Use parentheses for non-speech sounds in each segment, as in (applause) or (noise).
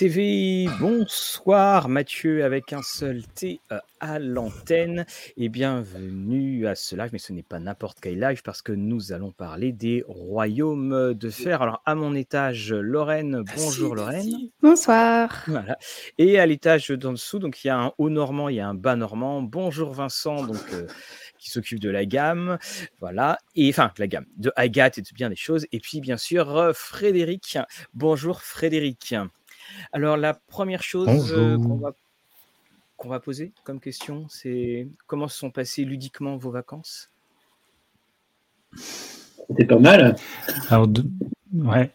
TV, bonsoir Mathieu avec un seul T euh, à l'antenne et bienvenue à ce live, mais ce n'est pas n'importe quel live parce que nous allons parler des royaumes de fer. Alors à mon étage, Lorraine, bonjour Lorraine. Bonsoir. Voilà. Et à l'étage d'en dessous, donc il y a un haut normand, il y a un bas normand. Bonjour Vincent, donc euh, qui s'occupe de la gamme, voilà, et enfin la gamme de Agathe et de bien des choses, et puis bien sûr euh, Frédéric. Bonjour Frédéric. Alors la première chose euh, qu'on va, poser comme question, c'est comment se sont passées ludiquement vos vacances? C'était pas mal. Alors, ouais.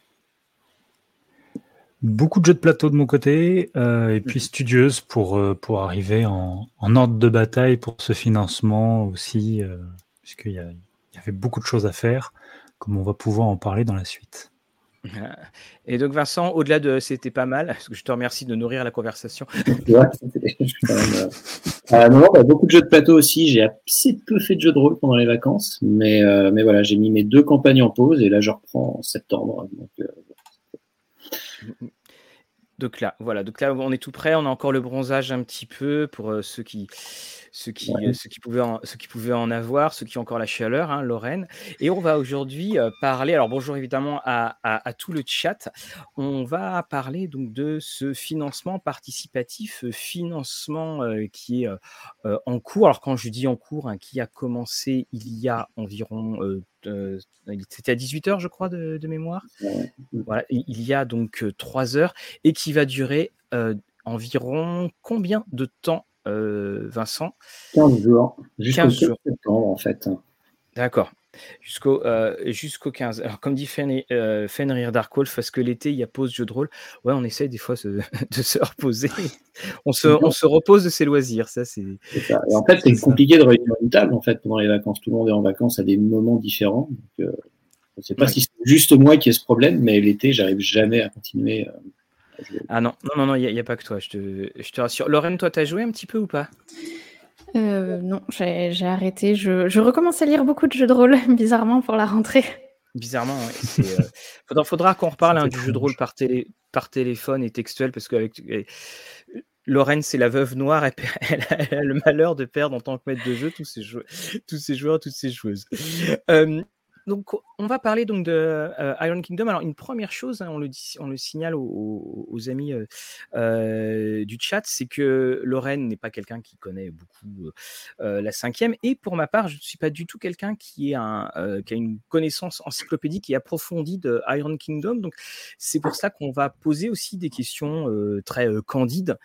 Beaucoup de jeux de plateau de mon côté, euh, et puis studieuse pour, euh, pour arriver en, en, ordre de bataille pour ce financement aussi, euh, puisqu'il y, y, avait beaucoup de choses à faire, comme on va pouvoir en parler dans la suite. (laughs) Et donc Vincent, au-delà de c'était pas mal, parce que je te remercie de nourrir la conversation. (laughs) euh, non, bah, beaucoup de jeux de plateau aussi. J'ai assez peu fait de jeux de rôle pendant les vacances, mais, mais voilà, j'ai mis mes deux campagnes en pause et là je reprends en septembre. Donc, donc là, voilà. Donc là, on est tout prêt. On a encore le bronzage un petit peu pour euh, ceux qui, ceux qui, euh, ceux qui pouvaient, en, ceux qui pouvaient en avoir, ceux qui ont encore la chaleur, hein, Lorraine. Et on va aujourd'hui euh, parler. Alors bonjour évidemment à, à, tout le chat. On va parler donc de ce financement participatif, financement qui est en cours. Alors quand je dis en cours, hein, qui a commencé il y a environ c'était à 18h, je crois, de, mémoire. Voilà, il y a donc 3 heures et qui va durer environ combien de temps, Vincent 15 jours. Jusqu'au septembre, en fait. D'accord jusqu'au euh, jusqu'au 15. Alors, comme dit Fenrir euh, Fenrir Darkwolf, parce que l'été, il y a pause jeu de rôle. Ouais, on essaye des fois (laughs) de se reposer. on, se, on se repose de ses loisirs. Ça, c'est. En fait, c'est compliqué de réunir une table en fait, pendant les vacances. Tout le monde est en vacances à des moments différents. Donc, euh, je ne sais pas si c'est juste moi qui ai ce problème, mais l'été, j'arrive jamais à continuer. Ah non, non, non, il n'y a, a, pas que toi, je te, je te rassure. Lorraine, toi, tu as joué un petit peu ou pas? Euh, non, j'ai arrêté. Je, recommence à lire beaucoup de jeux de rôle, (laughs) bizarrement, pour la rentrée. Bizarrement, oui. Euh, (laughs) faudra, qu'on reparle hein, du jeu de rôle par, télé, par téléphone et textuel, parce qu'avec Lorraine, c'est la veuve noire, (laughs) elle, a le malheur de perdre en tant que maître de jeu tous ses, joueurs, tous ses joueurs, toutes ses joueuses. Euh, donc, on va parler donc de euh, Iron Kingdom. Alors, une première chose, hein, on, le dit, on le signale aux, amis euh, euh, du chat, c'est que Lorraine n'est pas quelqu'un qui connaît beaucoup la cinquième. Et pour ma part, je ne suis pas du tout quelqu'un qui, a une connaissance encyclopédique et approfondie de Iron Kingdom. Donc, c'est pour ça qu'on va poser aussi des questions très candides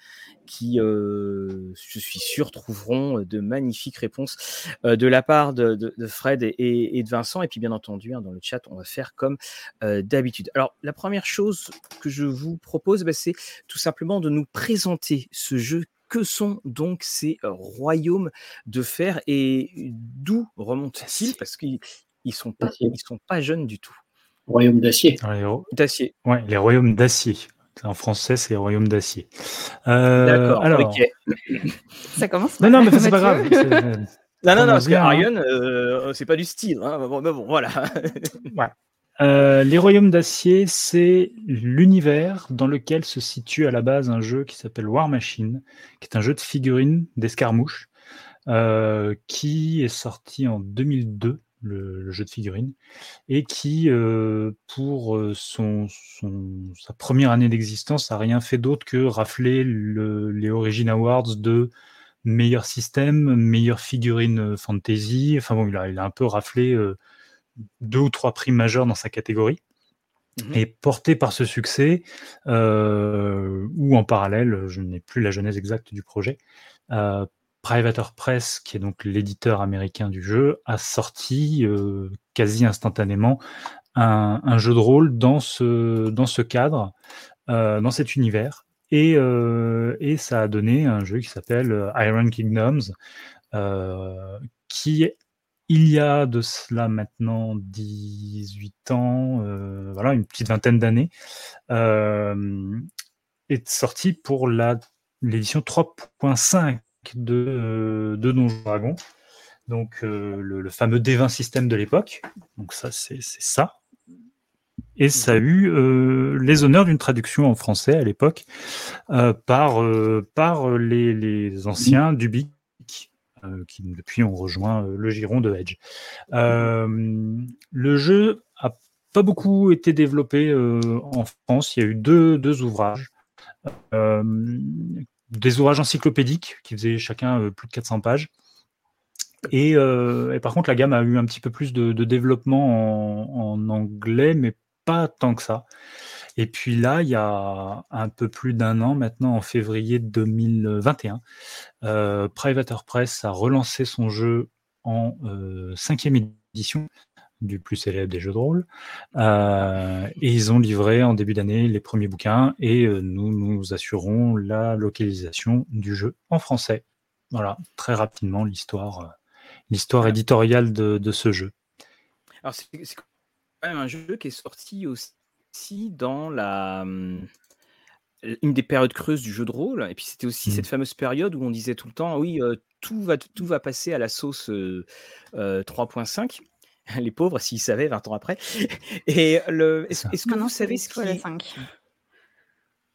qui, je suis sûr, trouveront de magnifiques réponses de la part de, Fred et, de Vincent. Et puis, bien entendu, dans le chat, on va faire comme d'habitude. Alors, la première chose que je vous propose, bah, c'est tout simplement de nous présenter ce jeu que sont donc ces royaumes de fer et d'où remontent-ils? Parce qu'ils ne sont, pas, sont pas jeunes du tout. Royaume d'acier. D'acier. Ouais, les royaumes d'acier. En français, c'est Royaume d'acier. Euh, D'accord, alors... (coughs) Ça commence Non, non, mais c'est pas grave. Non, non, non, parce que Arion, euh, c'est pas du style. Hein, bon, bon, voilà. (laughs) ouais. Euh, les Royaumes d'Acier, c'est l'univers dans lequel se situe à la base un jeu qui s'appelle War Machine, qui est un jeu de figurines d'escarmouches, euh, qui est sorti en 2002 le, jeu de figurines, et qui, euh, pour son, sa première année d'existence, a rien fait d'autre que rafler les Origin Awards de meilleur système, meilleure figurine fantasy. Enfin bon, il a, il a un peu raflé euh, deux ou trois prix majeurs dans sa catégorie. Mmh et porté par ce succès, ou en parallèle, je n'ai plus la genèse exacte du projet, Privateer Press, qui est donc l'éditeur américain du jeu, a sorti euh, quasi instantanément un, jeu de rôle dans ce, dans ce cadre, euh, dans cet univers. Et, euh, et, ça a donné un jeu qui s'appelle Iron Kingdoms, qui, il y a de cela maintenant 18 ans, voilà, une petite vingtaine d'années, est sorti pour l'édition 3.5 de, euh, de Donjons Dragons. Donc euh, le, fameux D20 système de l'époque. Donc ça, c'est ça. Et ça a eu les honneurs d'une traduction en français à l'époque par, par les, les anciens du BIC qui depuis ont rejoint le giron de Edge. le jeu a pas beaucoup été développé en France. Il y a eu deux, deux ouvrages. des ouvrages encyclopédiques qui faisaient chacun plus de 400 pages. Et, par contre, la gamme a eu un petit peu plus de, développement en, anglais, mais pas tant que ça. Et puis là, il y a un peu plus d'un an maintenant, en février 2021, euh, Privateer Press a relancé son jeu en cinquième édition du plus célèbre des jeux de rôle. Euh, et ils ont livré en début d'année les premiers bouquins et euh, nous nous assurons la localisation du jeu en français. Voilà, très rapidement l'histoire, l'histoire éditoriale de, ce jeu. Alors c'est même un jeu qui est sorti aussi dans la une des périodes creuses du jeu de rôle. Et puis c'était aussi cette mmh. fameuse période où on disait tout le temps, oui, tout, va, tout va passer à la sauce 3.5 (laughs) les pauvres s'ils savaient 20 ans après. (laughs) Et le, est-ce, que vous savez ce qui est...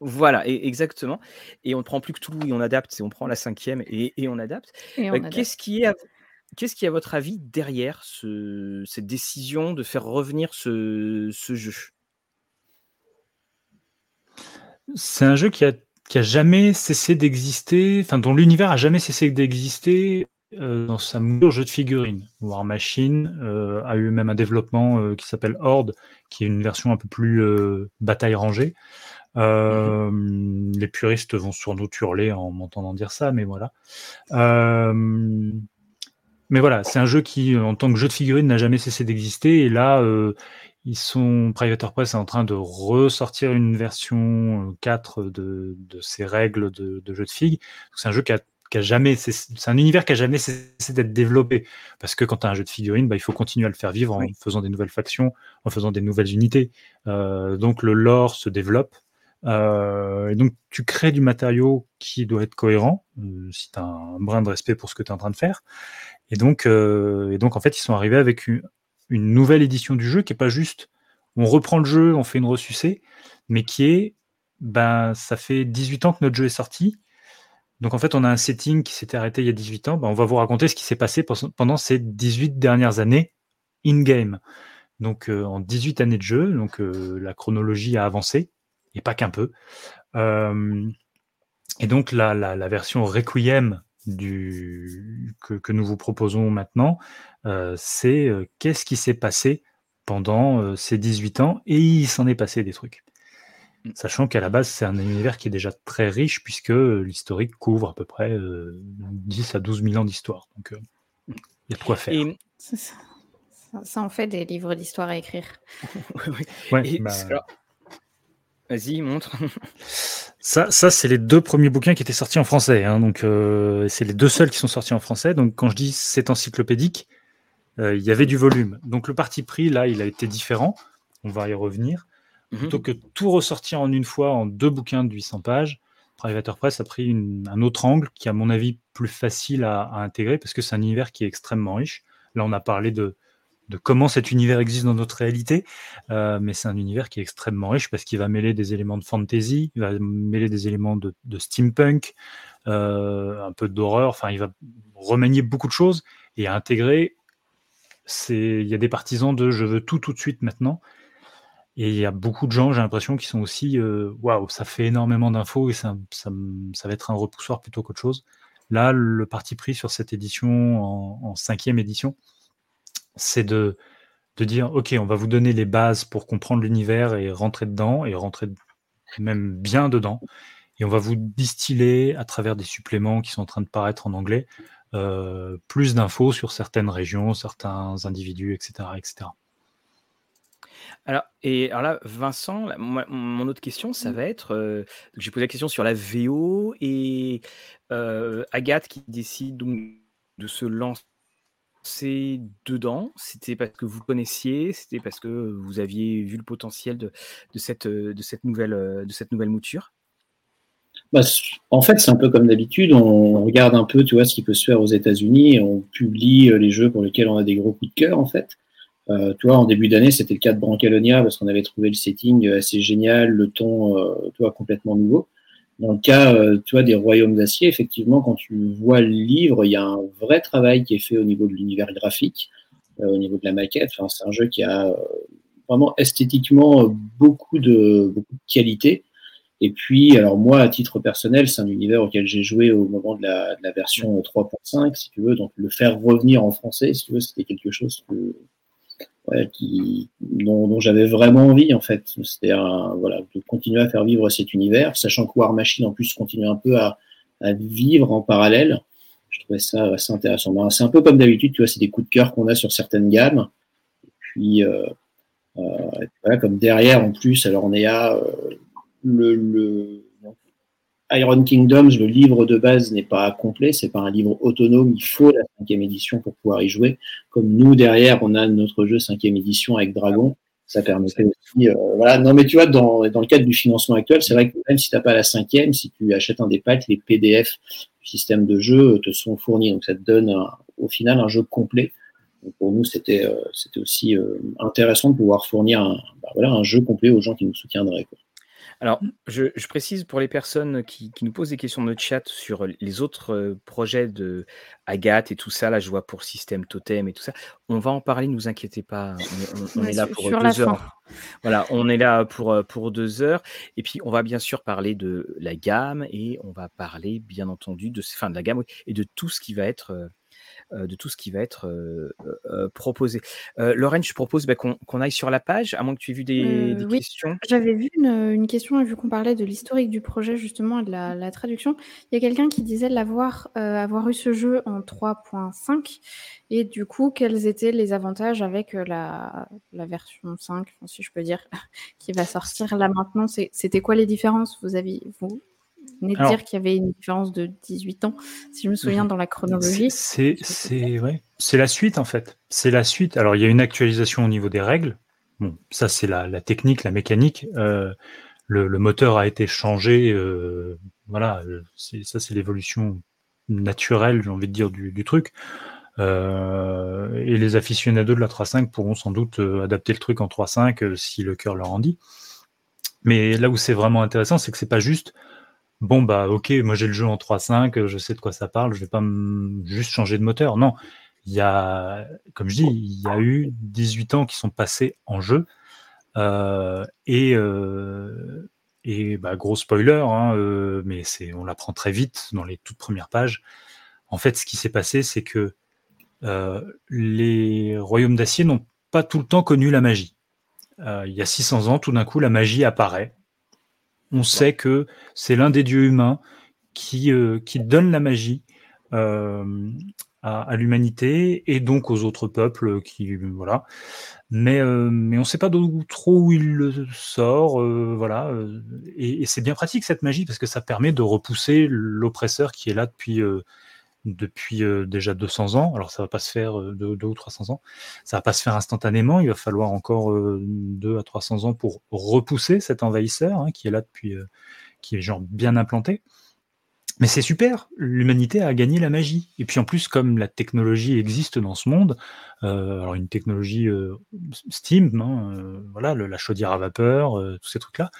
Voilà, et, exactement. Et on ne prend plus que tout et on adapte. on prend la cinquième et, et on adapte. qu'est-ce qui est, qu'est-ce qui à votre avis derrière ce, cette décision de faire revenir ce, ce jeu? C'est un jeu qui a, qui a jamais cessé d'exister, enfin dont l'univers a jamais cessé d'exister euh, dans sa mouture jeu de figurines. War Machine euh, a eu même un développement euh, qui s'appelle Horde, qui est une version un peu plus bataille rangée. Les puristes vont sur nous hurler en m'entendant dire ça, mais voilà. Mais voilà, c'est un jeu qui, en tant que jeu de figurines, n'a jamais cessé d'exister. Et là, ils sont, Private Press est en train de ressortir une version 4 de, de ces règles de, de jeu de figues. C'est un jeu qui a jamais, c'est un univers qui a jamais cessé d'être développé. Parce que quand tu as un jeu de figurines, bah, il faut continuer à le faire vivre en faisant des nouvelles factions, en faisant des nouvelles unités. Euh, donc le lore se développe. Euh, et donc tu crées du matériau qui doit être cohérent, euh, si tu as un brin de respect pour ce que tu es en train de faire. Et donc, et donc en fait, ils sont arrivés avec une, nouvelle édition du jeu qui est pas juste on reprend le jeu, on fait une ressucée, mais qui est ben ça fait 18 ans que notre jeu est sorti donc en fait, on a un setting qui s'était arrêté il y a 18 ans. Ben, on va vous raconter ce qui s'est passé pendant ces 18 dernières années in-game. Donc euh, en 18 années de jeu, donc euh, la chronologie a avancé, et pas qu'un peu. Euh, et donc la, version Requiem du, que, que, nous vous proposons maintenant, c'est qu'est-ce qui s'est passé pendant ces 18 ans, et il s'en est passé des trucs. Mm. Sachant qu'à la base, c'est un univers qui est déjà très riche, puisque l'historique couvre à peu près 10 euh, à 12 000 ans d'histoire. Donc, euh, il y a de quoi faire. Ça, en fait des livres d'histoire à écrire. (laughs) ouais, bah, Vas-y, montre. ça, ça c'est les deux premiers bouquins qui étaient sortis en français. Hein, donc, euh, c'est les deux seuls qui sont sortis en français. Donc, quand je dis c'est encyclopédique, il y avait du volume. Donc, le parti pris, là, il a été différent. On va y revenir. Mhm. Plutôt que tout ressortir en une fois en deux bouquins de 800 pages, Privateer Press a pris un autre angle qui, à mon avis, plus facile à, intégrer parce que c'est un univers qui est extrêmement riche. Là, on a parlé de, comment cet univers existe dans notre réalité, euh, mais c'est un univers qui est extrêmement riche parce qu'il va mêler des éléments de fantasy, il va mêler des éléments de, steampunk, euh, un peu d'horreur, enfin, il va remanier beaucoup de choses et intégrer. Il y a des partisans de je veux tout tout de suite maintenant, et il y a beaucoup de gens, j'ai l'impression, qui sont aussi euh, waouh, ça fait énormément d'infos et ça, ça, va être un repoussoir plutôt qu'autre chose. Là, le parti pris sur cette édition, en, cinquième édition, c'est de, de dire ok, on va vous donner les bases pour comprendre l'univers et rentrer dedans et rentrer même bien dedans. Et on va vous distiller à travers des suppléments qui sont en train de paraître en anglais euh, plus d'infos sur certaines régions, certains individus, etc., etc. Alors, et alors là, Vincent, mon autre question, ça mmh. va être, euh, j'ai posé la question sur la VO et euh, Agathe qui décide donc de se lancer dedans. C'était parce que vous connaissiez, c'était parce que vous aviez vu le potentiel de, cette, de, cette, nouvelle, mouture? Bah, en fait, c'est un peu comme d'habitude. On regarde un peu, tu ce qui peut se faire aux États-Unis. On publie euh, les jeux pour lesquels on a des gros coups de cœur, en fait. Euh, tu vois, en début d'année, c'était le cas de Brancalonia parce qu'on avait trouvé le setting assez génial, le ton, euh, complètement nouveau. Dans le cas, euh, tu des Royaumes d'Acier, effectivement, quand tu vois le livre, il y a un vrai travail qui est fait au niveau de l'univers graphique, euh, au niveau de la maquette. Enfin, c'est un jeu qui a euh, vraiment esthétiquement beaucoup de, beaucoup de qualité. Et puis, alors moi, à titre personnel, c'est un univers auquel j'ai joué au moment de la, de la version 3.5, si tu veux. Donc, le faire revenir en français, si tu veux, c'était quelque chose que, ouais, qui, dont, dont j'avais vraiment envie, en fait. C'était voilà, de continuer à faire vivre cet univers, sachant que War Machine, en plus, continue un peu à, à vivre en parallèle. Je trouvais ça assez intéressant. Ben, c'est un peu comme d'habitude, tu vois, c'est des coups de cœur qu'on a sur certaines gammes. Et puis, euh, euh, voilà, comme derrière, en plus, alors on est à euh, le, le Iron Kingdoms, le livre de base n'est pas complet, c'est pas un livre autonome, il faut la cinquième édition pour pouvoir y jouer. Comme nous derrière, on a notre jeu cinquième édition avec Dragon, ça permettait aussi, euh, voilà. Non, mais tu vois, dans, le cadre du financement actuel, c'est vrai que même si t'as pas la cinquième, si tu achètes un des packs, les PDF du système de jeu te sont fournis, donc ça te donne au final un jeu complet. Donc pour nous, c'était euh, aussi euh, intéressant de pouvoir fournir un, bah, un jeu complet aux gens qui nous soutiendraient. Alors, je, je, précise pour les personnes qui, qui, nous posent des questions dans le chat sur les autres euh, projets de Agathe et tout ça, là je vois pour Système Totem et tout ça, on va en parler, ne vous inquiétez pas, on, on, on est là pour deux heures. Voilà, on est là pour, pour deux heures. Et puis, on va bien sûr parler de la gamme et on va parler, bien entendu, de, enfin, de la gamme et de tout ce qui va être euh, de tout ce qui va être euh, euh, proposé. Lorraine, je propose bah, qu'on qu aille sur la page, à moins que tu aies vu des, des oui, questions. J'avais vu une, une, question, vu qu'on parlait de l'historique du projet, justement, et de la, la traduction. Il y a quelqu'un qui disait l'avoir avoir eu ce jeu en 3.5 et du coup, quels étaient les avantages avec la, la version 5, si je peux dire, (laughs) qui va sortir là maintenant? C'était quoi les différences? Vous avez, vous, venez de dire qu'il y avait une différence de 18 ans, si je me souviens dans la chronologie. C'est ouais. la suite en fait. C'est la suite. Alors il y a une actualisation au niveau des règles. Bon, ça c'est la, la, technique, la mécanique. Euh, le, le, moteur a été changé. Euh, voilà, ça c'est l'évolution naturelle, j'ai envie de dire, du, du truc. Euh, et les aficionados de la 3.5 pourront sans doute adapter le truc en 3.5 euh, si le cœur leur en dit. Mais là où c'est vraiment intéressant, c'est que c'est pas juste bon bah ok, moi j'ai le jeu en 3.5, je sais de quoi ça parle, je vais pas juste changer de moteur. Non, il y a, comme je dis, il y a eu 18 ans qui sont passés en jeu. Euh, et euh, et bah, gros spoiler, hein, euh, mais c'est, on l'apprend très vite dans les toutes premières pages. En fait, ce qui s'est passé, c'est que euh, les royaumes d'acier n'ont pas tout le temps connu la magie. Euh, il y a 600 ans, tout d'un coup, la magie apparaît on sait que c'est l'un des dieux humains qui, euh, donne la magie euh, à, l'humanité et donc aux autres peuples qui voilà. Mais, euh, on ne sait pas trop où il sort, voilà. Et c'est bien pratique cette magie parce que ça permet de repousser l'oppresseur qui est là depuis depuis euh, déjà 200 ans. Alors ça va pas se faire euh, deux, deux, ou 300 ans. Ça va pas se faire instantanément. Il va falloir encore euh, deux à 300 ans pour repousser cet envahisseur hein, qui est là depuis, qui est genre bien implanté. Mais c'est super, l'humanité a gagné la magie. Et puis en plus, comme la technologie existe dans ce monde, euh, alors une technologie euh, Steam, hein, euh, voilà, le, la chaudière à vapeur, tous ces trucs-là,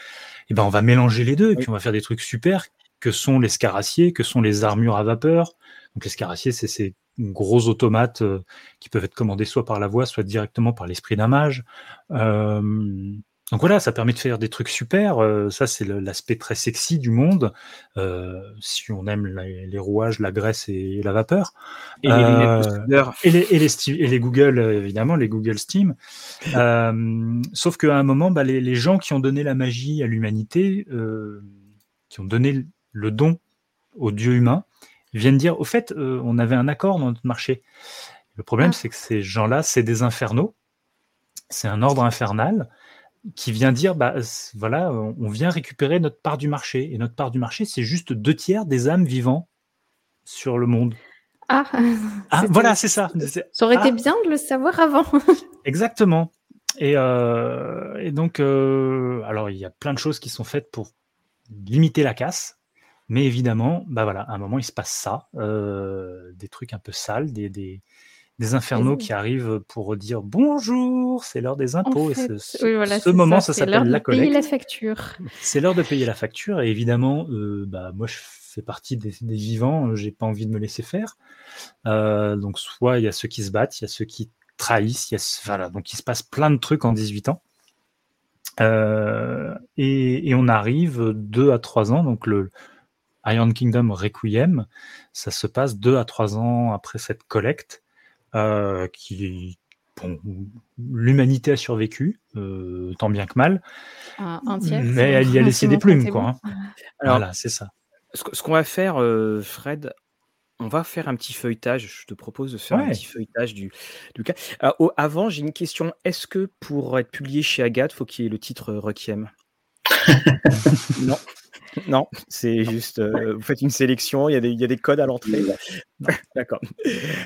et ben on va mélanger les deux et puis on va faire des trucs super que sont les scaraciers, que sont les armures à vapeur, donc les scaraciers, c'est ces gros automates euh, qui peuvent être commandés soit par la voix, soit directement par l'esprit d'un mage. Euh, donc voilà, ça permet de faire des trucs super. Euh, ça, c'est l'aspect très sexy du monde, euh, si on aime les, les, rouages, la graisse et la vapeur. Et les lunettes et les, et les, et les Google, évidemment, les Google Steam. (laughs) sauf qu'à un moment, bah, les, les, gens qui ont donné la magie à l'humanité, qui ont donné le don aux dieux humains, viennent dire, au fait, euh, on avait un accord dans notre marché. Le problème, ah. c'est que ces gens-là, c'est des infernaux, c'est un ordre infernal qui vient dire, bah voilà, on vient récupérer notre part du marché. Et notre part du marché, c'est juste deux tiers des âmes vivant sur le monde. Ah, ah (laughs) voilà, c'est ça. Ça aurait ah. été bien de le savoir avant. (laughs) Exactement. Et, euh, et donc, euh, alors il y a plein de choses qui sont faites pour limiter la casse. Mais évidemment, bah voilà, à un moment, il se passe ça, euh, des trucs un peu sales, des, des, des infernaux qui arrivent pour dire bonjour, c'est l'heure des impôts. fait, et ce, oui, voilà, ce c'est moment, ça, ça c'est l'heure s'appelle de la payer collecte. la facture. C'est l'heure de payer la facture. Et évidemment, euh, bah, moi, je fais partie des, des vivants. euh, J'ai pas envie de me laisser faire. Euh, donc, soit il y a ceux qui se battent, il y a ceux qui trahissent. Il y a, voilà, donc il se passe plein de trucs en 18 ans. Euh, et, et on arrive deux à trois ans. Donc, le Iron Kingdom Requiem, ça se passe deux à trois ans après cette collecte. euh, qui, bon, l'humanité a survécu, euh, tant bien que mal. Un, un tiers. Mais elle y a laissé (laughs) des plumes, quoi. bon. hein. Alors, Voilà, c'est ça. ce qu'on va faire, euh, Fred, on va faire un petit feuilletage. Je te propose de faire un petit feuilletage du, du cas. Avant, j'ai une question. Est-ce que pour être publié chez Agathe, faut qu'il y ait le titre Requiem? (laughs) Non. Non, (laughs) c'est juste, euh, vous faites une sélection, il y, a des, il y a des codes à l'entrée. D'accord.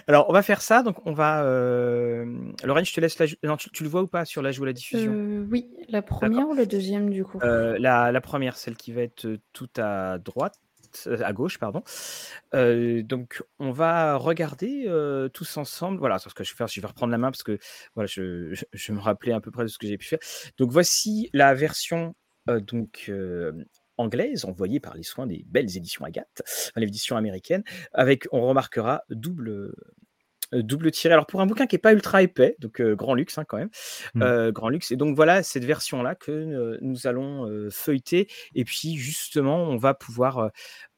Alors, on va faire ça. Donc, on va. Euh... Lorraine, je te laisse la. Non, tu, tu le vois ou pas sur la joue à la diffusion? Euh, oui, la première ou la deuxième du coup? Euh, la, la première, celle qui va être tout à droite, à gauche, pardon. Euh, donc, on va regarder euh, tous ensemble. Voilà, ce que je vais faire. Je vais reprendre la main parce que voilà, je, je, je me rappelais à peu près de ce que j'ai pu faire. Donc, voici la version euh, donc euh, anglaise envoyée par les soins des belles éditions Agathe, enfin, l'édition américaine, avec, on remarquera, double. euh, double tiré. Alors pour un bouquin qui n'est pas ultra épais, donc euh, grand luxe hein, quand même, Mm. euh, grand luxe. Et donc voilà cette version-là que euh, nous allons feuilleter. Et puis justement, on va pouvoir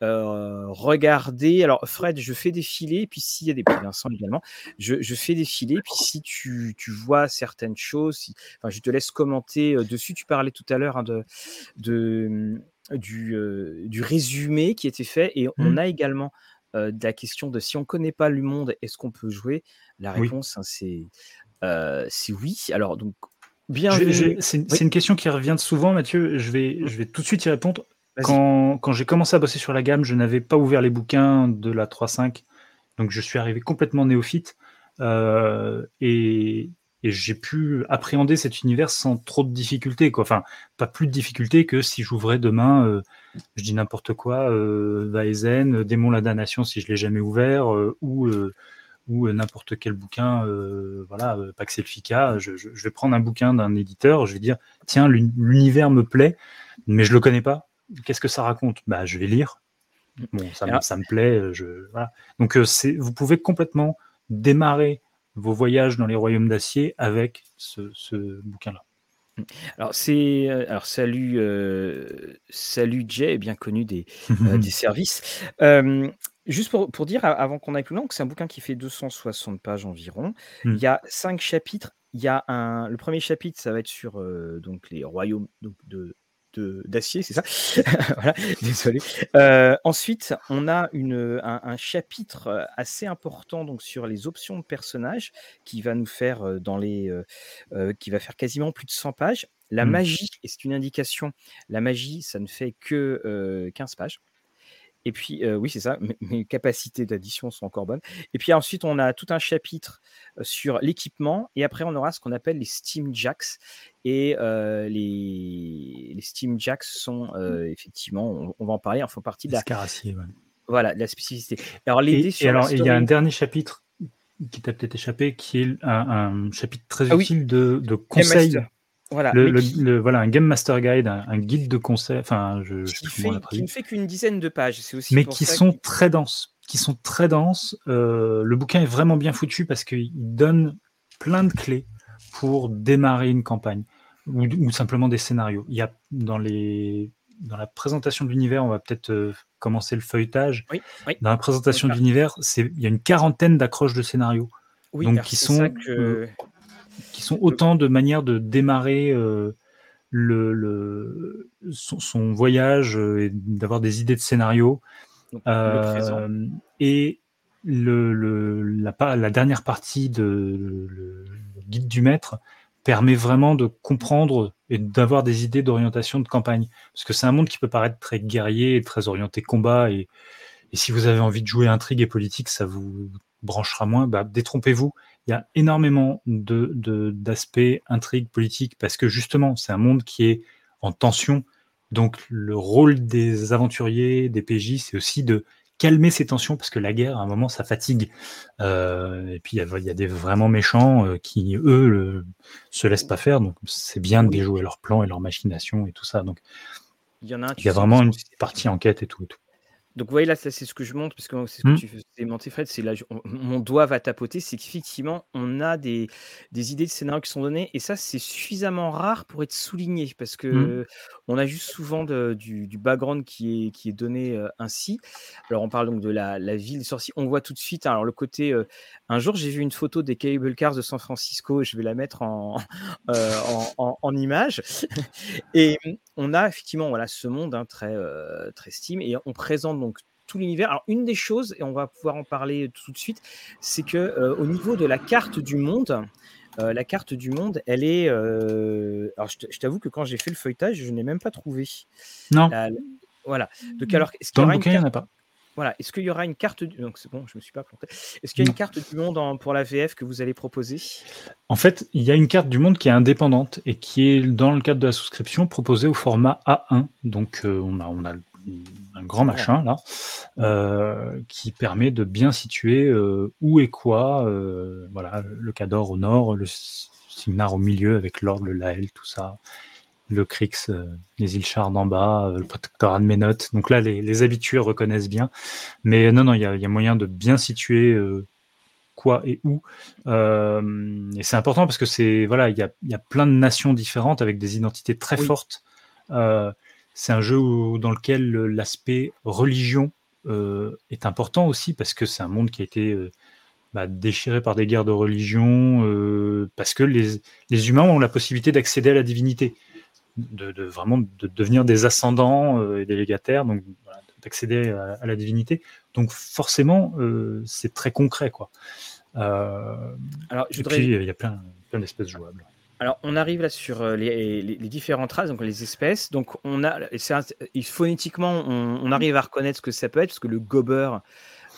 regarder. Alors Fred, je fais défiler. Et puis s'il y a des Vincent également, je, je fais défiler. Puis si tu, tu vois certaines choses, si, enfin, je te laisse commenter dessus. Tu parlais tout à l'heure hein, de, de du, euh, du résumé qui était fait. Et on Mm. a également euh, de la question de si on ne connaît pas le monde, est-ce qu'on peut jouer? La Oui. réponse, hein, c'est oui. Alors, donc, je- C'est Oui. c'est une question qui revient souvent, Mathieu. Je vais, je vais tout de suite y répondre. Quand, quand j'ai commencé à bosser sur la gamme, je n'avais pas ouvert les bouquins de la 3.5, donc je suis arrivé complètement néophyte euh, et, et j'ai pu appréhender cet univers sans trop de difficultés. Quoi. Enfin, pas plus de difficultés que si j'ouvrais demain, euh, je dis n'importe quoi, euh, Vaezen, euh, Démon la damnation si je l'ai jamais ouvert, euh, ou, ou n'importe quel bouquin, voilà, Pax Elfica. Je, je- je vais prendre un bouquin d'un éditeur, je vais dire tiens, l'uni- l'univers me plaît, mais je le connais pas. Qu'est-ce que ça raconte? Bah, je vais lire. Bon, ça, me- ça me plaît. Je, voilà. Donc, c'est, vous pouvez complètement démarrer vos voyages dans les royaumes d'acier avec ce, ce bouquin-là. Alors, c'est. euh, Alors, salut, euh, salut Jay, bien connu des, (laughs) euh, des services. Euh, juste pour, pour dire, avant qu'on aille plus loin, que c'est un bouquin qui fait 260 pages environ. Mm. Il y a cinq chapitres. Il y a un. Le premier chapitre, ça va être sur donc, les royaumes donc, de. D'acier, c'est ça? (laughs) Voilà, désolé. Euh, ensuite, on a une, un, un chapitre euh, assez important donc sur les options de personnages qui va nous faire euh, dans les, euh, qui va faire quasiment plus de 100 pages. La Mm. magie, et c'est une indication, la magie, ça ne fait que euh, 15 pages. Et puis, euh, oui, c'est ça, mes, mes capacités d'addition sont encore bonnes. Et puis ensuite, on a tout un chapitre sur l'équipement. Et après, on aura ce qu'on appelle les Steam Jacks. Et euh, les, les Steam Jacks sont euh, effectivement, on, on va en parler, en font partie de la, ouais. voilà, de la spécificité. Alors, l'idée Et, alors, il y a un dernier chapitre qui t'a peut-être échappé, qui est un, un chapitre très Ah oui. utile de, conseils. Voilà, Le, mais le- qui- le- voilà, un Game Master Guide, un, un guide de conseils, enfin, je, qui, fait, qui ne fait qu'une dizaine de pages. C'est aussi mais pour qui ça sont très denses. Qui sont très denses. Euh, le bouquin est vraiment bien foutu parce qu'il donne plein de clés pour démarrer une campagne ou, ou simplement des scénarios. Il y a dans les dans la présentation de l'univers, on va peut-être euh, commencer le feuilletage. Oui, oui. Dans la présentation de l'univers, il y a une quarantaine d'accroches de scénarios Oui, donc qui sont, ça que- euh, qui sont autant de manières de démarrer euh, le, le- son, son voyage euh, et d'avoir des idées de scénario. donc, Euh, et le, le- la, dernière partie de le, le guide du maître permet vraiment de comprendre et d'avoir des idées d'orientation de campagne. Parce que c'est un monde qui peut paraître très guerrier, et très orienté combat. Et, et si vous avez envie de jouer intrigue et politique, ça vous branchera moins. Bah, détrompez-vous. Il y a énormément de, de- d'aspects intrigue politique parce que justement, c'est un monde qui est en tension. Donc, le rôle des aventuriers, des PJ, c'est aussi de calmer ces tensions parce que la guerre, à un moment, ça fatigue. Euh, et puis, il y, a des vraiment méchants euh, qui, eux, le, se laissent pas faire. Donc, c'est bien de déjouer leurs plans et leurs machinations et tout ça. Donc, il y, en a, il y a vraiment une partie enquête et tout. Et tout. Donc, vous voyez, là, c'est ce que je montre, parce que c'est ce que mmh. tu faisais monter, Fred, c'est là, mon doigt va tapoter, c'est qu'effectivement, on a des, des idées de scénario qui sont données, et ça, c'est suffisamment rare pour être souligné, parce mmh. que on a juste souvent du, background qui est, qui est donné ainsi. Alors, on parle donc de la, la ville des sorciers. On voit tout de suite, alors le côté. Un jour, j'ai vu une photo des cable cars de San Francisco, je vais la mettre en, (laughs) en, en, image. (laughs) et on a effectivement voilà, ce monde hein, très, très Steam, et on présente donc tout l'univers. Alors, une des choses, et on va pouvoir en parler tout de suite, c'est que au niveau de la carte du monde, euh, la carte du monde, elle est. Euh, alors, je t'avoue que quand j'ai fait le feuilletage, je n'ai même pas trouvé. Non. Voilà. Donc, alors, est-ce qu'il y une carte... pas. Voilà. Est-ce qu'il y aura une carte du... Donc c'est bon, je me suis pas planté. Est-ce qu'il y a une carte du monde pour la VF que vous allez proposer? En fait, il y a une carte du monde qui est indépendante et qui est dans le cadre de la souscription proposée au format A1. Donc euh, on a on a un grand machin là, euh, qui permet de bien situer euh, où et quoi. Voilà, le Cador au nord, le Signar au milieu avec l'Ordre, le Lael, tout ça. Le Crix, les îles Shard en bas, le protectorat de Ménote. Donc là, les, habitués reconnaissent bien. Mais non, non, il y, a moyen de bien situer quoi et où. et c'est important parce que c'est voilà, il y a, y a, plein de nations différentes avec des identités très fortes. C'est un jeu dans lequel l'aspect religion euh, est important aussi parce que c'est un monde qui a été euh, bah, déchiré par des guerres de religion, euh, parce que les, humains ont la possibilité d'accéder à la divinité, de, vraiment de devenir des ascendants et des légataires, donc d'accéder à, la divinité. Donc forcément, c'est très concret, quoi. Alors, je voudrais... il y a plein, plein d'espèces jouables. Alors, on arrive là sur euh, les, différentes races, donc les espèces. Donc, on a, phonétiquement, on, arrive à reconnaître ce que ça peut être, parce que le gober,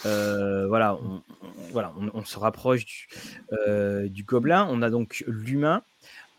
euh, voilà, on, voilà, on, se rapproche du, euh, du, gobelin. On a donc l'humain.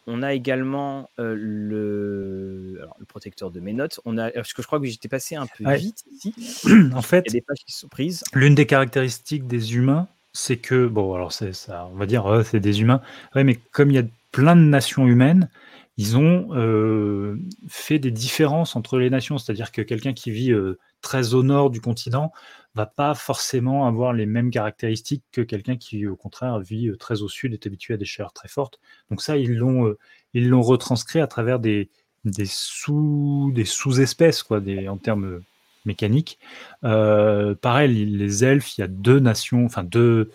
On a également le, le, protecteur de mes notes. On a, parce que je crois que j'étais passé un peu vite ici. (clears throat) en fait, il y a des pages qui sont prises. L'une des caractéristiques des humains, c'est que, bon, alors c'est ça, on va dire, c'est des humains. Ouais, mais comme il y a plein de nations humaines, ils ont euh, fait des différences entre les nations. C'est-à-dire que quelqu'un qui vit très au nord du continent va pas forcément avoir les mêmes caractéristiques que quelqu'un qui, au contraire, vit euh, très au sud, est habitué à des chaleurs très fortes. Donc ça, ils l'ont, ils l'ont retranscrit à travers des, des sous, des sous-espèces, quoi, en termes mécaniques. pareil, les elfes, il y a deux nations, enfin deux,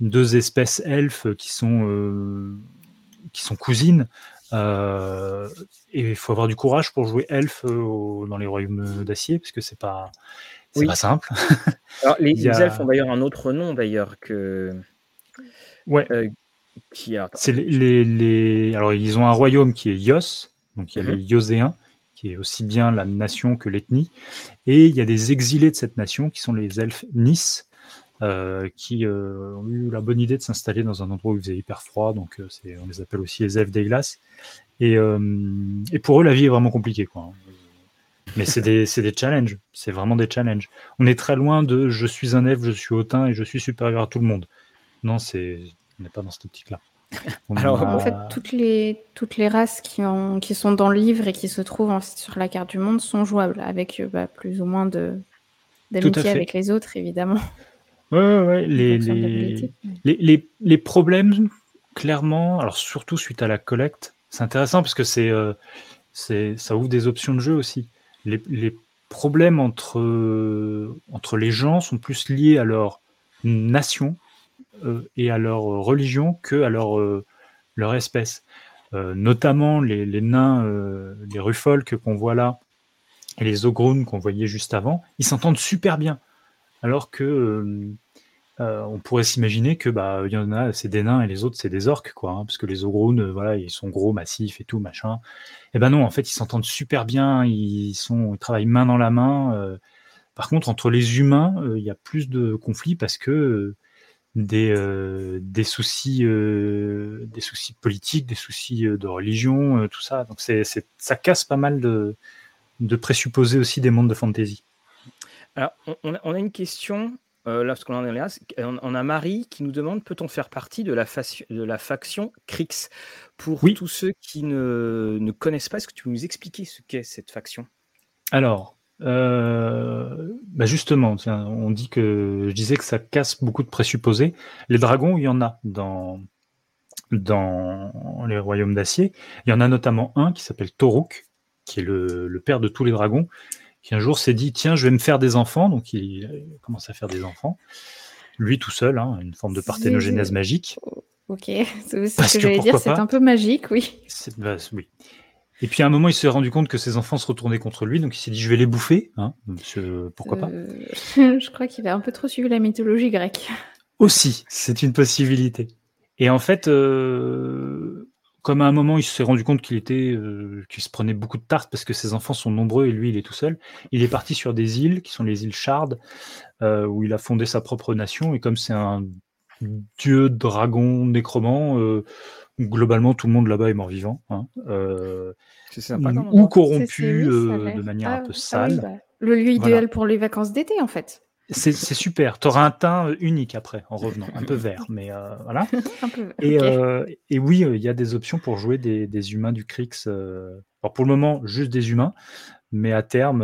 deux espèces elfes qui sont qui sont cousines. Euh, et il faut avoir du courage pour jouer elfe euh, dans les royaumes d'acier, parce que c'est pas, c'est pas simple. (laughs) Alors, les, elfes ont d'ailleurs un autre nom d'ailleurs que. Ouais. Euh, qui a... C'est les, les, Alors, ils ont un royaume qui est Yos, donc il y a les mhm. Yoséens, qui est aussi bien la nation que l'ethnie, et il y a des exilés de cette nation qui sont les elfes Nice, euh, qui euh, ont eu la bonne idée de s'installer dans un endroit où il faisait hyper froid, donc on les appelle aussi les elfes des glaces. Et, et, pour eux, la vie est vraiment compliquée. Quoi. Mais c'est des, des, challenges, c'est vraiment des challenges. On est très loin de je suis un elfe, je suis hautain et je suis supérieur à tout le monde. Non, c'est on n'est pas dans cette optique-là. Alors, en fait, toutes les, toutes les races qui, ont, qui sont dans le livre et qui se trouvent sur la carte du monde sont jouables, avec bah, plus ou moins d'amitié avec les autres, évidemment. Ouais, ouais, les, les, les, les, problèmes, clairement, alors surtout suite à la collecte, c'est intéressant parce que c'est, euh, ça ouvre des options de jeu aussi. Les, problèmes entre, les gens sont plus liés à leur nation euh, et à leur religion que à leur, euh, espèce. notamment les, nains, les rufolk qu'on voit là, et les ogrunes qu'on voyait juste avant, ils s'entendent super bien alors que euh, euh, on pourrait s'imaginer que bah il y en a c'est des nains et les autres c'est des orques quoi, hein, parce que les ogrunes euh, voilà ils sont gros massifs et tout machin. Et eh ben non en fait ils s'entendent super bien, ils sont ils travaillent main dans la main. par contre entre les humains il y a plus de conflits parce que des, des soucis des soucis politiques, des soucis de religion, tout ça. Donc c'est ça casse pas mal de, de présupposer aussi des mondes de fantasy. Alors, on, a une question, là, parce qu'on en est là, on, a Marie qui nous demande peut-on faire partie de la, de la faction Crix? Pour tous ceux qui ne, ne connaissent pas, est-ce que tu peux nous expliquer ce qu'est cette faction? Alors, euh, bah justement, on dit que je disais que ça casse beaucoup de présupposés. Les dragons, il y en a dans, dans les royaumes d'acier. Il y en a notamment un qui s'appelle Toruk, qui est le, père de tous les dragons, qui un jour s'est dit tiens, je vais me faire des enfants. Donc il, commence à faire des enfants. Lui tout seul, hein, une forme de parthénogénèse magique. Ok, c'est ce que, j'allais dire, c'est un peu magique, oui. Bah, oui. Et puis à un moment, il s'est rendu compte que ses enfants se retournaient contre lui, donc il s'est dit je vais les bouffer. Hein, pourquoi pas euh, (laughs) Je crois qu'il a un peu trop suivi la mythologie grecque. Aussi, c'est une possibilité. Et en fait, euh, comme à un moment, il s'est rendu compte qu'il était, euh, qu'il se prenait beaucoup de tartes parce que ses enfants sont nombreux et lui, il est tout seul. Il est parti sur des îles qui sont les îles Shard, où il a fondé sa propre nation. Et comme c'est un dieu dragon nécromant, globalement, tout le monde là-bas est mort-vivant. Hein. Euh, ou corrompu euh, de manière un ah peu ah sale. Bah, le lieu idéal pour les vacances d'été, en fait. C'est super. Tu auras un teint unique après, en revenant. Un peu (laughs) vert, mais euh, voilà. (laughs) et, oui, il y a des options pour jouer des, humains du Crix. Alors pour le moment, juste des humains. Mais à terme,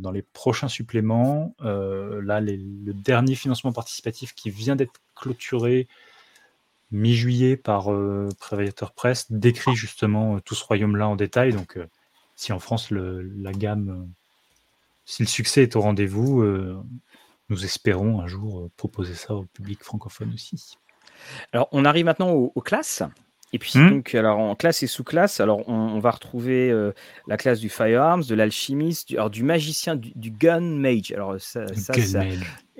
dans les prochains suppléments, là, le dernier financement participatif qui vient d'être clôturé mi-juillet par euh, Prévateur Press, décrit justement euh, tout ce royaume-là en détail. Donc, euh, si en France, la gamme, si le succès est au rendez-vous, nous espérons un jour proposer ça au public francophone aussi. Alors, on arrive maintenant aux classes. Et puis, hmm. donc, alors, en classe et sous-classe, alors, on, va retrouver euh, la classe du firearms, de l'alchimiste, du, alors, du magicien, du, gun mage. Alors, ça, ça, ça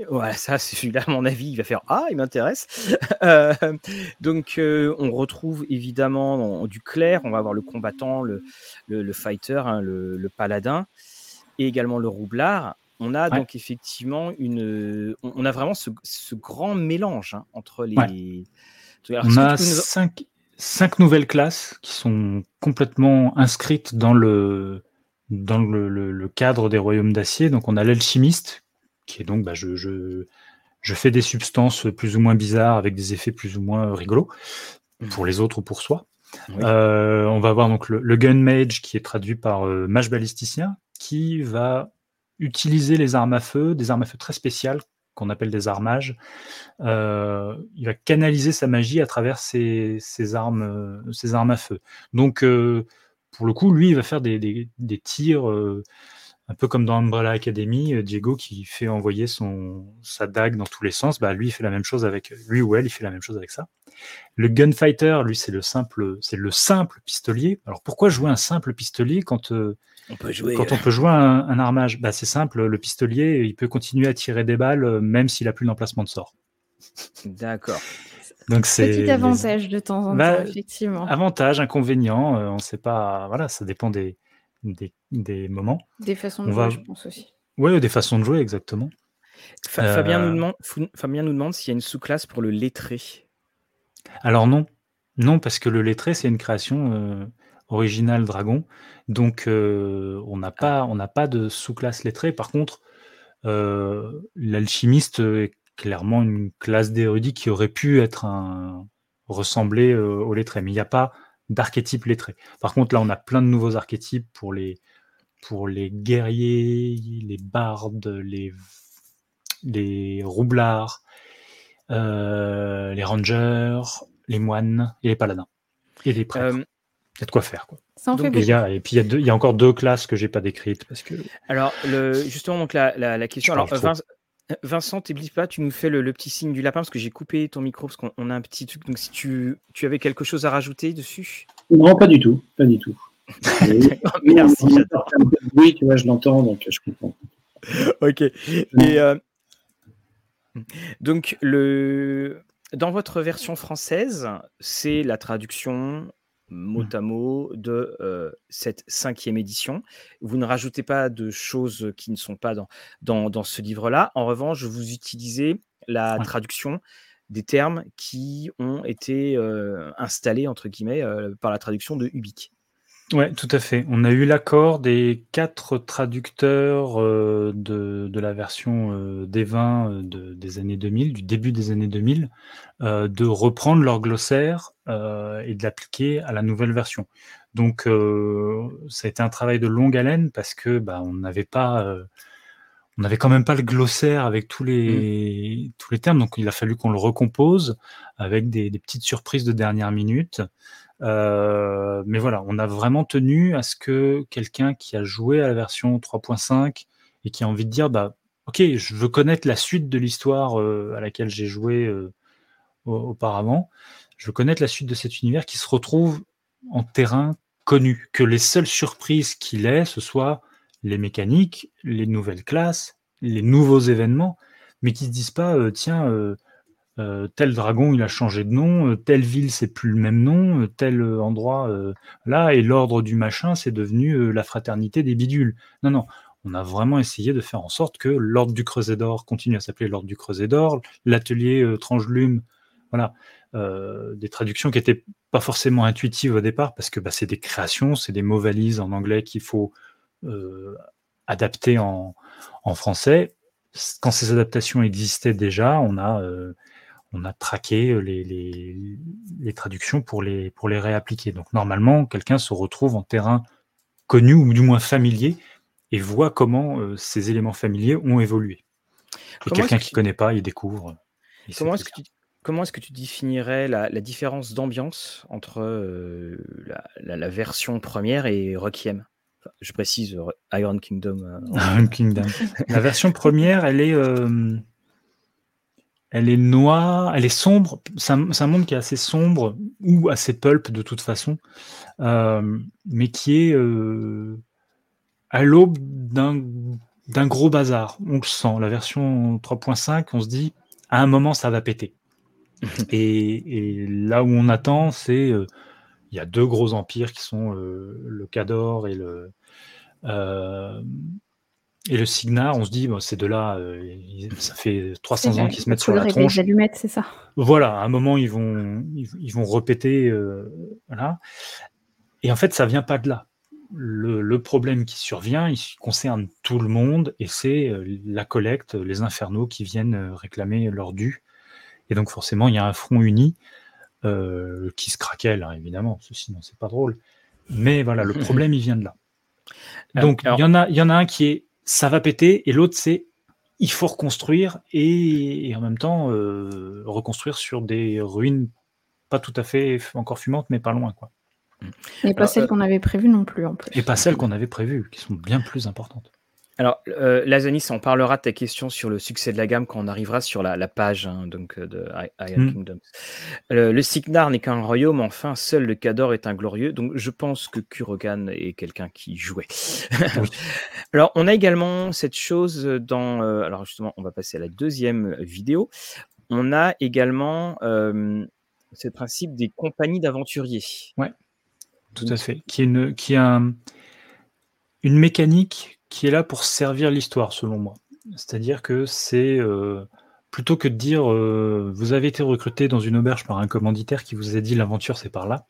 voilà, ça, (laughs) celui-là, à mon avis, il va faire Ah, il m'intéresse. (laughs) Euh, donc, euh, on retrouve évidemment du clair, on va avoir le combattant, le, le, fighter, hein, le, paladin, et également le roublard. On a donc effectivement une. On, a vraiment ce, ce grand mélange hein, entre les. on a cinq, cinq nouvelles classes qui sont complètement inscrites dans le, dans le, cadre des royaumes d'acier. Donc on a l'alchimiste, qui est donc bah, je, je, je, fais des substances plus ou moins bizarres avec des effets plus ou moins rigolos, mmh. pour les autres ou pour soi. Euh, on va avoir donc le, gun mage qui est traduit par euh, mage balisticien, qui va utiliser les armes à feu, des armes à feu très spéciales qu'on appelle des armages, euh, il va canaliser sa magie à travers ses, armes, euh, armes à feu. Donc, euh, pour le coup, lui, il va faire des, tirs un peu comme dans Umbrella Academy, Diego qui fait envoyer sa dague dans tous les sens, bah, lui, fait la même chose avec lui ou elle, il fait la même chose avec ça. Le gunfighter, lui, c'est le simple, c'est le simple pistolier. Alors pourquoi jouer un simple pistolier quand on peut jouer, quand on peut jouer un, armage? Bah, C'est simple, le pistolier, il peut continuer à tirer des balles euh, même s'il a plus d'emplacement de sort. D'accord. Donc c'est petit avantage de temps en bah, temps, effectivement. Avantage, inconvénient, euh, on ne sait pas. Voilà, ça dépend des, des, moments. Des façons de jouer, je pense aussi. Oui, des façons de jouer, exactement. Fabien, nous euh, demande, Fabien nous demande s'il y a une sous-classe pour le lettré. Alors non, non, parce que le lettré, c'est une création original dragon. Donc, euh, on n'a pas, pas de sous-classe lettrée. Par contre, euh, l'alchimiste est clairement une classe d'érudit qui aurait pu être un ressembler euh, au lettré, mais il n'y a pas d'archétype lettré. Par contre, là, on a plein de nouveaux archétypes pour les pour les guerriers, les bardes, les roublards, les rangers, les moines et les paladins et les prêtres. Il y a de quoi faire. Quoi. et, puis il y, a encore deux classes que j'ai pas décrites parce que. Alors le, justement donc la, question. Alors Vincent, t'oublies pas, tu nous fais le, petit signe du lapin parce que j'ai coupé ton micro parce qu'on a un petit truc. Donc si tu, tu avais quelque chose à rajouter dessus? Non, pas du tout, pas du tout. (laughs) Merci, Oui, tu vois, je l'entends donc je comprends. ok. Et euh, donc le dans votre version française, c'est la traduction mot mmh. à mot de cette cinquième édition. Vous ne rajoutez pas de choses qui ne sont pas dans, dans, ce livre-là. En revanche, vous utilisez la traduction des termes qui ont été installés, entre guillemets, par la traduction de Ubik. Ouais, tout à fait. On a eu l'accord des quatre traducteurs euh, de, de, la version euh, des 20 euh, de, des années 2000, du début des années 2000, euh, de reprendre leur glossaire et de l'appliquer à la nouvelle version. Donc, ça a été un travail de longue haleine parce que bah, on n'avait pas, on n'avait quand même pas le glossaire avec tous les, mmh. tous les termes, donc il a fallu qu'on le recompose avec des, des petites surprises de dernière minute. Euh, mais voilà, on a vraiment tenu à ce que quelqu'un qui a joué à la version 3.5 et qui a envie de dire, bah, ok, je veux connaître la suite de l'histoire euh, à laquelle j'ai joué euh, auparavant, je veux connaître la suite de cet univers qui se retrouve en terrain connu, que les seules surprises qu'il ait, ce soit les mécaniques, les nouvelles classes, les nouveaux événements, mais qui se disent pas, tiens, euh, tel dragon il a changé de nom, euh, telle ville c'est plus le même nom, euh, tel endroit là et l'ordre du machin c'est devenu la fraternité des bidules. Non non, on a vraiment essayé de faire en sorte que l'ordre du Creuset d'or continue à s'appeler l'ordre du Creuset d'or, l'atelier Trangelume, voilà, des traductions qui étaient pas forcément intuitives au départ parce que bah, c'est des créations, c'est des mots valises en anglais qu'il faut adapter en, français. Quand ces adaptations existaient déjà, on a on a traqué euh, les, traductions pour les, pour les réappliquer. Donc normalement, quelqu'un se retrouve en terrain connu ou du moins familier et voit comment euh, ces éléments familiers ont évolué. Et quelqu'un qui ne connaît pas, il découvre. comment est-ce que, tu, comment est-ce que tu définirais la, différence d'ambiance entre euh, la, version première et Requiem Je précise Iron Kingdom. (laughs) Iron Kingdom. la version première, elle est elle est noire, elle est sombre. C'est un, monde qui est assez sombre ou assez pulp de toute façon, euh, mais qui est euh, à l'aube d'un gros bazar. On le sent. La version 3.5, on se dit à un moment ça va péter. (laughs) et, là où on attend, c'est euh, il y a deux gros empires qui sont le Cador et le et le Signar, on se dit, c'est de là, euh, ça fait 300 ans qu'ils se mettent sur la tronche. allumettes, c'est ça. Voilà, à un moment, ils vont, ils, vont répéter. Euh, voilà. Et en fait, ça vient pas de là. Le, problème qui survient, il concerne tout le monde et c'est euh, la collecte, les infernaux qui viennent réclamer leur dû. Et donc, forcément, il y a un front uni qui se craquelle, hein, évidemment, sinon, c'est pas drôle. Mais voilà, le (laughs) problème, il vient de là. Donc, il y, en a, il y en a un qui est ça va péter, et l'autre, c'est il faut reconstruire et, en même temps euh, reconstruire sur des ruines pas tout à fait encore fumantes, mais pas loin. Quoi. Et pas celles euh, qu'on avait prévues non plus, en plus. Et pas celles qu'on avait prévues, qui sont bien plus importantes. Alors, euh, Lazanis, on parlera de ta question sur le succès de la gamme quand on arrivera sur la, page hein, donc, euh, de Iron mm. Kingdom. le Signar n'est qu'un royaume, enfin, seul le Cador est un glorieux. Donc, je pense que Kurokan est quelqu'un qui jouait. (laughs) alors, on a également cette chose dans. Euh, alors, justement, on va passer à la deuxième vidéo. On a également euh, ce principe des compagnies d'aventuriers. Ouais, tout à fait. Qui est, une, qui a une mécanique qui est là pour servir l'histoire, selon moi. C'est-à-dire que c'est euh, plutôt que de dire euh, vous avez été recruté dans une auberge par un commanditaire qui vous a dit l'aventure c'est par là.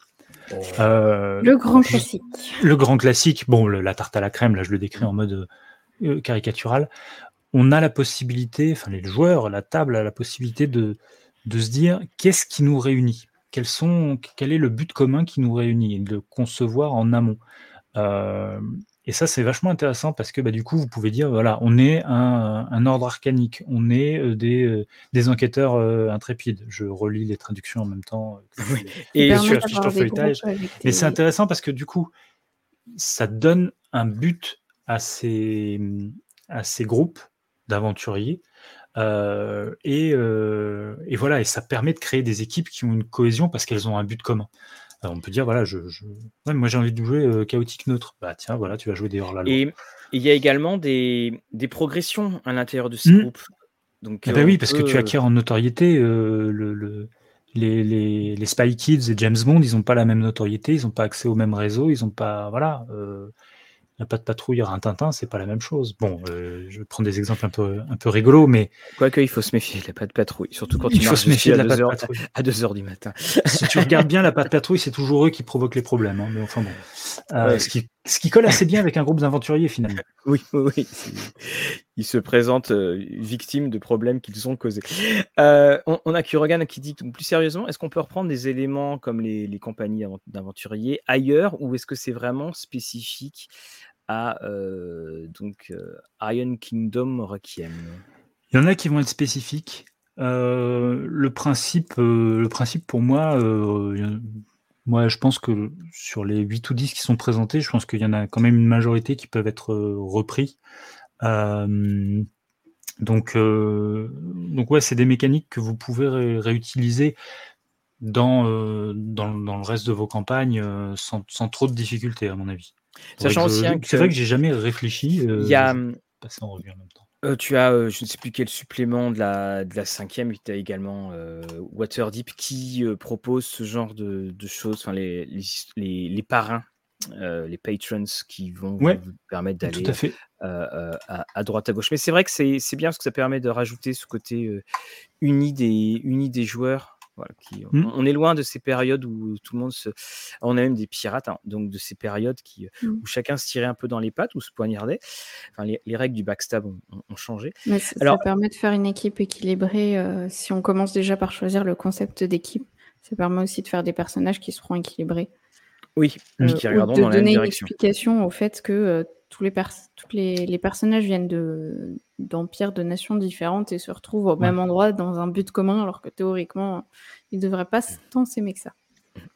Oh. Euh, le grand classique. Le grand classique. Bon, la tarte à la crème, là je le décris en mode caricatural. On a la possibilité, enfin les joueurs, la table a la possibilité de, de se dire qu'est-ce qui nous réunit? Quels sont, Quel est le but commun qui nous réunit? Et de concevoir en amont. Et ça, c'est vachement intéressant parce que bah, du coup, vous pouvez dire, voilà, on est un, ordre arcanique, on est euh, des, euh, des, enquêteurs euh, intrépides. Je relis les traductions en même temps. (laughs) et fiche feuilletage. Mais c'est intéressant parce que du coup, ça donne un but à ces, à ces groupes d'aventuriers. et, et, voilà, et ça permet de créer des équipes qui ont une cohésion parce qu'elles ont un but commun on peut dire, voilà, je, moi j'ai envie de jouer euh, chaotique neutre. Bah tiens, voilà, tu vas jouer des hors la loi. Et il y a également des, progressions à l'intérieur de ces mmh. groupes. Donc, ah bah oui, parce que tu acquiers en notoriété. Euh, le, les, les, Spy Kids et James Bond, ils n'ont pas la même notoriété, ils n'ont pas accès au même réseau, ils n'ont pas. Voilà. Euh, la patte patrouille un Tintin, c'est pas la même chose. Bon, euh, je prends des exemples un peu, un peu rigolos, mais. Quoique, il faut se méfier de la patte patrouille, surtout quand il faut se méfier de la patte patrouille. À 2h du matin. si tu regardes bien la patte patrouille, c'est toujours eux qui provoquent les problèmes. Hein, mais enfin bon. Euh, ce, qui, ce, qui, colle assez bien avec un groupe d'aventuriers, finalement. (laughs) Oui, oui. Ils se présentent euh, victimes de problèmes qu'ils ont causés. on, on, a Kurogan qui dit plus sérieusement, est-ce qu'on peut reprendre des éléments comme les, les compagnies d'aventuriers ailleurs ou est-ce que c'est vraiment spécifique à donc Iron Kingdom Requiem? Il y en a qui vont être spécifiques. le principe, le principe pour moi, moi je pense que sur les 8 ou 10 qui sont présentés, je pense qu'il y en a quand même une majorité qui peuvent être repris. donc, donc ouais, c'est des mécaniques que vous pouvez réutiliser dans, dans, dans, le reste de vos campagnes sans, sans trop de difficultés, à mon avis. Sachant aussi que c'est vrai que j'ai jamais réfléchi. Euh, il y a, passer en revue en même temps. Euh, tu as, euh, je ne sais plus quel supplément de la, de la cinquième, tu as également Waterdeep qui propose ce genre de, de choses, enfin les, les, les, parrains, les patrons qui vont vous permettre d'aller à, à, droite à gauche. Mais c'est vrai que c'est bien parce que ça permet de rajouter ce côté uni, des, uni des joueurs Mmh. on, est loin de ces périodes où tout le monde se. On a même des pirates, hein, donc de ces périodes qui, mmh. où chacun se tirait un peu dans les pattes ou se poignardait. Enfin, les, règles du backstab ont, changé. ça, permet de faire une équipe équilibrée. Euh, si on commence déjà par choisir le concept d'équipe, ça permet aussi de faire des personnages qui seront équilibrés. Oui, euh, dans la même direction. donner une explication au fait que euh, tous les, personnages viennent de, d'empires, de nations différentes et se retrouvent au même endroit dans un but commun, alors que théoriquement, ils ne devraient pas tant s'aimer que ça.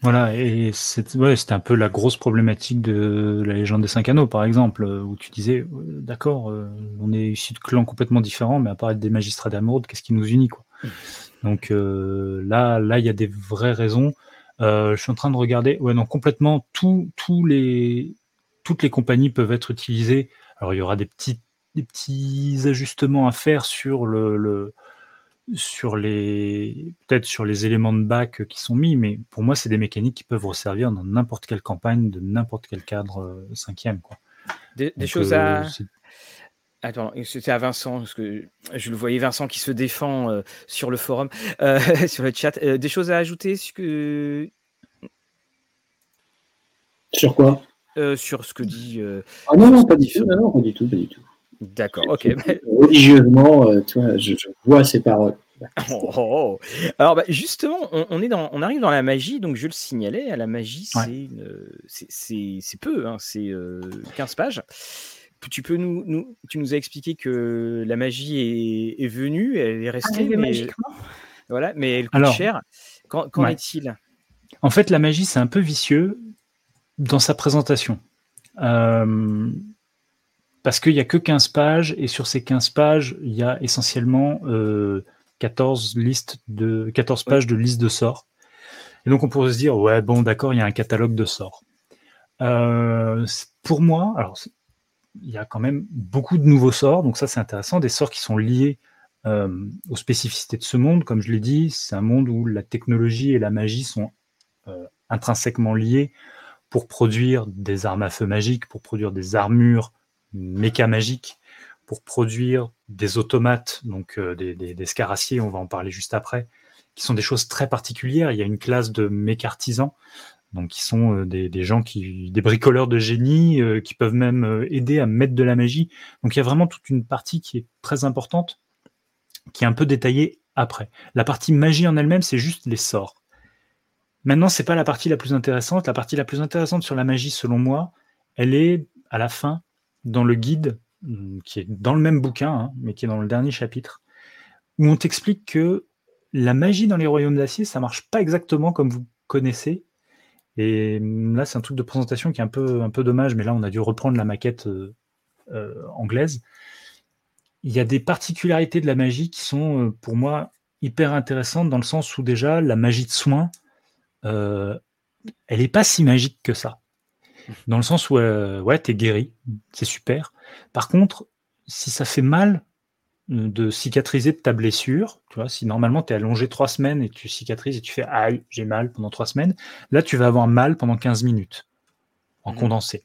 Voilà, et ouais, un peu la grosse problématique de la légende des cinq anneaux, par exemple, où tu disais, euh, d'accord, euh, on est issus de clans complètement différents, mais à part être des magistrats d'amour, qu'est-ce qui nous unit quoi? Donc euh, là, là, il y a des vraies raisons. je suis en train de regarder, ouais, non, complètement, tous les, toutes les compagnies peuvent être utilisées. Alors il y aura des petits, des petits ajustements à faire sur le sur les peut-être sur les éléments de bac qui sont mis, mais pour moi, c'est des mécaniques qui peuvent resservir dans n'importe quelle campagne de n'importe quel cadre euh, cinquième. Quoi. Des, choses à. Euh, Attends, c'était à Vincent, parce que je le voyais Vincent qui se défend euh, sur le forum, (laughs) sur le chat. des choses à ajouter sur, que... sur quoi? Sur ce que dit. ah non, non, pas du tout, non, pas du tout, pas du tout. D'accord, ok. (laughs) Religieusement, euh, tu vois, je, vois ces paroles. Oh, oh, oh. Alors bah, justement, on, est dans, on arrive dans la magie, donc je le signalais, à la magie, c'est peu, hein, c'est 15 euh, pages. Tu peux nous, nous, tu nous as expliqué que la magie est, est venue, elle est restée, mais, voilà, mais elle coûte cher. Qu'en est-il? En fait, la magie, c'est un peu vicieux dans sa présentation. Euh, parce qu'il n'y a que 15 pages, et sur ces 15 pages, il y a essentiellement 14, euh, listes de, 14 pages de listes de sorts. Et donc on pourrait se dire, ouais, bon, d'accord, il y a un catalogue de sorts. Euh, pour moi, alors, il y a quand même beaucoup de nouveaux sorts, donc ça c'est intéressant, des sorts qui sont liés euh, aux spécificités de ce monde. Comme je l'ai dit, c'est un monde où la technologie et la magie sont intrinsèquement liées pour produire des armes à feu magiques, pour produire des armures méca magique pour produire des automates, donc euh, des, des, on va en parler juste après, qui sont des choses très particulières. Il y a une classe de mécartisans, donc qui sont euh, des, des, gens qui, des bricoleurs de génie, euh, qui peuvent même aider à mettre de la magie. Donc il y a vraiment toute une partie qui est très importante, qui est un peu détaillée après. La partie magie en elle-même, c'est juste les sorts. Maintenant, c'est pas la partie la plus intéressante. La partie la plus intéressante sur la magie, selon moi, elle est à la fin dans le guide, mm, qui est dans le même bouquin, hein, mais qui est dans le dernier chapitre, où on t'explique que la magie dans les royaumes d'acier, ça marche pas exactement comme vous connaissez. Et là, c'est un truc de présentation qui est un peu, un peu dommage, mais là, on a dû reprendre la maquette euh, euh, anglaise. Il y a des particularités de la magie qui sont, euh, pour moi, hyper intéressantes dans le sens où déjà, la magie de soin, elle n'est pas si magique que ça. Dans le sens où, euh, ouais, t'es guéri, c'est super. Par contre, si ça fait mal euh, de cicatriser de ta blessure, tu vois, si normalement tu es allongé trois semaines et tu cicatrises et tu fais aïe, j'ai mal pendant trois semaines, là tu vas avoir mal pendant 15 minutes en mmh. condensé.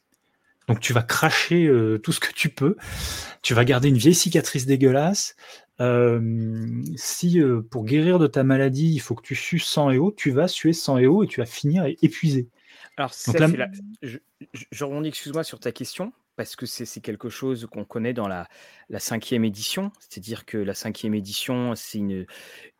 Donc tu vas cracher tout ce que tu peux. Tu vas garder une vieille cicatrice dégueulasse. Si pour guérir de ta maladie, il faut que tu sues sang et eau, tu vas suer sang et eau et tu vas finir épuisé. Alors, je, je, rebondis, excuse-moi, sur ta question, parce que c'est quelque chose qu'on connaît dans la, la cinquième édition. C'est-à-dire que la cinquième édition, c'est une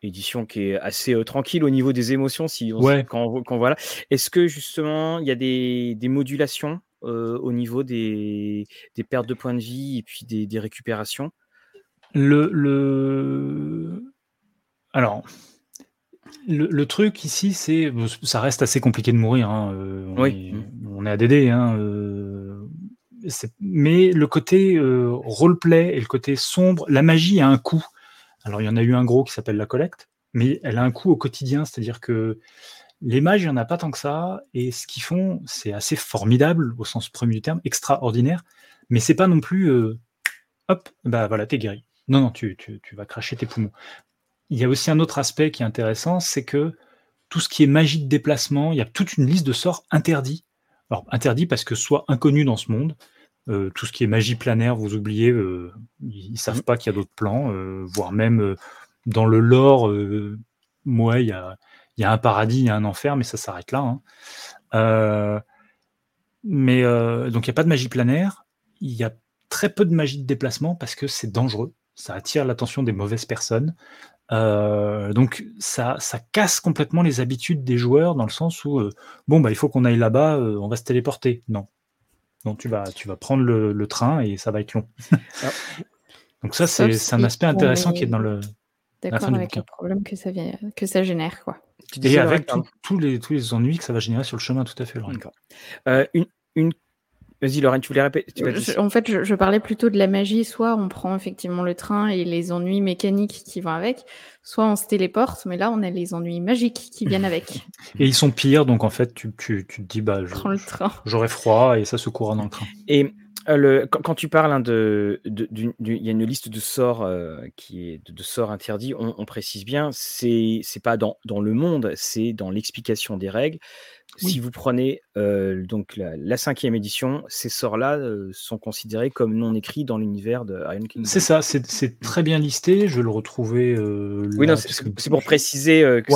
édition qui est assez tranquille au niveau des émotions, si quand, quand, voilà. Est-ce que justement, il y a des, des modulations au niveau des, des, pertes de points de vie et puis des, des récupérations? Le, le... Alors, le, truc ici, c'est ça reste assez compliqué de mourir. Hein, on, oui. est, on est ADD. Hein, mais le côté roleplay et le côté sombre, la magie a un coût. Alors il y en a eu un gros qui s'appelle la collecte, mais elle a un coût au quotidien, c'est-à-dire que les mages, il n'y en a pas tant que ça, et ce qu'ils font, c'est assez formidable au sens premier du terme, extraordinaire, mais c'est pas non plus hop, bah voilà, t'es guéri. Non, non, tu, tu, tu, vas cracher tes poumons. Il y a aussi un autre aspect qui est intéressant, c'est que tout ce qui est magie de déplacement, il y a toute une liste de sorts interdits. Alors, interdits parce que soit inconnus dans ce monde, euh, tout ce qui est magie planaire, vous oubliez, euh, ils, ne savent mmh. pas qu'il y a d'autres plans, euh, voire même dans le lore, moi, il y a, y a, un paradis, il y a un enfer, mais ça s'arrête là. Hein. mais donc, il n'y a pas de magie planaire, il y a très peu de magie de déplacement parce que c'est dangereux, ça attire l'attention des mauvaises personnes. donc ça, ça casse complètement les habitudes des joueurs dans le sens où bon bah il faut qu'on aille là-bas, on va se téléporter. Non, donc tu vas, tu vas prendre le, train et ça va être long. (laughs) Donc ça, c'est un aspect intéressant qui est dans le. D'accord avec le problème que ça, vient, que ça génère. Quoi. Et avec tous les, tous les ennuis que ça va générer sur le chemin, tout à fait. Euh, une, une Vas-y, Lorraine, tu voulais répéter En fait, je, parlais plutôt de la magie. Soit on prend effectivement le train et les ennuis mécaniques qui vont avec, soit on se téléporte, mais là, on a les ennuis magiques qui (laughs) viennent avec. Et ils sont pires, donc en fait, tu, tu, tu te dis, bah, j'aurais froid et ça se courra dans le train. Et euh, le, quand, tu parles hein, de, il y a une liste de sorts euh, qui est de, sorts interdits. On, on précise bien, c'est c'est pas dans, dans le monde, c'est dans l'explication des règles. Si vous prenez donc la, cinquième édition, ces sorts-là sont considérés comme non écrits dans l'univers de Iron Kingdom. C'est ça, c'est très bien listé. Je vais le retrouver. oui, non, c'est pour préciser que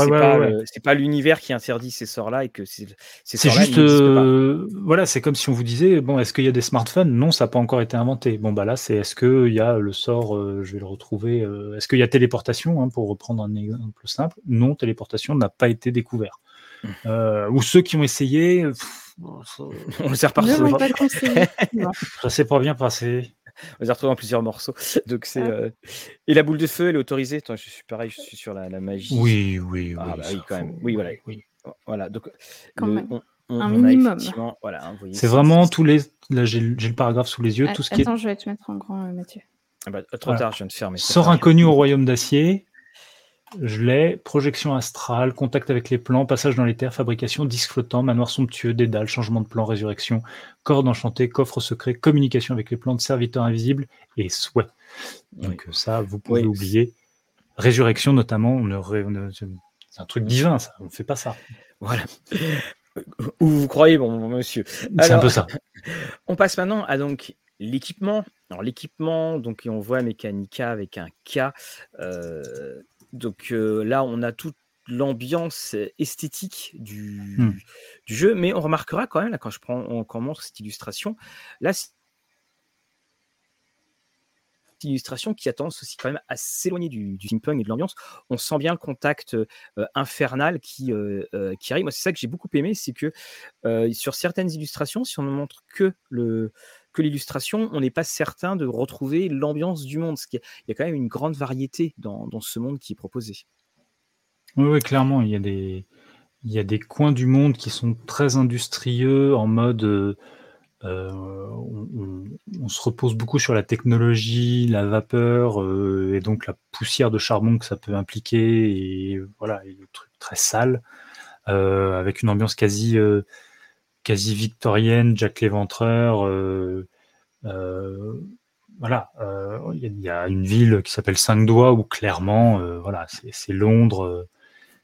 c'est pas, l'univers qui interdit ces sorts-là et que c'est. C'est juste, voilà, c'est comme si on vous disait, bon, est-ce qu'il y a des smartphones? Non, ça n'a pas encore été inventé. Bon, bah là, c'est est-ce qu'il y a le sort, je vais le retrouver. est-ce qu'il y a téléportation, hein, pour reprendre un exemple simple? Non, téléportation n'a pas été découvert. Euh, ou ceux qui ont essayé. (laughs) on les a repartis. Ça s'est pas bien passé. On les a retrouvés en plusieurs morceaux. Donc c'est ah. euh, Et la boule de feu, elle est autorisée? je suis pareil, je suis sur la, magie. Oui, oui, ah, oui. Bah oui, quand même. Oui, voilà. Oui. Voilà. Donc, un minimum. Voilà, c'est vraiment tous les. Là, j'ai le paragraphe sous les yeux. Ah, tout ce attends, je vais te mettre en grand, euh, Mathieu. Ah bah, trop tard, je viens de fermer. Sort inconnu au royaume d'acier. Je l'ai. Projection astrale, contact avec les plans, passage dans les terres, fabrication, disque flottant, manoir somptueux, dédale, changement de plan, résurrection, corde enchantée, coffre secret, communication avec les plans de serviteurs invisibles et souhait. Donc ça, vous pouvez oublier. Résurrection notamment, c'est un truc divin, ça. On ne fait pas ça. Voilà. Où vous croyez, bon, monsieur? C'est un peu ça. On passe maintenant à donc l'équipement. Alors l'équipement, donc on voit Mechanica avec un K. Euh, donc là, on a toute l'ambiance esthétique mmh. du, jeu, mais on remarquera quand même, là, quand je prends, on, quand montre cette illustration, là, cette illustration qui a tendance aussi quand même à s'éloigner du, du steampunk et de l'ambiance. On sent bien le contact infernal qui, qui arrive. Moi, c'est ça que j'ai beaucoup aimé, c'est que sur certaines illustrations, si on ne montre que le, que l'illustration, on n'est pas certain de retrouver l'ambiance du monde. Il y a quand même une grande variété dans, ce monde qui est proposé. Oui, clairement, il y, a des, coins du monde qui sont très industrieux, en mode euh, euh, on, se repose beaucoup sur la technologie, la vapeur euh, et donc la poussière de charbon que ça peut impliquer, et voilà, et le truc très sale, avec une ambiance quasi quasi victorienne, Jack l'Éventreur. Euh, euh, voilà, euh, il y, a une ville qui s'appelle Cinq Doigts où clairement, voilà, c'est Londres,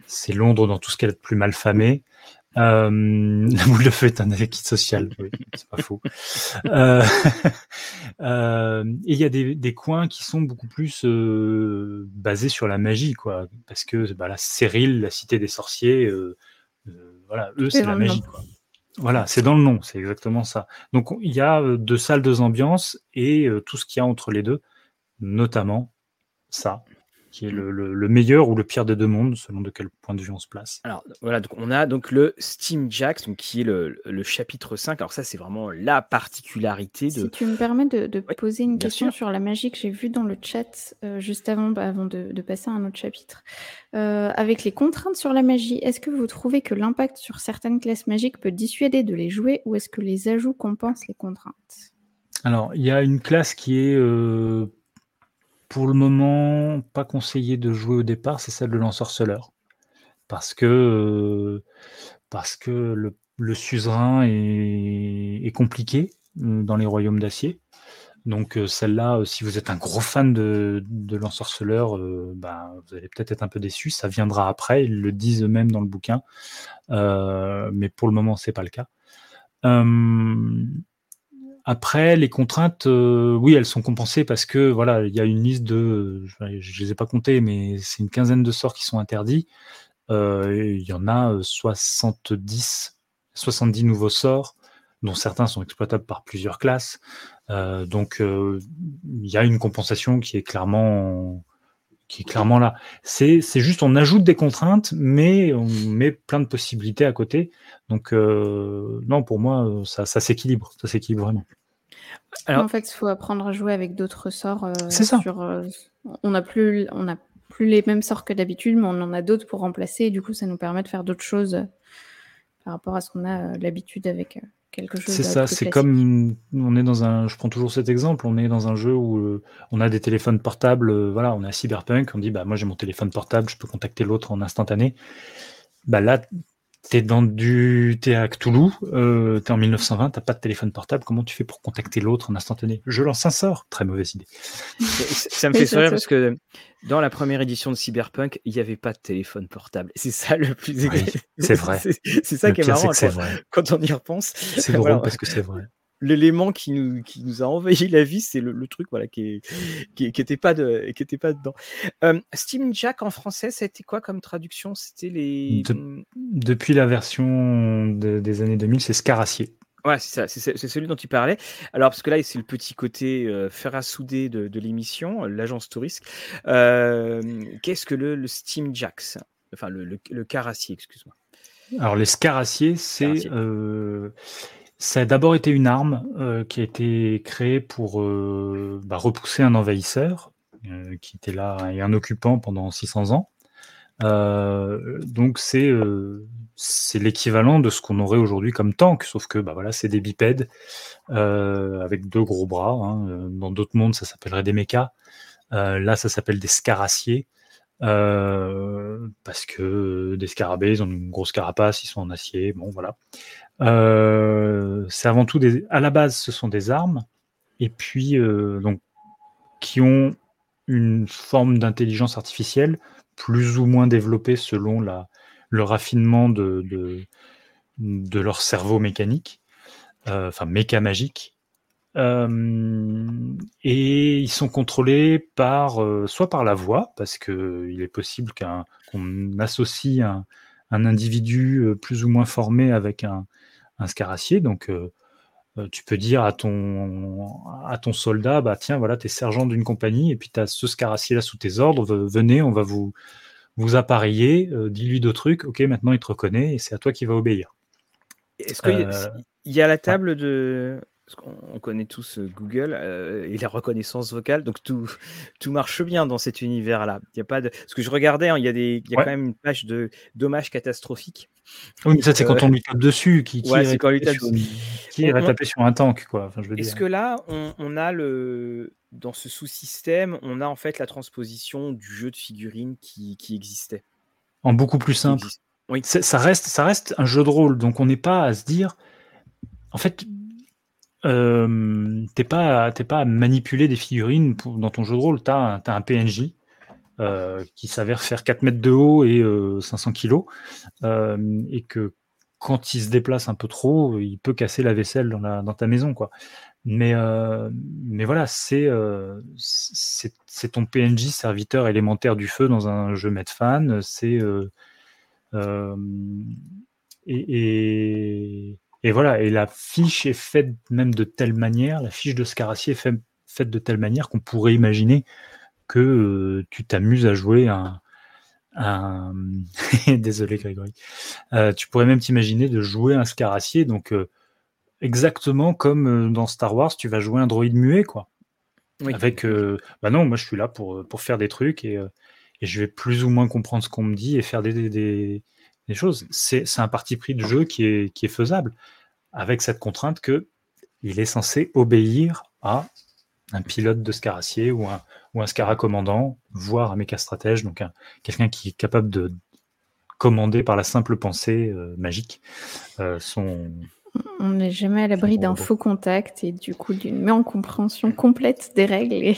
c'est Londres dans tout ce qu'elle a de plus mal famé. Euh, (laughs) la boule de feu est un kit social, oui, c'est pas faux. Euh, (laughs) euh, et il y a des, des, coins qui sont beaucoup plus basés sur la magie, quoi, parce que bah, la Cyril, la cité des sorciers, voilà, eux c'est la magie, quoi. Voilà, c'est dans le nom, c'est exactement ça. Donc il y a deux salles, deux ambiances et tout ce qu'il y a entre les deux, notamment ça, qui est le, le, meilleur ou le pire des deux mondes, selon de quel point de vue on se place. Alors voilà, donc on a donc le Steam Jacks, donc, qui est le, le chapitre 5. Alors ça, c'est vraiment la particularité de... Si tu me permets de, de poser une question sûr. sur la magie que j'ai vue dans le chat euh, juste avant, bah, avant de, de, passer à un autre chapitre. Euh, avec les contraintes sur la magie, est-ce que vous trouvez que l'impact sur certaines classes magiques peut dissuader de les jouer ou est-ce que les ajouts compensent les contraintes? Alors, il y a une classe qui est... Euh pour le moment, pas conseillé de jouer au départ, c'est celle de l'ensorceleur. Parce que, euh, parce que le, le suzerain est, compliqué euh, dans les royaumes d'acier. Donc euh, celle-là, si vous êtes un gros fan de, de l'ensorceleur, bah, vous allez peut-être être un peu déçu. Ça viendra après, ils le disent eux-mêmes dans le bouquin. Mais pour le moment, c'est pas le cas. Après, les contraintes, euh, oui, elles sont compensées parce que voilà, il y a une liste de, je, ne les ai pas comptées, mais c'est une quinzaine de sorts qui sont interdits. Euh, il y en a 70, euh, 70 nouveaux sorts, dont certains sont exploitables par plusieurs classes. Euh, donc, euh, il y a une compensation qui est clairement, qui est clairement là. C'est, c'est juste, on ajoute des contraintes, mais on met plein de possibilités à côté. Donc, euh, non, pour moi, ça, ça s'équilibre, ça s'équilibre vraiment. Alors, en fait, il faut apprendre à jouer avec d'autres sorts. Euh, c'est ça. Sur, euh, on n'a plus, on a plus les mêmes sorts que d'habitude, mais on en a d'autres pour remplacer. Et du coup, ça nous permet de faire d'autres choses euh, par rapport à ce qu'on a l'habitude avec quelque chose. C'est ça. C'est comme on est dans un. Je prends toujours cet exemple. On est dans un jeu où on a des téléphones portables. voilà, on a Cyberpunk. On dit bah moi j'ai mon téléphone portable, je peux contacter l'autre en instantané. Bah là, T'es dans du, t'es à Cthulhu, euh, t'es en 1920, t'as pas de téléphone portable. Comment tu fais pour contacter l'autre en instantané? Je lance un sort. Très mauvaise idée. ça, me fait sourire parce que dans la première édition de Cyberpunk, il n'y avait pas de téléphone portable. C'est ça le plus. Oui, (laughs) c'est vrai. C'est ça qui est marrant quand, quand, on y repense. C'est drôle voilà. parce que c'est vrai l'élément qui nous, qui nous a envahi la vie, c'est le, le, truc voilà, qui, est, qui, qui était pas de, qui était pas dedans. Euh, Steam Jack en français, c'était quoi comme traduction? C'était les. De, depuis la version de, des années 2000, c'est Scaracier. Ouais, c'est ça, c'est celui dont tu parlais. Alors, parce que là, c'est le petit côté euh, fer à souder de, de l'émission, l'agence touriste. Euh, Qu'est-ce que le, le Steam Jacks Enfin, le, le, le carassier, excuse-moi. Alors, les scaraciers, c'est. Ça a d'abord été une arme euh, qui a été créée pour euh, bah, repousser un envahisseur euh, qui était là et un occupant pendant 600 ans. Donc c'est c'est l'équivalent de ce qu'on aurait aujourd'hui comme tank, sauf que bah voilà c'est des bipèdes avec deux gros bras. Hein. Dans d'autres mondes ça s'appellerait des mechas. là ça s'appelle des scaraciers. Euh, parce que des scarabées, ils ont une grosse carapace, ils sont en acier, bon voilà. Euh, c'est avant tout des, à la base, ce sont des armes, et puis euh, donc qui ont une forme d'intelligence artificielle plus ou moins développée selon le raffinement de, de, leur cerveau mécanique, euh, enfin méca magique. Et ils sont contrôlés par soit par la voix, parce que il est possible qu'on qu associe un, un, individu plus ou moins formé avec un, un scaracier. Donc, euh, euh, tu peux dire à ton, à ton soldat, bah tiens, voilà, tu es sergent d'une compagnie et puis tu as ce scaracier-là sous tes ordres, venez, on va vous, vous appareiller, euh, dis-lui deux trucs, ok, maintenant il te reconnaît et c'est à toi qui va obéir. Est-ce qu'il euh, y, a la table de, on connaît tous Google euh, et la reconnaissance vocale, donc tout, (laughs) tout marche bien dans cet univers-là. Il y a pas de, ce que je regardais, hein, il y a des, il y a ouais. quand même une page de dommages catastrophiques. Oui, mais ça c'est euh, quand on lui tape dessus, qui, qui ouais, quand lui tape sur, qui irait taper sur un tank, quoi. Enfin, Est-ce que là, on, on, a le, dans ce sous-système, on a en fait la transposition du jeu de figurines qui, qui existait? En beaucoup plus simple. Oui. Ça reste, ça reste un jeu de rôle, donc on n'est pas à se dire, en fait euh, t'es pas t'es pas à manipuler des figurines dans ton jeu de rôle. T'as un, as un PNJ euh, qui s'avère faire 4 mètres de haut et euh, 500 kilos, euh, et que quand il se déplace un peu trop, il peut casser la vaisselle dans, la, dans ta maison, quoi. Mais, euh, mais voilà, c'est ton PNJ serviteur élémentaire du feu dans un jeu Medfan. C'est et, et, voilà, et la fiche est faite même de telle manière, la fiche de Scaracier est faite de telle manière qu'on pourrait imaginer que tu t'amuses à jouer un, un... (laughs) désolé Grégory, tu pourrais même t'imaginer de jouer un Scaracier, donc exactement comme dans Star Wars, tu vas jouer un droïde muet, quoi. Avec, bah non, moi je suis là pour, pour faire des trucs et, et, je vais plus ou moins comprendre ce qu'on me dit et faire des, des, des choses. C'est un parti pris de jeu qui est, qui est faisable, avec cette contrainte que il est censé obéir à un pilote de scaracier ou un, ou un scara commandant, voire un méca stratège, donc quelqu'un qui est capable de commander par la simple pensée euh, magique euh, son. On n'est jamais à l'abri d'un faux contact et du coup d'une compréhension complète des règles et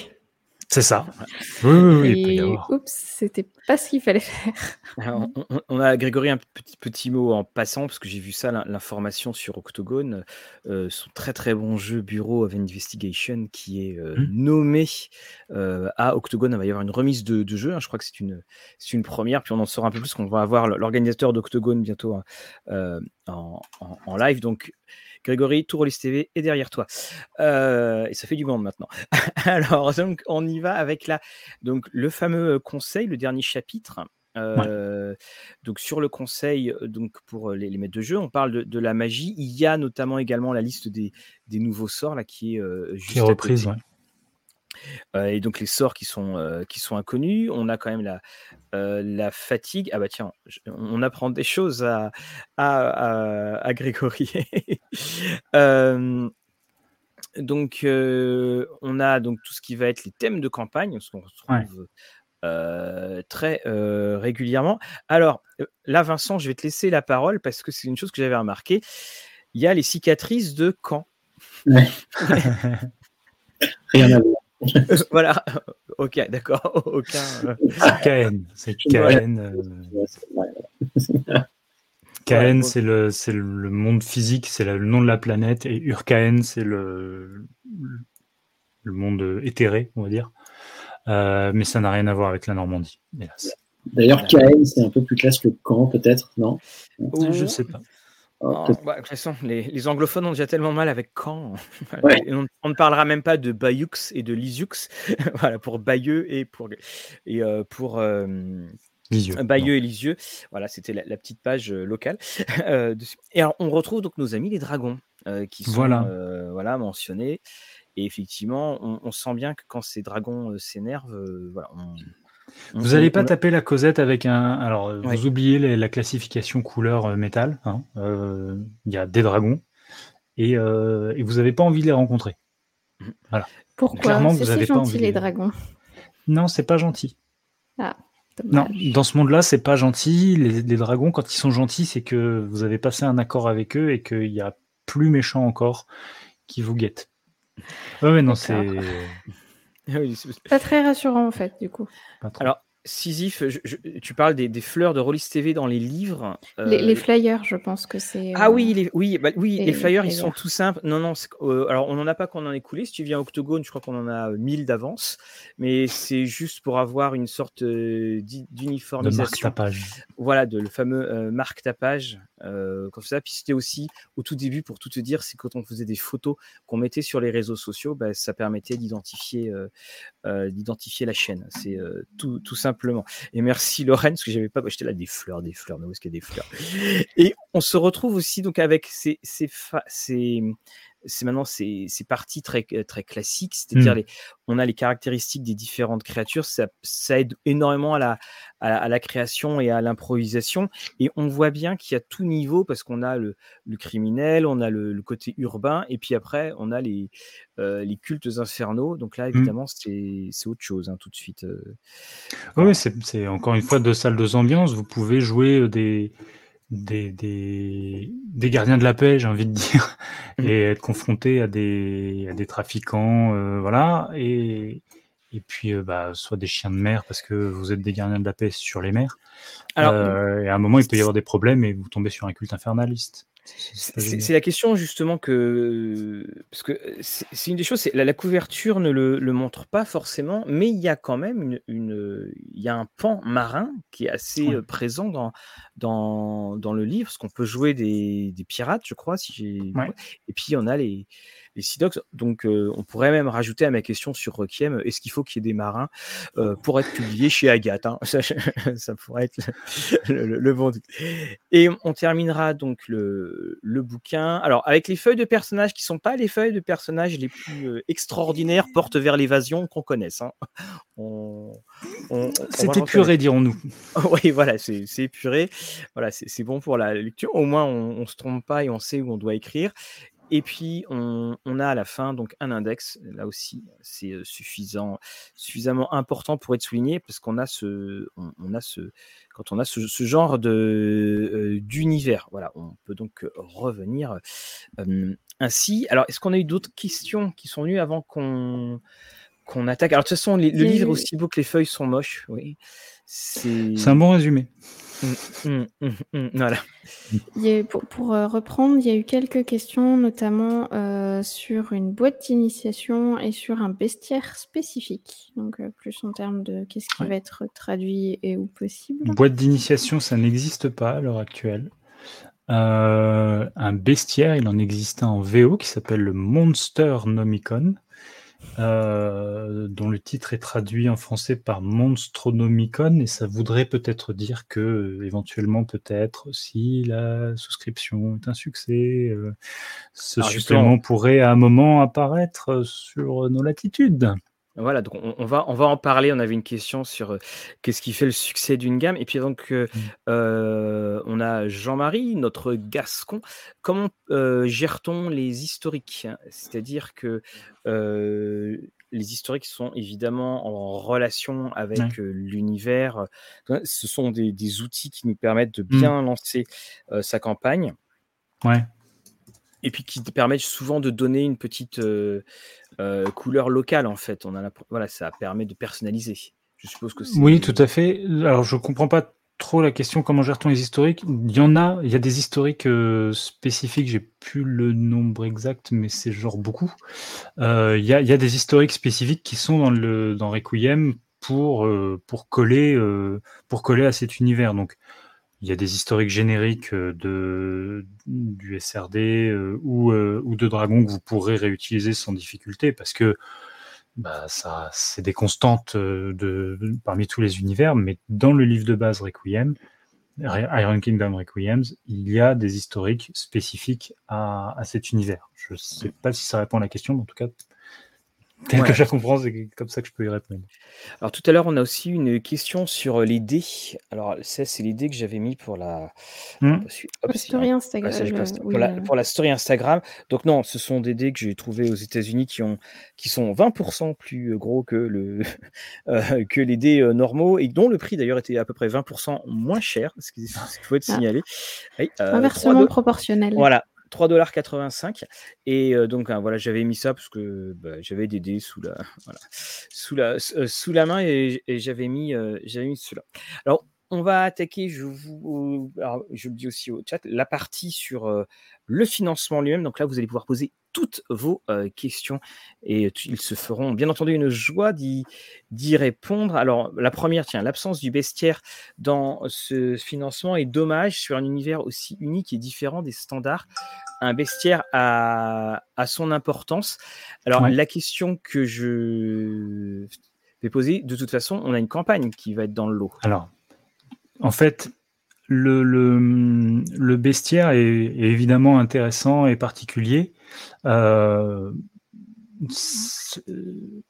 c'est ça. Oui, oui, oui. oups, c'était pas ce qu'il fallait faire. on, a Grégory un petit, petit mot en passant, parce que j'ai vu ça, l'information sur Octogone, euh, son très très bon jeu Bureau of Investigation qui est euh, mmh. nommé euh, à Octogone. Il va y avoir une remise de, jeu, hein. je crois que c'est une, une première, puis on en saura un peu plus, qu'on va avoir l'organisateur d'Octogone bientôt hein, en, en, live. Donc Grégory, Touroliste TV est derrière toi. Euh, et ça fait du monde maintenant. (laughs) Alors, donc, on y va avec la, donc, le fameux conseil, le dernier chapitre. Euh, donc sur le conseil, donc pour les, maîtres de jeu, on parle de, la magie. Il y a notamment également la liste des, nouveaux sorts là qui est euh, juste qui est reprise. Euh, et donc les sorts qui sont, euh, qui sont inconnus. On a quand même la, euh, la fatigue. Ah bah tiens, on apprend des choses à, à, à, Grégory. (laughs) donc on a donc tout ce qui va être les thèmes de campagne, ce qu'on retrouve très régulièrement. Alors là, Vincent, je vais te laisser la parole parce que c'est une chose que j'avais remarqué. Il y a les cicatrices de camp. (laughs) (laughs) Rien à voir. (laughs) voilà, (laughs) ok, d'accord, (laughs) aucun. C'est KN, c'est KN. KN, c'est le, c'est le monde physique, c'est le nom de la planète, et Urkaen, c'est le, le monde éthéré, on va dire. Euh, mais ça n'a rien à voir avec la Normandie, D'ailleurs, KN, c'est un peu plus classe que Caen, peut-être, non? Je ne sais pas. Bah, de toute façon, les, anglophones ont déjà tellement mal avec quand. on, ne parlera même pas de Bayux et de Lisiux. (laughs) voilà, pour Bayeux et pour, et, euh, pour euh, Bayeux et Lisieux. Voilà, c'était la, petite page (laughs) euh, locale. et alors, on retrouve donc nos amis les dragons qui sont voilà. voilà. mentionnés. Et effectivement, on, on, sent bien que quand ces dragons s'énervent, voilà, on, vous n'allez pas taper la Cosette avec un. Alors, vous oubliez la classification couleur euh, métal. Hein. Euh, il y a des dragons et, euh, vous n'avez pas envie de les rencontrer. Mhm. Voilà. Pourquoi C'est vous avez gentil, les dragons? Non, c'est pas gentil. Ah, non, dans ce monde-là, c'est pas gentil. Les, dragons, quand ils sont gentils, c'est que vous avez passé un accord avec eux et qu'il y a plus méchant encore qui vous guette. Oui, mais non, c'est. (laughs) Pas très rassurant en fait, du coup. Alors, Sisyphe, tu parles des, fleurs de Rollis TV dans les livres. Les, euh, flyers, je pense que c'est. Ah oui, les, oui, bah, oui, les, flyers, ils sont tout simples. Non, non, euh, alors on n'en a pas qu'on en ait coulé. Si tu viens à Octogone, je crois qu'on en a 1000 d'avance. Mais c'est juste pour avoir une sorte euh, d'uniformisation. De marque tapage. Voilà, de le fameux marque tapage. comme ça. Puis c'était aussi au tout début, pour tout te dire, c'est quand on faisait des photos qu'on mettait sur les réseaux sociaux, bah, ça permettait d'identifier d'identifier la chaîne. C'est tout, tout simple et merci Lorraine, parce que j'avais pas, j'étais là des fleurs, des fleurs, mais où est-ce qu'il y a des fleurs? Et on se retrouve aussi donc avec ces, ces, ces, c'est maintenant ces, parties très, très classiques, c'est-à-dire mmh. on a les caractéristiques des différentes créatures, ça, ça aide énormément à la, à, la création et à l'improvisation, et on voit bien qu'il y a tout niveau, parce qu'on a le, le, criminel, on a le, côté urbain, et puis après, on a les, euh, les cultes infernaux, donc là, mmh. évidemment, c'est autre chose, hein, tout de suite. Euh. oui, c'est encore une fois deux salles, deux ambiances, vous pouvez jouer euh, des des, des, des, gardiens de la paix, j'ai envie de dire, mmh. et être confronté à des, à des trafiquants, euh, voilà, et, et puis bah, soit des chiens de mer parce que vous êtes des gardiens de la paix sur les mers. Alors, et à un moment, il peut y avoir des problèmes et vous tombez sur un culte infernaliste. C'est la question justement que parce que c'est une des choses, la, la couverture ne le, le, montre pas forcément, mais il y a quand même une, une il y a un pan marin qui est assez présent dans, dans, dans le livre, parce qu'on peut jouer des, des, pirates, je crois, si et puis on a les les Sidox. Donc, euh, on pourrait même rajouter à ma question sur Requiem, est-ce qu'il faut qu'il y ait des marins euh, pour être publié chez Agathe hein? (laughs) Ça, pourrait être le, bon Et on terminera donc le, le, bouquin. Alors, avec les feuilles de personnages qui sont pas les feuilles de personnages les plus euh, extraordinaires, porte vers l'évasion qu'on connaisse. Hein. c'est épuré, dirons-nous. (laughs) oui, voilà, c'est épuré. Voilà, c'est bon pour la lecture. Au moins, on, on se trompe pas et on sait où on doit écrire. Et puis, on, a à la fin donc un index. Là aussi, c'est suffisant, suffisamment important pour être souligné parce qu'on a ce, on, a ce, quand on a ce, genre de d'univers. Voilà, on peut donc revenir ainsi. Alors, est-ce qu'on a eu d'autres questions qui sont venues avant qu'on qu'on attaque? Alors, de toute façon, le livre est aussi beau que les feuilles sont moches. Oui, c'est un bon résumé. Mmh, mmh, mmh, voilà. pour, euh, reprendre, il y a eu quelques questions, notamment euh, sur une boîte d'initiation et sur un bestiaire spécifique. Donc, euh, plus en termes de qu'est-ce qui va être traduit et ou possible. Boîte d'initiation, ça n'existe pas à l'heure actuelle. un bestiaire, il en existe un en VO qui s'appelle le Monster Nomicon. Euh, dont le titre est traduit en français par Monstronomicon, et ça voudrait peut-être dire que, éventuellement, peut-être, si la souscription est un succès, euh, ce supplément pourrait à un moment apparaître sur nos latitudes. Voilà, donc on, va, on va en parler. On avait une question sur qu'est-ce qui fait le succès d'une gamme. Et puis donc, mmh. on a Jean-Marie, notre gascon. Comment gère-t-on les historiques? C'est-à-dire que les historiques sont évidemment en relation avec l'univers. Ce sont des, outils qui nous permettent de mmh. bien lancer sa campagne. Ouais et puis qui permettent souvent de donner une petite euh, euh, couleur locale en fait. On a voilà, ça permet de personnaliser. Je suppose que Oui, tout à fait. Alors je comprends pas trop la question comment gère-t-on les historiques? Il y en a, il y a des historiques euh, spécifiques, j'ai plus le nombre exact, mais c'est genre beaucoup. il, y a, il, y a, des historiques spécifiques qui sont dans le dans Requiem pour pour coller pour coller à cet univers. Donc il y a des historiques génériques euh, de, du SRD euh, ou, euh, ou de Dragon que vous pourrez réutiliser sans difficulté parce que bah, ça, c'est des constantes de, parmi tous les univers, mais dans le livre de base Requiem, Iron Kingdom Requiem, il y a des historiques spécifiques à, à cet univers. Je ne sais pas si ça répond à la question, mais en tout cas, Tel que je comprends, c'est comme ça que je peux y répondre. Alors tout à l'heure, on a aussi une question sur les dés. Alors ça, c'est les dés que j'avais mis pour la, mmh. story Instagram. pour, la, story Instagram. Donc non, ce sont des dés que j'ai trouvés aux États-Unis qui ont qui sont 20% plus gros que le (laughs) euh, que les dés normaux et dont le prix d'ailleurs était à peu près 20% moins cher, ce qu'il faut être ah. signalé. Inversement proportionnel. Voilà, 3,85$. Et euh, donc, hein, voilà, j'avais mis ça parce que bah, j'avais des dés sous la, (laughs) sous la, euh, sous la main et, j'avais mis, euh, mis cela. Alors, on va attaquer, je vous, je le dis aussi au chat, la partie sur le financement lui-même. Donc là, vous allez pouvoir poser toutes vos questions et ils se feront bien entendu une joie d'y répondre. Alors la première, tiens, l'absence du bestiaire dans ce financement est dommage sur un univers aussi unique et différent des standards. Un bestiaire a, son importance. Alors la question que je vais poser, de toute façon, on a une campagne qui va être dans le lot. Alors, en fait, le, le, bestiaire est, évidemment intéressant et particulier. Euh,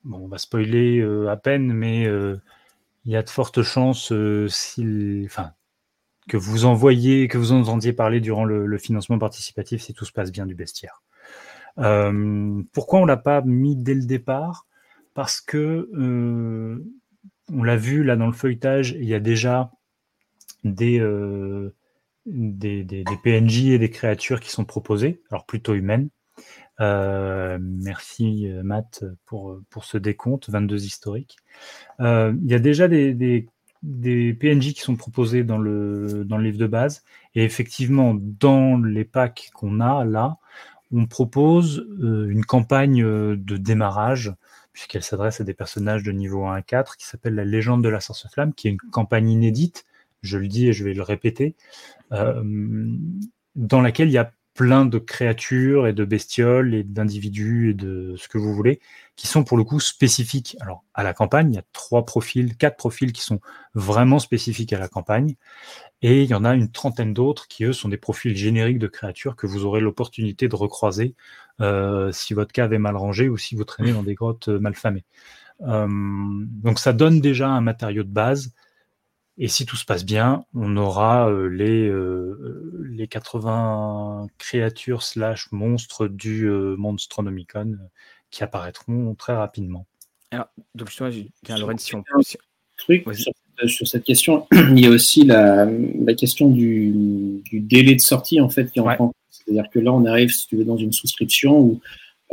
bon, on va spoiler euh, à peine, mais euh, il y a de fortes chances que vous envoyez, que vous entendiez parler durant le, financement participatif si tout se passe bien du bestiaire. pourquoi on l'a pas mis dès le départ? Parce que on l'a vu là dans le feuilletage, il y a déjà euh, des, des, PNJ et des créatures qui sont proposées, alors plutôt humaines. merci Matt pour, pour ce décompte, 22 historiques. Il y a déjà des, PNJ qui sont proposés dans le, dans le livre de base. Et effectivement, dans les packs qu'on a là, on propose une campagne de démarrage puisqu'elle s'adresse à des personnages de niveau 1 à 4, qui s'appelle La légende de la sorce flamme, qui est une campagne inédite, je le dis et je vais le répéter, euh, dans laquelle il y a plein de créatures et de bestioles et d'individus et de ce que vous voulez, qui sont pour le coup spécifiques. Alors, à la campagne, il y a trois profils, quatre profils qui sont vraiment spécifiques à la campagne. Et il y en a une trentaine d'autres qui, eux, sont des profils génériques de créatures que vous aurez l'opportunité de recroiser euh, si votre cave est mal rangé ou si vous traînez dans des grottes euh, mal famées. Donc ça donne déjà un matériau de base. Et si tout se passe bien, on aura les, les 80 créatures slash monstres du Monstronomicon qui apparaîtront très rapidement. Alors, donc justement, Lorenz, si on... Truc, sur, cette question, (clears throat) il y a aussi la, la question du, du, délai de sortie en fait qui en prend c'est-à-dire que là, on arrive, si tu veux, dans une souscription où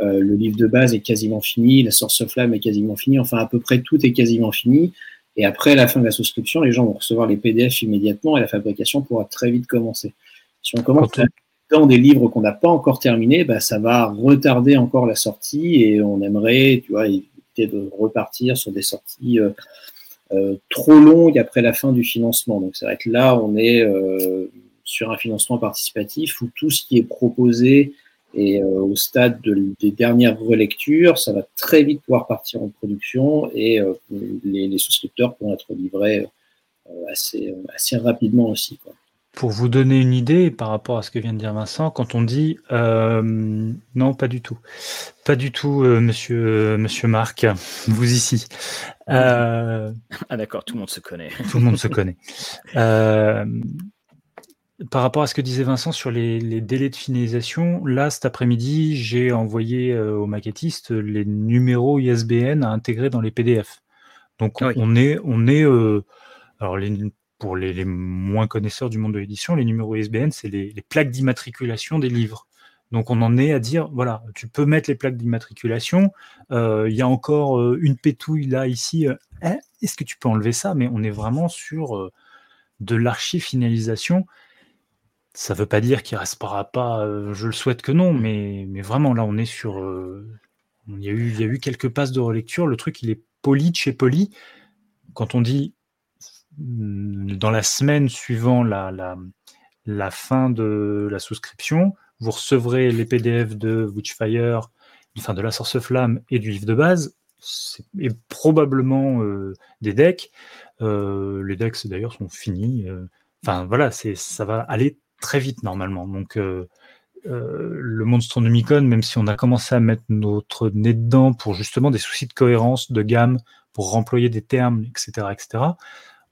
euh, le livre de base est quasiment fini, la source flamme est quasiment finie, enfin à peu près tout est quasiment fini. Et après la fin de la souscription, les gens vont recevoir les PDF immédiatement et la fabrication pourra très vite commencer. Si on commence dans des livres qu'on n'a pas encore terminés, bah, ça va retarder encore la sortie et on aimerait, tu vois, éviter de repartir sur des sorties euh, euh, trop longues après la fin du financement. Donc c'est vrai que là, on est sur un financement participatif où tout ce qui est proposé est euh, au stade des dernières relectures, ça va très vite pouvoir partir en production et euh, les, souscripteurs pourront être livrés euh, assez, assez rapidement aussi. Pour vous donner une idée par rapport à ce que vient de dire Vincent, quand on dit non, pas du tout, pas du tout, monsieur, monsieur Marc, vous ici. ah d'accord, tout le monde se connaît. Tout le monde se connaît par rapport à ce que disait Vincent sur les, délais de finalisation, là, cet après-midi, j'ai envoyé euh, aux maquettistes les numéros ISBN à intégrer dans les PDF. Donc, on est, on est euh, alors pour les, moins connaisseurs du monde de l'édition, les numéros ISBN, c'est les, plaques d'immatriculation des livres. Donc, on en est à dire, voilà, tu peux mettre les plaques d'immatriculation. Euh, il y a encore une pétouille là, ici. Hein, est-ce que tu peux enlever ça? Mais on est vraiment sur de l'archi-finalisation ça ne veut pas dire qu'il ne restera pas, euh, je le souhaite que non, mais, vraiment là on est sur. Euh, il, y a eu, quelques passes de relecture, le truc il est poli de chez poli. Quand on dit mm, dans la semaine suivant la, fin de la souscription, vous recevrez les PDF de Witchfire, enfin de la Source Flamme et du livre de base, et probablement euh, des decks. les decks d'ailleurs sont finis. Enfin voilà, ça va aller très vite normalement. Donc euh, euh, le Monstronomicon, même si on a commencé à mettre notre nez dedans pour justement des soucis de cohérence, de gamme, pour remployer des termes, etc., etc.,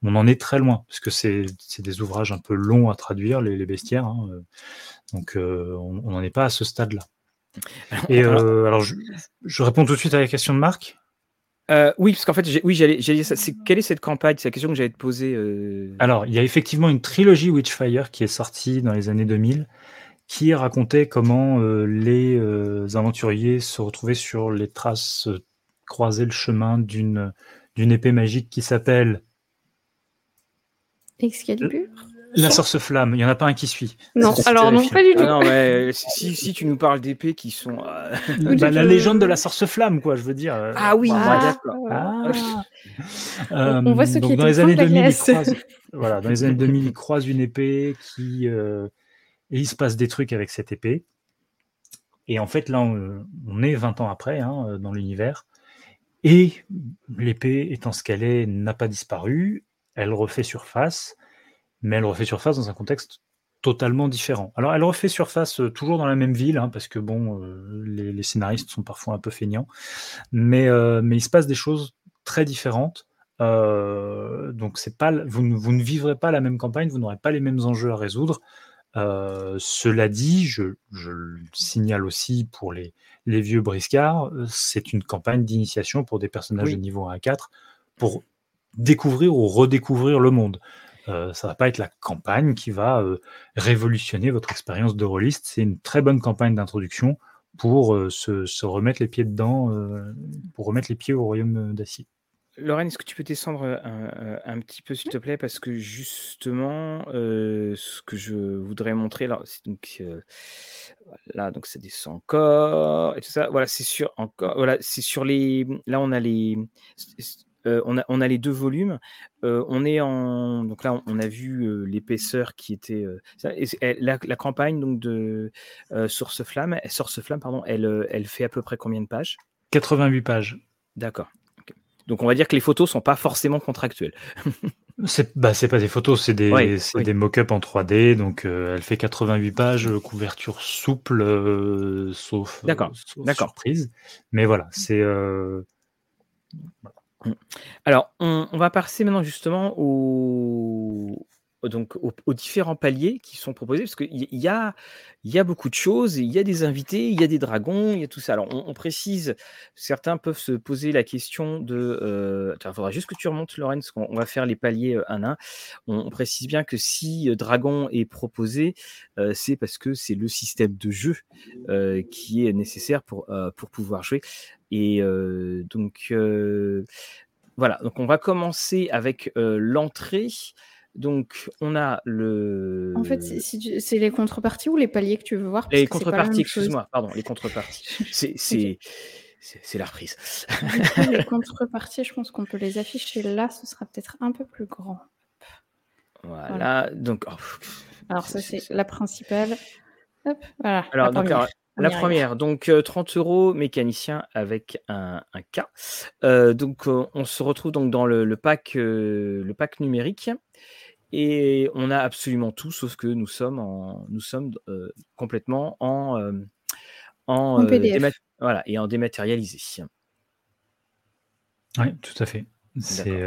on en est très loin, parce que c'est des ouvrages un peu longs à traduire, les, bestiaires. Hein, euh. donc on n'en est pas à ce stade-là. Et alors, je, je, réponds tout de suite à la question de Marc. Euh, oui, parce qu'en fait, oui, j'allais dire ça. quelle est cette campagne? C'est la question que j'allais te poser. Euh. Alors, il y a effectivement une trilogie Witchfire qui est sortie dans les années 2000 qui racontait comment euh, les aventuriers se retrouvaient sur les traces, croiser le chemin d'une épée magique qui s'appelle Excalibur la source flamme, il n'y en a pas un qui suit. Non, alors non, pas du tout. Ah non, mais si, si, tu nous parles d'épées qui sont. Euh, bah, la légende de la source flamme, quoi, je veux dire. Euh, ah oui, ah, ah. Euh, on voit ce qui est dans les années 2000, il croise, voilà, dans les années 2000, il croise une épée qui. et il se passe des trucs avec cette épée. Et en fait, là, on, est 20 ans après, hein, dans l'univers. Et l'épée, étant ce qu'elle est, n'a pas disparu. Elle refait surface mais elle refait surface dans un contexte totalement différent. Alors, elle refait surface euh, toujours dans la même ville, hein, parce que bon, euh, les, scénaristes sont parfois un peu feignants, mais, euh, mais il se passe des choses très différentes. donc, c'est pas, vous, vous, ne vivrez pas la même campagne, vous n'aurez pas les mêmes enjeux à résoudre. cela dit, je, je, le signale aussi pour les, les vieux briscards, c'est une campagne d'initiation pour des personnages de niveau 1 à 4 pour découvrir ou redécouvrir le monde. Euh, ça va pas être la campagne qui va euh, révolutionner votre expérience de rôliste. C'est une très bonne campagne d'introduction pour se, remettre les pieds dedans, pour remettre les pieds au royaume d'acier. Lorraine, est-ce que tu peux descendre un, petit peu, s'il te plaît, parce que justement, ce que je voudrais montrer là, c'est donc là, donc ça descend encore et tout ça. Voilà, c'est sur encore, voilà, c'est sur les. Là, on a les. On, a, on a les deux volumes. on est en donc là on a vu l'épaisseur qui était la, campagne donc de Source Flamme, Source Flamme pardon, elle, elle fait à peu près combien de pages? 88 pages. D'accord. Donc on va dire que les photos sont pas forcément contractuelles. (laughs) c'est bah, pas des photos, c'est des, des mock-ups en 3D. Donc euh, elle fait 88 pages, couverture souple, euh, sauf, surprise. Mais voilà, c'est. Euh, Alors on, on, va passer maintenant justement au, donc aux, différents paliers qui sont proposés, parce qu'il y a, y a beaucoup de choses, il y a des invités, il y a des dragons, il y a tout ça. Alors on, précise, certains peuvent se poser la question de... Euh, il faudra juste que tu remontes, parce qu'on va faire les paliers euh, un à un. On, précise bien que si euh, dragon est proposé, euh, c'est parce que c'est le système de jeu qui est nécessaire pour, pour pouvoir jouer. Et donc... voilà, donc on va commencer avec l'entrée. Donc, on a le. En fait, c'est les contreparties ou les paliers que tu veux voir? Les contreparties, excuse-moi, pardon, les contreparties. (laughs) C'est la reprise. les (laughs) contreparties, je pense qu'on peut les afficher là, ce sera peut-être un peu plus grand. Voilà, donc. Oh, alors, ça, c'est la principale. Hop, voilà. Alors, première. La première, donc 30 euh, euros mécanicien avec un, un K. Euh, donc euh, on se retrouve donc dans le, pack, le pack numérique. Et on a absolument tout, sauf que nous sommes, en, nous sommes euh, complètement en, euh, en, euh, voilà, et en dématérialisé. Oui, tout à fait. C'est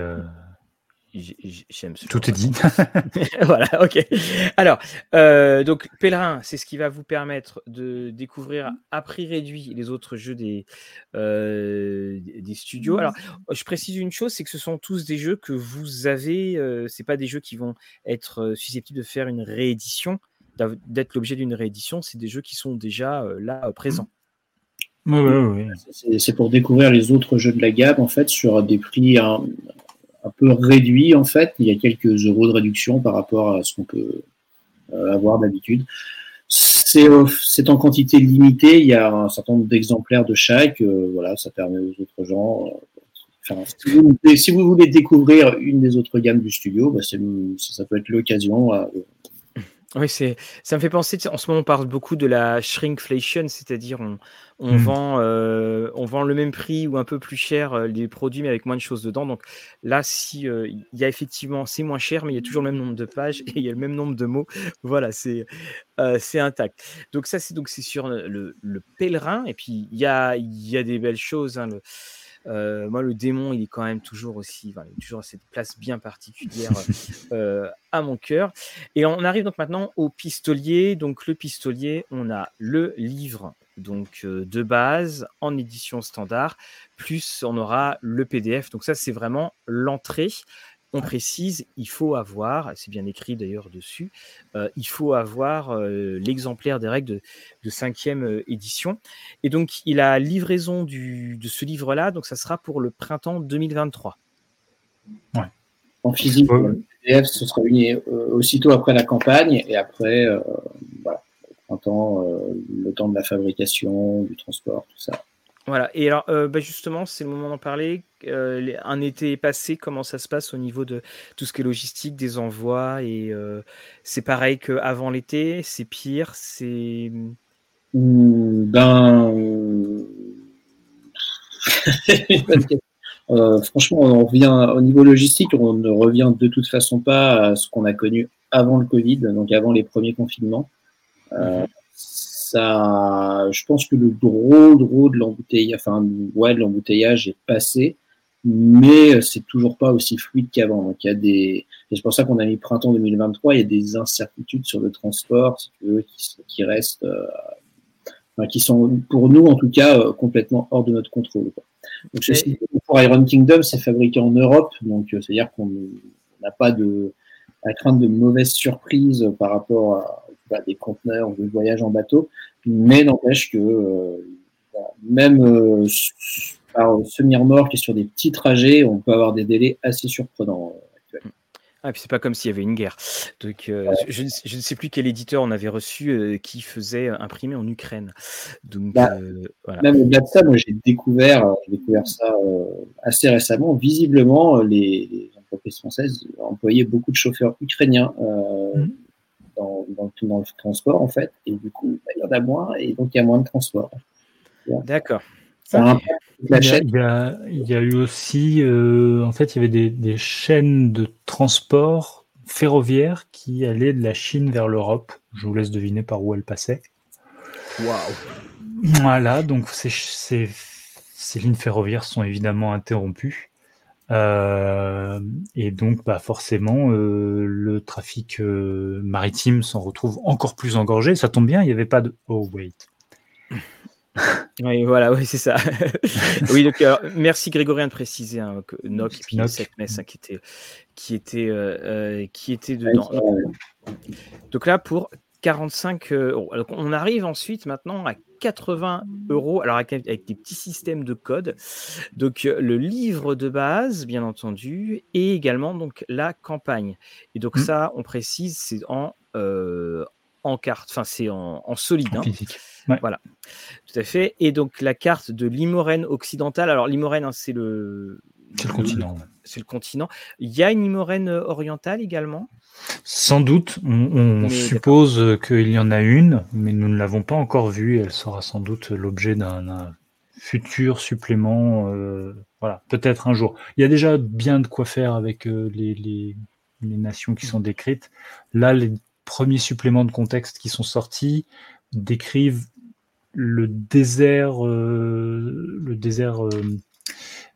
J'aime Tout est dit. (laughs) voilà, ok. Alors, euh, donc Pèlerin, c'est ce qui va vous permettre de découvrir à prix réduit les autres jeux des, euh, des studios. Alors, je précise une chose, c'est que ce sont tous des jeux que vous avez. Euh, c'est pas des jeux qui vont être susceptibles de faire une réédition, d'être l'objet d'une réédition. C'est des jeux qui sont déjà là présents. Oui, oui, oui. C'est pour découvrir les autres jeux de la gamme en fait sur des prix un peu réduit en fait. Il y a quelques euros de réduction par rapport à ce qu'on peut euh, avoir d'habitude. C'est euh, en quantité limitée. Il y a un certain nombre d'exemplaires de chaque. Euh, voilà, ça permet aux autres gens. si, vous, voulez découvrir une des autres gammes du studio, bah, ça, peut être l'occasion oui, c'est, ça me fait penser, en ce moment on parle beaucoup de la shrinkflation, c'est-à-dire on, on, mmh. vend, euh, on vend le même prix ou un peu plus cher euh, les produits mais avec moins de choses dedans. Donc là, si euh, il y a effectivement, c'est moins cher, mais il y a toujours le même nombre de pages (laughs) et il y a le même nombre de mots. Voilà, c'est, c'est intact. Donc ça, c'est donc c'est sur le, le, pèlerin et puis il y a, y a des belles choses. Hein, le, euh, moi, le démon, il est quand même toujours aussi, enfin, toujours cette place bien particulière (laughs) euh, à mon cœur. Et on arrive donc maintenant au pistolier. Donc, le pistolier, on a le livre donc euh, de base en édition standard, plus on aura le PDF. Donc ça, c'est vraiment l'entrée on précise, il faut avoir, c'est bien écrit d'ailleurs dessus, euh, il faut avoir euh, l'exemplaire des règles de, cinquième euh, édition. Et donc, il a livraison de ce livre-là, donc ça sera pour le printemps 2023. Ouais. En physique, le PDF, ce sera uni aussitôt après la campagne et après, voilà, printemps, le temps de la fabrication, du transport, tout ça. Voilà, et alors euh, bah, justement, c'est le moment d'en parler. Euh, un été passé, comment ça se passe au niveau de tout ce qui est logistique, des envois Et euh, c'est pareil qu'avant l'été, c'est pire, c'est. Ben. (laughs) franchement, on revient au niveau logistique, on ne revient de toute façon pas à ce qu'on a connu avant le Covid, donc avant les premiers confinements. Mmh ça, je pense que le gros, gros de l'embouteillage, enfin, ouais, de l'embouteillage est passé, mais c'est toujours pas aussi fluide qu'avant. Donc, il y a des, c'est pour ça qu'on a mis printemps 2023, il y a des incertitudes sur le transport, si tu veux, qui, restent, euh, qui sont, pour nous, en tout cas, euh, complètement hors de notre contrôle. Donc, pour Iron Kingdom, c'est fabriqué en Europe, donc, euh, c'est-à-dire qu'on n'a pas de, à craindre de mauvaises surprises par rapport à, bah, des conteneurs ou des voyages en bateau, mais n'empêche que même par semi-remorque et sur des petits trajets, on peut avoir des délais assez surprenants. Ah, puis c'est pas comme s'il y avait une guerre. Donc, euh, je, ne sais plus quel éditeur on avait reçu euh, qui faisait imprimer en Ukraine. Donc, bah, euh, Même au-delà de ça, moi j'ai découvert, découvert ça assez récemment. Visiblement, les, entreprises françaises employaient beaucoup de chauffeurs ukrainiens mmh. dans, dans, dans, le transport en fait. Et du coup, bah, il y en a moins et donc il y a moins de transport. D'accord. Il y, a, eu aussi, euh, en fait, il y avait des, chaînes de transport ferroviaire qui allaient de la Chine vers l'Europe. Je vous laisse deviner par où elles passaient. Waouh Voilà, donc ces, ces, lignes ferroviaires sont évidemment interrompues. Euh, et donc, bah, forcément, euh, le trafic maritime s'en retrouve encore plus engorgé. Ça tombe bien, il n'y avait pas de. Oh, wait. Oui, voilà, oui, c'est ça. (laughs) oui, donc, merci Grégorien de préciser hein, que NOC et puis hein, qui était, qui était, euh, euh, qui était dedans. Donc, là, pour 45 euros. on arrive ensuite maintenant à 80 euros, alors avec, avec, des petits systèmes de code. Donc le livre de base, bien entendu, et également donc la campagne. Et donc mmh. ça, on précise, c'est en, euh, en carte, enfin c'est en, solide. Hein. Voilà, tout à fait. Et donc la carte de Limorène occidentale. Alors Limorène, hein, c'est le, le, continent. C'est le continent. Il y a une Limorène orientale également? Sans doute. On, suppose qu'il y en a une, mais nous ne l'avons pas encore vue. Elle sera sans doute l'objet d'un futur supplément. Euh, voilà, peut-être un jour. Il y a déjà bien de quoi faire avec euh, les, les, les nations qui sont décrites. Là, les premiers suppléments de contexte qui sont sortis décrivent le désert, euh, le désert euh,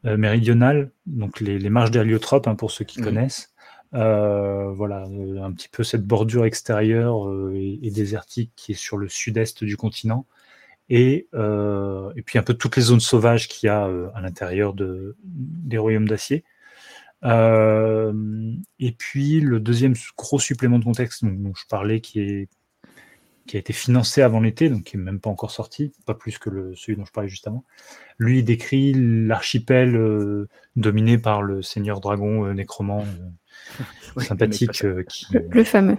euh, méridional, donc les, marges d'héliotropes hein, pour ceux qui connaissent. voilà, un petit peu cette bordure extérieure et, désertique qui est sur le sud-est du continent. Et, et, puis un peu toutes les zones sauvages qu'il y a à l'intérieur de, des royaumes d'acier. Et puis le deuxième gros supplément de contexte dont, je parlais, qui, est, qui a été financé avant l'été, donc qui n'est même pas encore sorti, pas plus que le, celui dont je parlais juste avant. Lui, il décrit l'archipel euh, dominé par le seigneur dragon euh, nécromant euh, (laughs) sympathique. qui, le, fameux.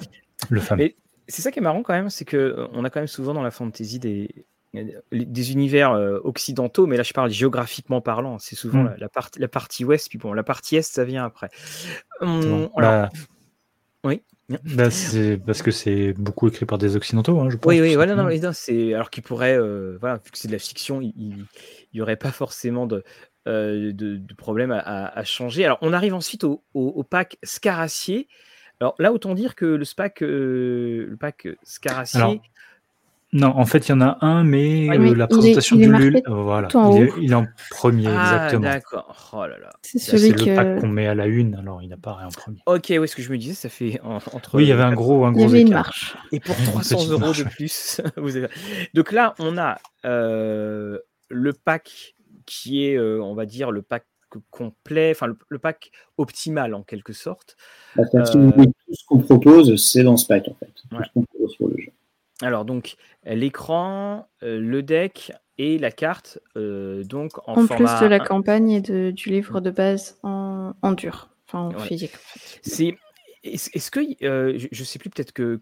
Le fameux. C'est ça qui est marrant quand même, c'est qu'on a quand même souvent dans la fantasy des, des univers occidentaux, mais là je parle géographiquement parlant, c'est souvent mm. la, partie, la partie ouest, puis bon, la partie est, ça vient après. Hum, bah, oui. Bah, c'est parce que c'est beaucoup écrit par des occidentaux, hein, je pense. Oui, oui, voilà, non, non, c'est alors qu'il pourrait, voilà, vu que c'est de la fiction, il n'y aurait pas forcément de, de, problème à, changer. Alors, on arrive ensuite au, au, pack Scaracier. Alors là, autant dire que le, SPAC, le pack Scaracier, non, en fait, il y en a un, mais, euh, la présentation du LUL, voilà, il est, en premier, ah, exactement. D'accord. Oh là là. C'est celui le pack qu'on met à la une, alors il apparaît en premier. Ok, oui, ce que je me disais, ça fait entre. Oui, il y avait un gros, un gros. Il y avait une marche. Et pour 300 euros de plus, (laughs) vous avez... donc là, on a euh, le pack qui est, euh, on va dire, le pack complet, enfin le, pack optimal en quelque sorte. Bah, tout ce qu'on propose, c'est dans ce pack en fait. Tout ce qu'on propose sur le jeu. Alors donc l'écran, euh, le deck et la carte, euh, donc en, en plus de la campagne et du livre de base en, dur, enfin en physique. C'est est-ce que euh, je ne sais plus peut-être que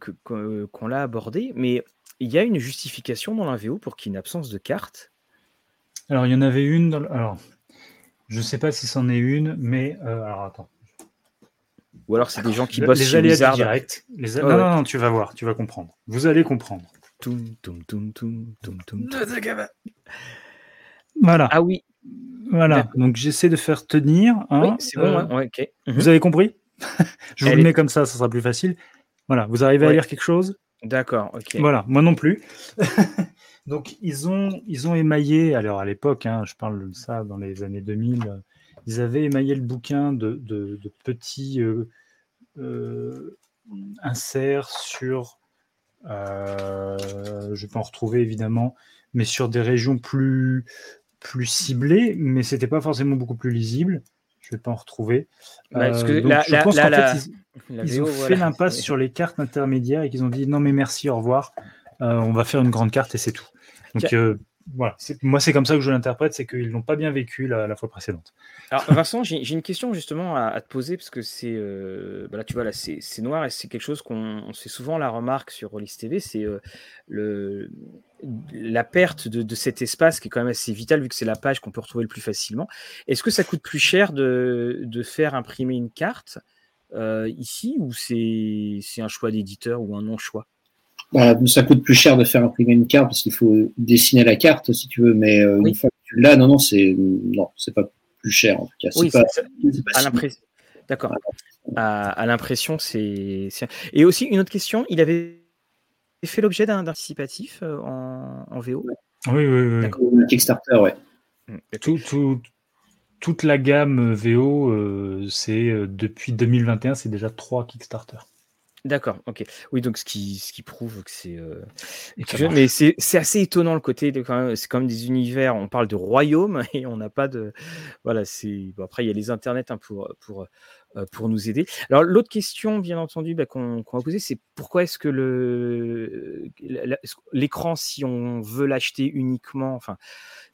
qu'on l'a abordé, mais il y a une justification dans la VO pour qu'il y ait une absence de carte? Alors il y en avait une. Dans Alors je ne sais pas si c'en est une, mais alors attends. Ou alors c'est des gens qui bossent les sur Blizzard. Direct. Les non, non, non, tu vas voir, tu vas comprendre. Vous allez comprendre. Voilà. Ah oui. Voilà. Donc j'essaie de faire tenir. Hein, oui, c'est bon. Euh, ok. Mhm. Vous avez compris? (laughs) Je vous le mets comme ça, ça sera plus facile. Voilà. Vous arrivez à lire quelque chose? D'accord. Ok. Voilà. Moi non plus. (laughs) Donc ils ont ils ont émaillé. Alors à l'époque, hein, je parle de ça dans les années 2000 ils avaient émaillé le bouquin de, petits euh, euh, inserts sur, euh, je vais pas en retrouver évidemment, mais sur des régions plus, plus ciblées, mais c'était pas forcément beaucoup plus lisible. Je vais pas en retrouver. Bah, je pense qu'en fait, ils ont fait l'impasse sur les cartes intermédiaires et qu'ils ont dit non mais merci, au revoir, on va faire une grande carte et c'est tout. Donc voilà, moi c'est comme ça que je l'interprète, c'est qu'ils n'ont pas bien vécu la, fois précédente. Alors (laughs) Vincent, j'ai une question justement à, te poser parce que c'est, euh, bah tu vois là, c'est noir et c'est quelque chose qu'on fait souvent la remarque sur Rollis TV, c'est euh, le la perte de, cet espace qui est quand même assez vital vu que c'est la page qu'on peut retrouver le plus facilement. Est-ce que ça coûte plus cher de, de faire imprimer une carte euh, ici ou c'est un choix d'éditeur ou un non choix bah, ça coûte plus cher de faire imprimer une carte parce qu'il faut dessiner la carte si tu veux, mais euh, une fois que tu l'as, non, non, c'est non, c'est pas plus cher en tout cas. Oui, à l'impression. D'accord. À, l'impression, c'est. Et aussi une autre question, il avait fait l'objet d'un participatif euh, en, en, VO. Oui, oui, oui. Kickstarter, ouais. Mmh. Tout, tout, toute la gamme VO, euh, c'est depuis 2021, c'est déjà trois Kickstarter. D'accord, ok. Oui, donc ce qui, ce qui prouve que c'est. Euh, mais c'est assez étonnant le côté de c'est comme des univers. On parle de royaume (laughs) et on n'a pas de. Voilà, c'est. Bon, après, il y a les internets hein, pour, pour, euh, pour nous aider. Alors, l'autre question, bien entendu, bah, qu'on va poser, c'est pourquoi est-ce que le l'écran, si on veut l'acheter uniquement, enfin,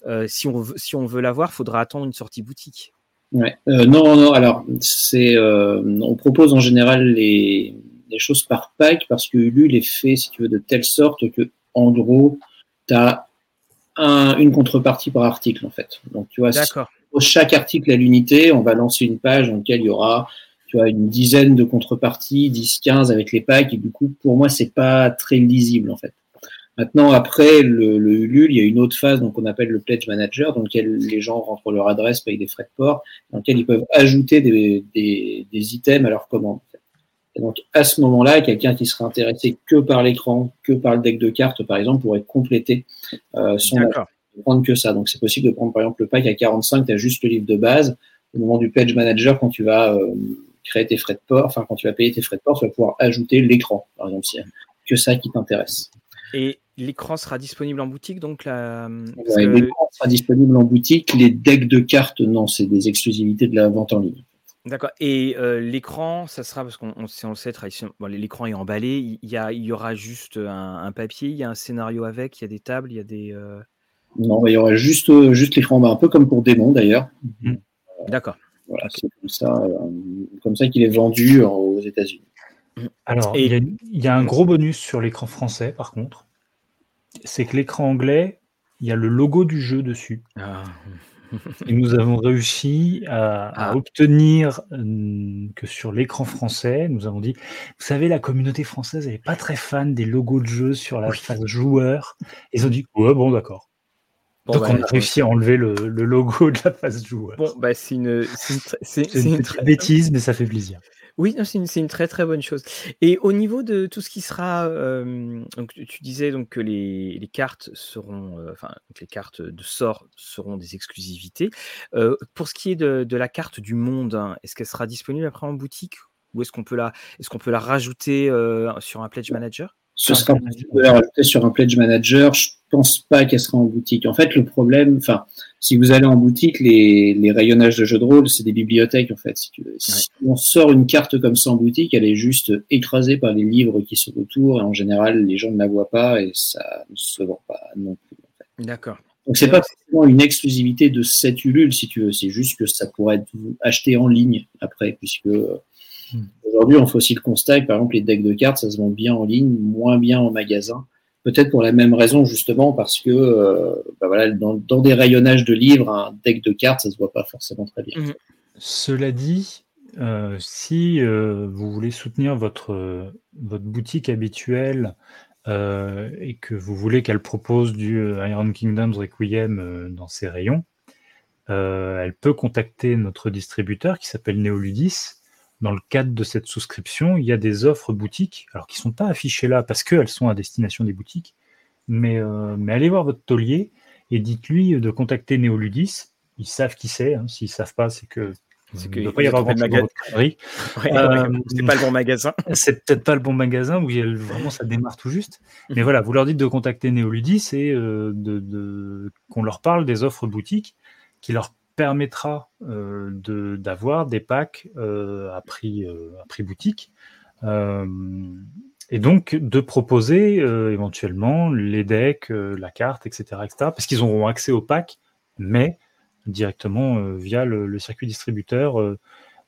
euh, si on veut, si on veut l'avoir, faudra attendre une sortie boutique? Ouais. non, non. Alors, c'est. on propose en général les des choses par pack parce que Ulule est fait, si tu veux, de telle sorte que, en gros, tu as une contrepartie par article, en fait. Donc, tu vois, chaque article à l'unité, on va lancer une page dans laquelle il y aura tu vois, une dizaine de contreparties, 10, 15 avec les packs, et du coup, pour moi, c'est pas très lisible, en fait. Maintenant, après le, le, Ulule, il y a une autre phase donc on appelle le Pledge Manager, dans lequel les gens rentrent leur adresse, payent des frais de port, dans lequel ils peuvent ajouter des, des, des items à leur commande. Et donc, à ce moment-là, quelqu'un qui serait intéressé que par l'écran, que par le deck de cartes, par exemple, pourrait compléter euh, son prendre que ça. Donc, c'est possible de prendre, par exemple, le pack à 45, tu as juste le livre de base. Au moment du pledge manager, quand tu vas euh, créer tes frais de port, enfin, quand tu vas payer tes frais de port, tu vas pouvoir ajouter l'écran, par exemple, a que ça qui t'intéresse. Et l'écran sera disponible en boutique, donc la... L'écran sera disponible en boutique. Les decks de cartes, non, c'est des exclusivités de la vente en ligne. D'accord. Et l'écran, ça sera parce qu'on on, le sait, l'écran est emballé. Il y, a, il y aura juste un, papier, il y a un scénario avec, il y a des tables, il y a des. Non, bah, il y aura juste, juste l'écran, un peu comme pour Démon d'ailleurs. Mmh. D'accord. Voilà, c'est comme ça, comme ça qu'il est vendu aux États-Unis. Mmh. Alors, il, y a, un gros bonus sur l'écran français, par contre. C'est que l'écran anglais, il y a le logo du jeu dessus. Ah. Et nous avons réussi à, ah. obtenir euh, que sur l'écran français, nous avons dit, vous savez, la communauté française n'est pas très fan des logos de jeu sur la phase joueur. Ils ont dit, ouais, bon, d'accord. Donc bah, on a réussi à enlever le, logo de la phase joueur. Bon, bah, c'est une, c'est une, bêtise, mais ça fait plaisir. Oui, c'est une, très très bonne chose. Et au niveau de tout ce qui sera, euh, donc tu disais donc que les, cartes seront, euh, enfin les cartes de sort seront des exclusivités. Euh, pour ce qui est de, la carte du monde, hein, est-ce qu'elle sera disponible après en boutique ou est-ce qu'on peut la, est-ce qu'on peut la rajouter sur un pledge manager? Ce sera possible de la rajouter sur un pledge manager. Je pense pas qu'elle sera en boutique. En fait, le problème, enfin si vous allez en boutique, les, les rayonnages de jeux de rôle, c'est des bibliothèques en fait. Si, on sort une carte comme ça en boutique, elle est juste écrasée par les livres qui sont autour et en général, les gens ne la voient pas et ça ne se vend pas non plus. D'accord. Donc c'est pas forcément une exclusivité de cette Ulule si tu veux, c'est juste que ça pourrait être acheté en ligne après, puisque hmm. aujourd'hui on fait aussi le constat que par exemple les decks de cartes, ça se vend bien en ligne, moins bien en magasin. Peut-être pour la même raison, justement, parce que euh, bah voilà, dans, des rayonnages de livres, un deck de cartes, ça se voit pas forcément très bien. Mhm. Cela dit, euh, si euh, vous voulez soutenir votre, votre boutique habituelle et que vous voulez qu'elle propose du Iron Kingdoms Requiem dans ses rayons, elle peut contacter notre distributeur qui s'appelle Neoludis dans le cadre de cette souscription, il y a des offres boutiques, alors qui ne sont pas affichées là parce qu'elles sont à destination des boutiques, mais, euh, mais allez voir votre taulier et dites-lui de contacter Néoludis. Ils savent qui c'est. Hein. S'ils ne savent pas, c'est que c'est qu'il ne pas y avoir grand magasin. (laughs) Ouais, euh, c'est pas le bon magasin. (laughs) c'est peut-être pas le bon magasin où vraiment ça démarre tout juste. Mais voilà, vous leur dites de contacter Néoludis et euh, de, qu'on leur parle des offres boutiques qui leur permettra d'avoir des packs à, prix, à prix boutique. et donc de proposer éventuellement les decks, la carte, etc. etc. parce qu'ils auront accès aux packs, mais directement via le, circuit distributeur.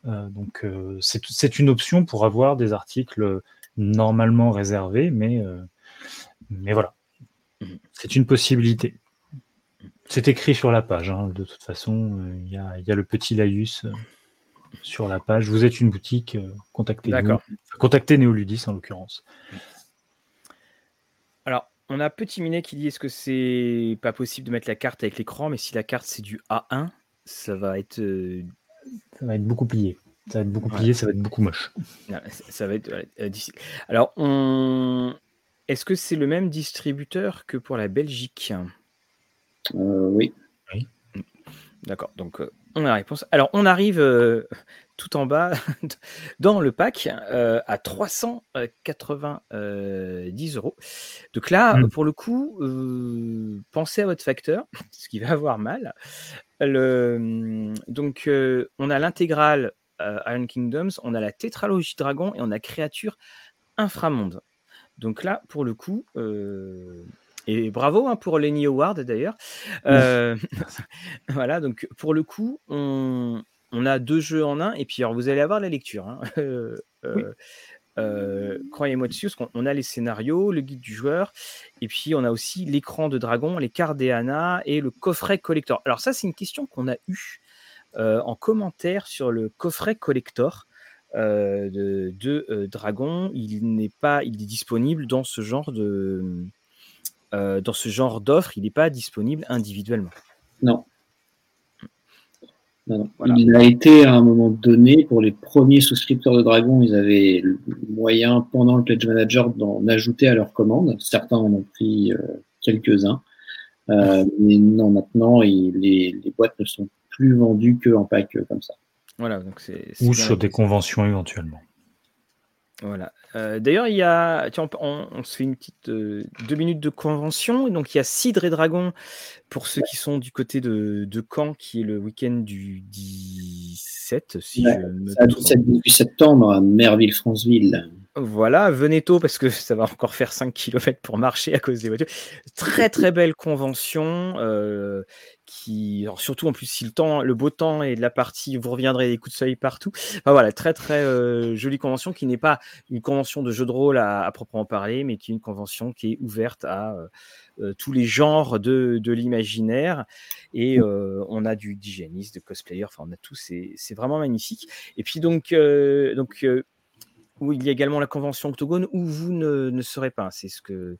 donc c'est une option pour avoir des articles normalement réservés, mais, mais voilà. Mmh. C'est une possibilité. C'est écrit sur la page, hein. de toute façon. Euh, il y, a, le petit laïus euh, sur la page. Vous êtes une boutique, euh, contactez-nous. contactez Néoludis en l'occurrence. Alors, on a Petit Minet qui dit est-ce que c'est pas possible de mettre la carte avec l'écran, mais si la carte c'est du A1, ça va être. Ça va être beaucoup plié. Ça va être beaucoup plié, ça va être beaucoup moche. ça va être difficile. Alors, on... est-ce que c'est le même distributeur que pour la Belgique? Euh, oui. D'accord, donc euh, on a la réponse. Alors on arrive euh, tout en bas (laughs) dans le pack à 390 euros. Donc là, hmm. pour le coup, pensez à votre facteur, (laughs) ce qui va avoir mal. Le, donc on a l'intégrale Iron Kingdoms, on a la tétralogie dragon et on a créature inframonde. Donc là, pour le coup, et bravo hein, pour Lenny Howard d'ailleurs. Euh, (laughs) voilà, donc pour le coup, on, a deux jeux en un, et puis alors vous allez avoir la lecture. Hein. (laughs) Euh, euh, croyez-moi dessus, parce qu'on a les scénarios, le guide du joueur, et puis on a aussi l'écran de dragon, les cartes d'Eana et le coffret collector. Alors ça, c'est une question qu'on a eue en commentaire sur le coffret collector. de, de Dragon, il n'est pas, il est disponible dans ce genre de, euh, dans ce genre d'offre, il n'est pas disponible individuellement. Non. Il a été à un moment donné, pour les premiers souscripteurs de Dragon, ils avaient le moyen, pendant le Pledge Manager, d'en ajouter à leur commande. Certains en ont pris euh, quelques-uns. Euh, mais non, maintenant, les, les, boîtes ne sont plus vendues qu'en pack comme ça. Voilà, donc c'est, Ou sur des conventions éventuellement. Voilà. Euh, d'ailleurs, il y a, on, se fait une petite euh, deux minutes de convention. Donc, il y a Cidre et Dragon pour ceux qui sont du côté de, de Caen, qui est le week-end du 17, si je me 17 18 septembre à Merville-Franceville. Voilà, venez tôt parce que ça va encore faire 5 km pour marcher à cause des voitures. Très (laughs) très belle convention. Euh, qui, surtout en plus si le temps, le beau temps et de la partie, vous reviendrez des coups de soleil partout. voilà, très très euh, jolie convention qui n'est pas une convention de jeu de rôle à, proprement parler, mais qui est une convention qui est ouverte à euh, euh, tous les genres de, de l'imaginaire. Et on a du d'hygiéniste, de cosplayer, enfin on a tout, c'est vraiment magnifique. Et puis donc, donc où il y a également la convention Octogone, où vous ne, ne serez pas. C'est ce que,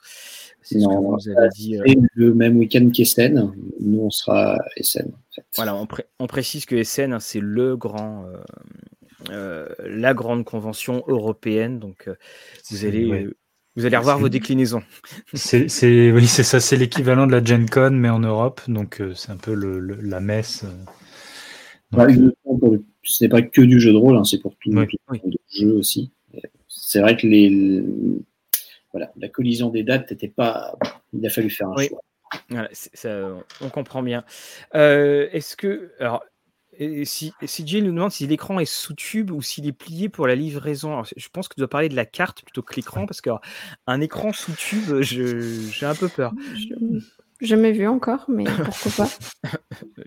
ce que vous avez dit. Euh. Le même week-end qu'Essen, nous on sera à Essen. Voilà, on, on, précise que Essen, hein, c'est le grand, euh, euh, la grande convention européenne. Donc vous allez. Vous allez revoir vos déclinaisons. C'est, oui, c'est ça, c'est l'équivalent de la Gen Con, mais en Europe. Donc, c'est un peu le, la messe. Bah, ce n'est pas que du jeu de rôle, hein, c'est pour tout, oui. de jeu aussi c'est vrai que les, voilà, la collision des dates n'était pas. Il a fallu faire un choix. on comprend bien. Euh, est-ce que. Alors, si, si Jay nous demande si l'écran est sous tube ou s'il est plié pour la livraison, je pense que tu dois parler de la carte plutôt que l'écran parce qu'un écran sous tube, j'ai un peu peur. Jamais vu encore, mais pourquoi pas. (laughs)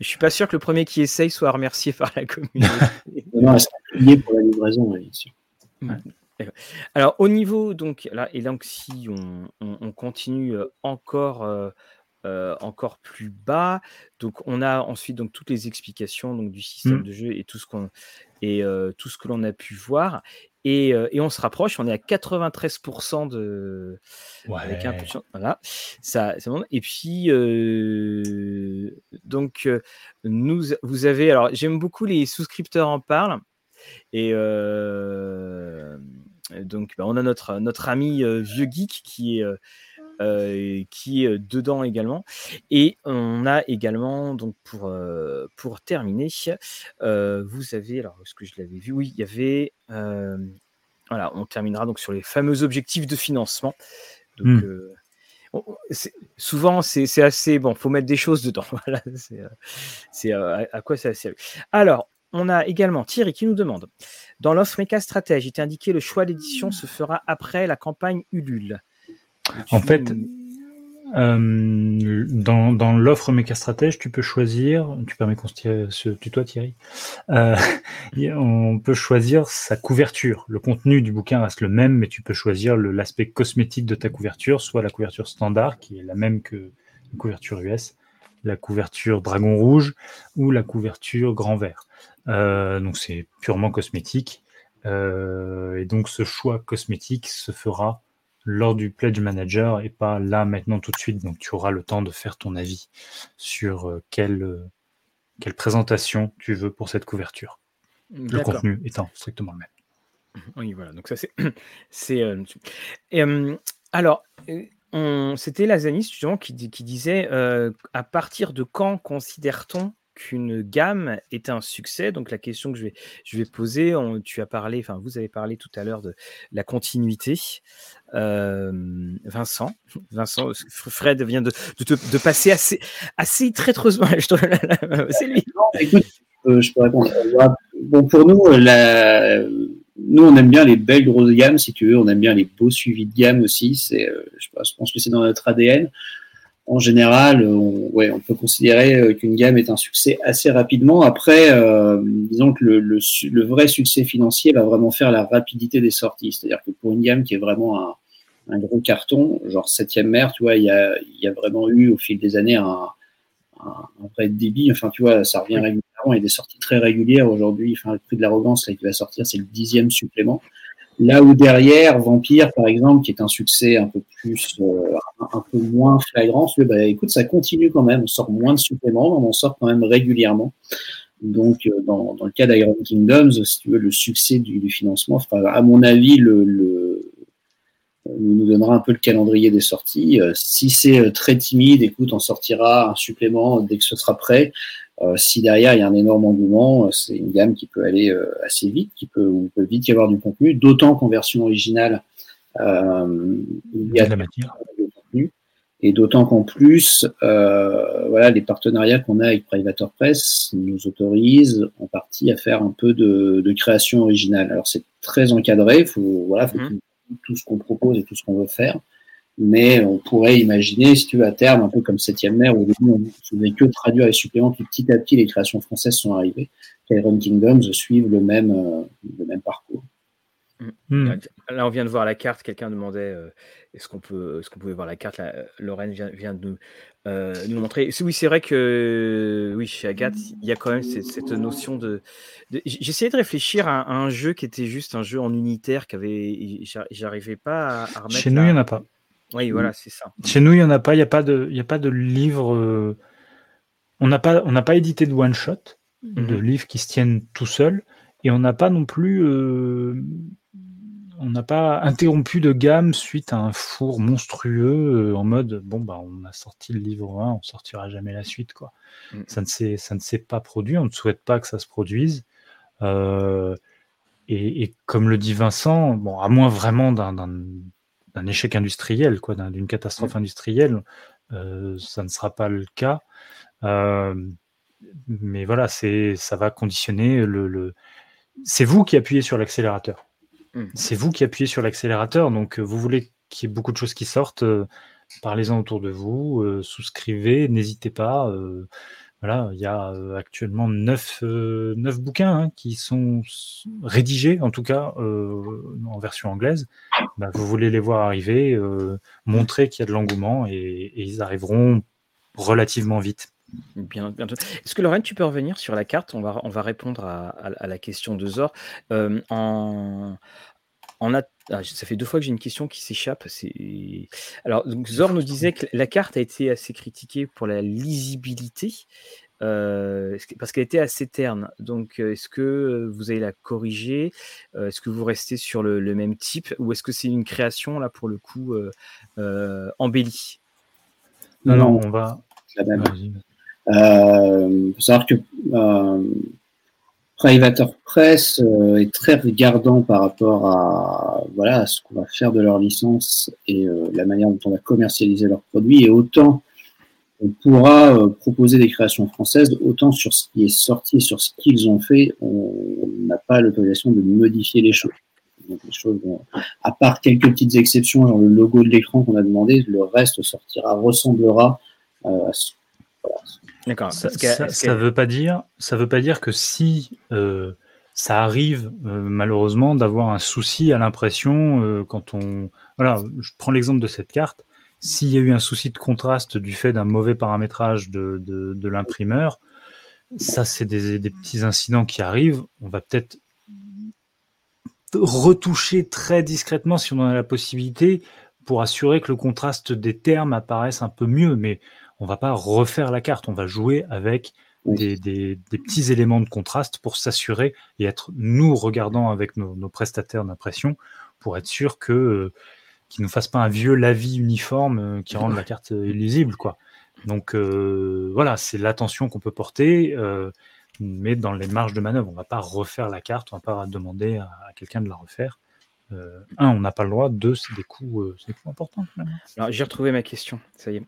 je suis pas sûr que le premier qui essaye soit remercié par la communauté. non, c'est plié pour la livraison, bien sûr. Alors au niveau donc là et donc si on, continue euh, encore euh, euh, encore plus bas. Donc on a ensuite donc toutes les explications donc du système mmh. de jeu et tout ce qu'on et tout ce que l'on a pu voir. Et, et, on se rapproche. On est à 93% de avec voilà. Ça et puis donc nous vous avez alors j'aime beaucoup les souscripteurs en parlent et donc, bah, on a notre, notre ami Vieux Geek qui est, qui est dedans également. Et on a également, donc pour, pour terminer, vous avez, alors est-ce que je l'avais vu? Oui, il y avait, voilà, on terminera donc sur les fameux objectifs de financement. Donc, mmh. souvent, c'est assez bon. Faut mettre des choses dedans. (laughs) Voilà, c'est euh, à, quoi ça sert. Alors, on a également Thierry qui nous demande dans l'offre méca stratège, il est indiqué le choix d'édition se fera après la campagne Ulule. En fait, euh, dans, dans l'offre méca stratège, tu peux choisir, tu permets qu'on se tutoie Thierry, euh, (laughs) on peut choisir sa couverture. Le contenu du bouquin reste le même, mais tu peux choisir l'aspect cosmétique de ta couverture, soit la couverture standard, qui est la même que la couverture US, la couverture dragon rouge ou la couverture grand vert. Euh, donc c'est purement cosmétique. Euh, et donc ce choix cosmétique se fera lors du Pledge Manager et pas là maintenant tout de suite. Donc tu auras le temps de faire ton avis sur euh, quelle, euh, quelle présentation tu veux pour cette couverture. Le contenu étant strictement le même. Oui, voilà. Donc ça c'est. (clears throat) c'est euh, alors, c'était Lazanis justement qui, qui disait à partir de quand considère-t-on qu'une gamme est un succès. Donc la question que je vais, je vais poser, tu as parlé, enfin vous avez parlé tout à l'heure de la continuité. Euh, Vincent, (laughs) Vincent, Fred vient de, de, passer assez, assez traîtreusement. (laughs) C'est lui. euh, je peux répondre. Bon, pour nous, la... nous, on aime bien les belles grosses gammes, si tu veux. On aime bien les beaux suivis de gamme aussi. C'est, euh, je pense que c'est dans notre ADN en général, on, ouais, on peut considérer euh, qu'une gamme est un succès assez rapidement. Après, euh, disons que le, le, vrai succès financier va vraiment faire la rapidité des sorties. C'est-à-dire que pour une gamme qui est vraiment un, un gros carton, genre septième mer, tu vois, il y a, y a vraiment eu au fil des années un, un, un, vrai débit. Enfin, tu vois, ça revient régulièrement. Il y a des sorties très régulières aujourd'hui. Enfin, le prix de l'arrogance là qui va sortir, c'est le dixième supplément. Là où derrière, Vampire, par exemple, qui est un succès un peu plus, euh, un, peu moins flagrant, bah, écoute, ça continue quand même. On sort moins de suppléments, mais on sort quand même régulièrement. Donc, euh, dans, dans, le cas d'Iron Kingdoms, si tu veux, le succès du, financement, à mon avis, le, nous donnera un peu le calendrier des sorties. Euh, si c'est très timide, écoute, on sortira un supplément dès que ce sera prêt. Euh, si derrière il y a un énorme engouement, euh, c'est une gamme qui peut aller euh, assez vite, qui peut, où peut vite y avoir du contenu, d'autant qu'en version originale, il y a de la matière. contenu. Et d'autant qu'en plus, euh, voilà, les partenariats qu'on a avec Privator Press nous autorisent en partie à faire un peu de, de création originale. Alors c'est très encadré, faut voilà, faut mmh. Tout, ce qu'on propose et tout ce qu'on veut faire mais on pourrait imaginer, si tu veux, à terme, un peu comme Septième mer, où on ne faisait que traduire les suppléments, puis petit à petit, les créations françaises sont arrivées, qu'Iron Kingdoms suivent le même, euh, le même parcours. Hmm. Là, on vient de voir la carte. Quelqu'un demandait euh, est-ce qu'on peut, est-ce qu'on pouvait voir la carte? Là, Lorraine vient, vient de nous, euh, nous montrer. Oui, c'est vrai que oui, chez Agathe, il y a quand même cette, notion de. J'essayais de réfléchir à, un jeu qui était juste un jeu en unitaire, qui avait, j'arrivais pas à, remettre. Chez nous, il n'y en a pas. Oui, voilà, c'est ça. Chez nous, il n'y en a pas. Il n'y a, pas de, il y a pas de livre. Euh, on n'a pas, on pas édité de one-shot, de mhm. livres qui se tiennent tout seuls. Et on n'a pas non plus. Euh, on n'a pas interrompu de gamme suite à un four monstrueux euh, en mode bon, bah, on a sorti le livre 1, on sortira jamais la suite. Quoi. Mm. Ça, ne s'est, ça ne s'est pas produit. On ne souhaite pas que ça se produise. et, et, comme le dit Vincent, bon, à moins vraiment d'un d'un échec industriel, quoi, d'une catastrophe industrielle. Euh, ça ne sera pas le cas. Euh, mais voilà, c'est, ça va conditionner le. le... C'est vous qui appuyez sur l'accélérateur. Mmh. C'est vous qui appuyez sur l'accélérateur. Donc, vous voulez qu'il y ait beaucoup de choses qui sortent. Euh, parlez-en autour de vous, souscrivez, n'hésitez pas. Voilà, il y a euh, actuellement neuf, euh, neuf bouquins hein, qui sont rédigés, en tout cas euh, en version anglaise. Bah, vous voulez les voir arriver, montrer qu'il y a de l'engouement et, ils arriveront relativement vite. Bien, Est-ce que Lorraine, tu peux revenir sur la carte? On va, on va répondre à, à, la question de Zor. en, en a... Ah, ça fait deux fois que j'ai une question qui s'échappe. Alors, donc Zor nous disait que la carte a été assez critiquée pour la lisibilité, euh, parce qu'elle était assez terne. Donc, euh, est-ce que vous allez la corriger? Euh, Est-ce que vous restez sur le, même type? Ou est-ce que c'est une création, là, pour le coup, embellie? Non, non, on va. Il faut savoir que Privateur Press euh, est très regardant par rapport à voilà à ce qu'on va faire de leur licence et euh, la manière dont on va commercialiser leurs produits. Et autant on pourra euh, proposer des créations françaises, autant sur ce qui est sorti et sur ce qu'ils ont fait, on n'a pas l'autorisation de modifier les choses. Donc les choses à part quelques petites exceptions, genre le logo de l'écran qu'on a demandé, le reste sortira, ressemblera à ce D'accord. Ça, ne veut pas dire, ça veut pas dire que si euh, ça arrive euh, malheureusement d'avoir un souci à l'impression euh, quand on, voilà, je prends l'exemple de cette carte. S'il y a eu un souci de contraste du fait d'un mauvais paramétrage de, de, l'imprimeur, ça c'est des, des, petits incidents qui arrivent. On va peut-être retoucher très discrètement si on en a la possibilité pour assurer que le contraste des termes apparaisse un peu mieux, mais on va pas refaire la carte, on va jouer avec des, petits éléments de contraste pour s'assurer et être nous regardant avec nos, prestataires d'impression pour être sûr que euh, qu'ils ne fassent pas un vieux lavis uniforme euh, qui rende la carte illisible quoi. Donc euh, voilà, c'est l'attention qu'on peut porter, mais dans les marges de manœuvre, on va pas refaire la carte, on va pas demander à, quelqu'un de la refaire. un, on n'a pas le droit. Deux, c'est des coûts, importants. Alors, j'ai retrouvé ma question. Ça y est.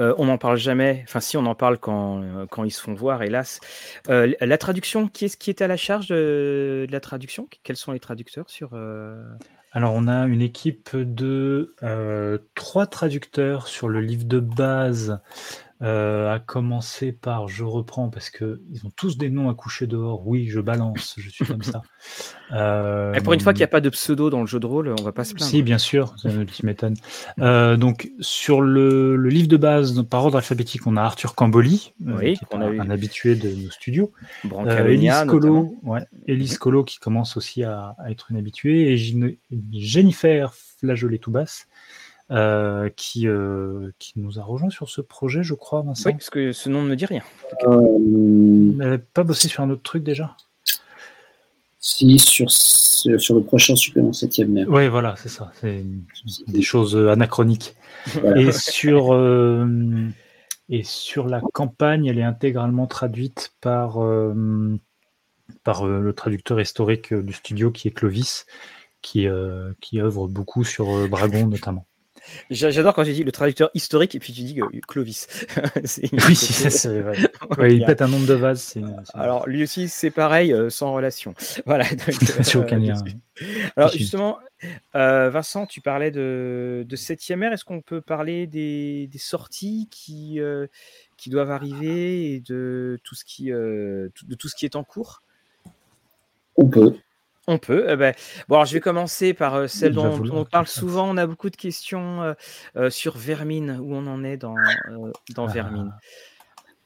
Euh, on n'en parle jamais, enfin si on en parle quand, euh, ils se font voir, hélas. Euh, la traduction, qui est-ce qui est à la charge de, la traduction? Quels sont les traducteurs sur... Alors on a une équipe de trois traducteurs sur le livre de base euh, à commencer par, je reprends parce que ils ont tous des noms à coucher dehors. Oui, je balance, je suis comme ça. Euh, (laughs) Et pour une fois qu'il n'y a pas de pseudo dans le jeu de rôle, on va pas se plaindre. Si, bien sûr, tu m'étonnes. Euh, donc sur le, le, livre de base par ordre alphabétique, on a Arthur Camboli, euh, qui est un, habitué de nos studios. Elise Colo, ouais, Elise Colo qui commence aussi à, à être une habituée, et Jennifer Flageolet-Toubasse euh, qui, euh, qui nous a rejoint sur ce projet, je crois, Vincent. Oui, parce que ce nom ne me dit rien. Euh... n'avait pas bossé sur un autre truc déjà? Si, sur, sur le prochain supplément 7ème mer. Oui, voilà, c'est ça. C'est des choses anachroniques. Et, sur, euh, et sur la campagne, elle est intégralement traduite par, par le traducteur historique du studio qui est Clovis, qui, qui œuvre beaucoup sur Dragon notamment. J'adore quand tu dis le traducteur historique et puis tu dis Clovis. (laughs) oui, c'est vrai. (laughs) il pète un nombre de vases. Alors lui aussi, c'est pareil, euh, sans relation. (laughs) Voilà. Donc, aucun lien. Alors justement, euh, Vincent, tu parlais de, de 7e ère. Est-ce qu'on peut parler des, des sorties qui, euh, qui doivent arriver et de tout ce qui, de tout ce qui est en cours? On peut. On peut. Eh ben, bon, alors je vais commencer par euh, celle dont, on parle souvent. On a beaucoup de questions euh, euh, sur Vermine, où on en est dans, dans Vermine. Ah.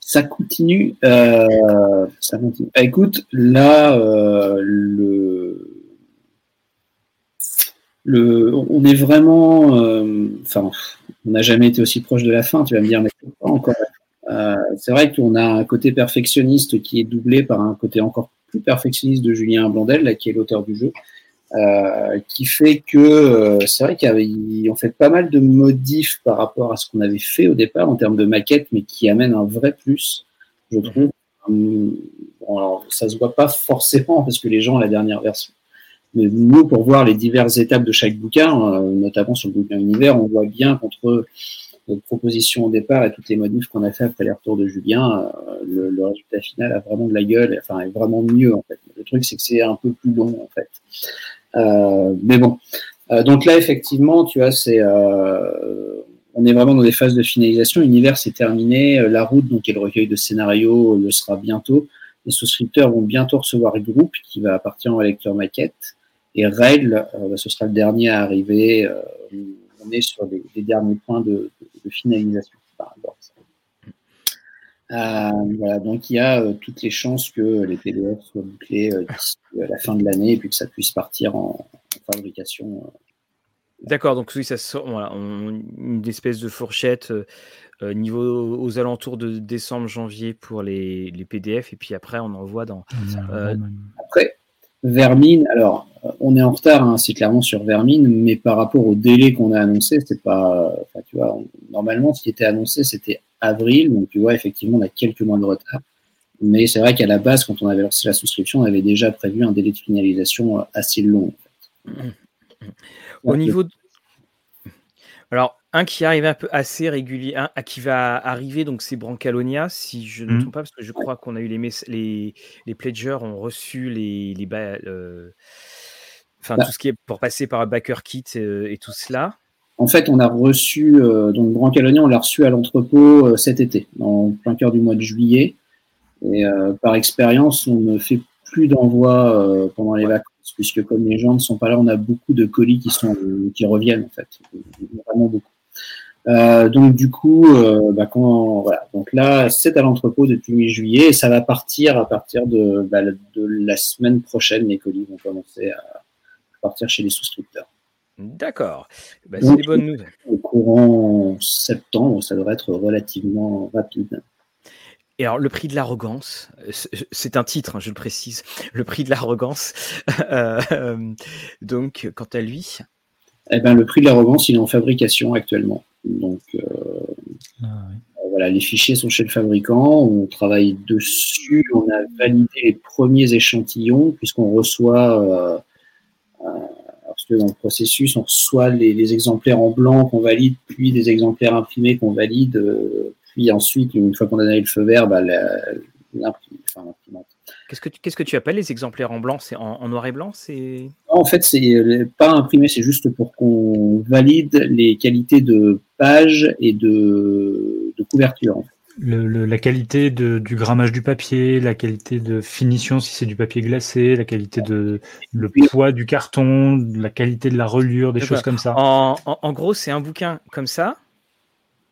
Ça continue. ça continue. Ah, écoute, là, le, le, on est vraiment. Enfin, on n'a jamais été aussi proche de la fin. Tu vas me dire, mais pas encore. c'est vrai qu'on a un côté perfectionniste qui est doublé par un côté encore plus perfectionniste de Julien Blondel, là, qui est l'auteur du jeu, euh, qui fait que euh, c'est vrai qu'ils ont fait pas mal de modifs par rapport à ce qu'on avait fait au départ en termes de maquette, mais qui amène un vrai plus, je mhm. trouve. Hum, bon, alors, ça se voit pas forcément parce que les gens la dernière version. Mais nous, pour voir les diverses étapes de chaque bouquin, euh, notamment sur le bouquin univers, on voit bien qu'entre notre proposition au départ et toutes les modifs qu'on a fait après les retours de Julien, euh, le, résultat final a vraiment de la gueule, enfin est vraiment mieux en fait. Le truc c'est que c'est un peu plus long en fait. Euh, mais bon, euh, donc là effectivement, tu vois, c'est on est vraiment dans des phases de finalisation. L'univers c'est terminé, la route donc est le recueil de scénarios le sera bientôt. Les souscripteurs vont bientôt recevoir le groupe qui va appartenir au lecteur maquette. Et bah, ce sera le dernier à arriver on est sur des, derniers points de, finalisation euh, voilà, donc il y a euh, toutes les chances que les PDF soient bouclés euh, d'ici la fin de l'année et puis que ça puisse partir en, fabrication. D'accord, donc oui, ça sort, voilà, une espèce de fourchette niveau aux alentours de décembre, janvier pour les, les, PDF, et puis après on envoie dans. Après, Vermine, alors on est en retard, hein, c'est clairement sur Vermine, mais par rapport au délai qu'on a annoncé, c'est pas, tu vois, normalement ce qui était annoncé c'était avril, donc tu vois effectivement on a quelques mois de retard. Mais c'est vrai qu'à la base, quand on avait lancé la souscription, on avait déjà prévu un délai de finalisation assez long. Au niveau de... Alors, un qui arrive un peu assez régulier, un qui va arriver, donc c'est Brancalonia, si je ne me mmh. trompe pas, parce que je crois qu'on a eu les, les, les pledgers ont reçu les, les euh, enfin bah tout ce qui est pour passer par un backer kit euh, et, tout cela. En fait, on a reçu euh, donc Brancalonia, on l'a reçu à l'entrepôt cet été, en plein cœur du mois de juillet. Et par expérience, on ne fait plus d'envoi pendant les vacances, puisque comme les gens ne sont pas là, on a beaucoup de colis qui sont qui reviennent en fait, vraiment beaucoup. Euh, donc du coup, euh, bah, quand, voilà. Donc là, c'est à l'entrepôt depuis mi-juillet et ça va partir à partir de, bah, de la semaine prochaine. Les colis vont commencer à partir chez les souscripteurs. D'accord. Bah, c'est des bonnes nouvelles. Au courant septembre, ça devrait être relativement rapide. Et alors, le prix de l'arrogance, c'est un titre, hein, je le précise, le prix de l'arrogance. (laughs) Euh, donc, quant à lui, eh ben, le prix de l'arrogance, il est en fabrication actuellement. Donc, euh, ah, voilà, les fichiers sont chez le fabricant, on travaille dessus, on a validé les premiers échantillons, puisqu'on reçoit, euh, euh, parce que dans le processus, on reçoit les, exemplaires en blanc qu'on valide, puis des exemplaires imprimés qu'on valide, puis ensuite, une fois qu'on a donné le feu vert, bah, l'imprimante Qu'est-ce que, tu, qu'est-ce que tu appelles les exemplaires en blanc? C'est en, noir et blanc? C'est... En fait, c'est euh, pas imprimé, c'est juste pour qu'on valide les qualités de page et de, couverture. la qualité du grammage du papier, la qualité de finition si c'est du papier glacé, la qualité de le poids du carton, la qualité de la reliure, des choses comme ça. En, gros, c'est un bouquin comme ça,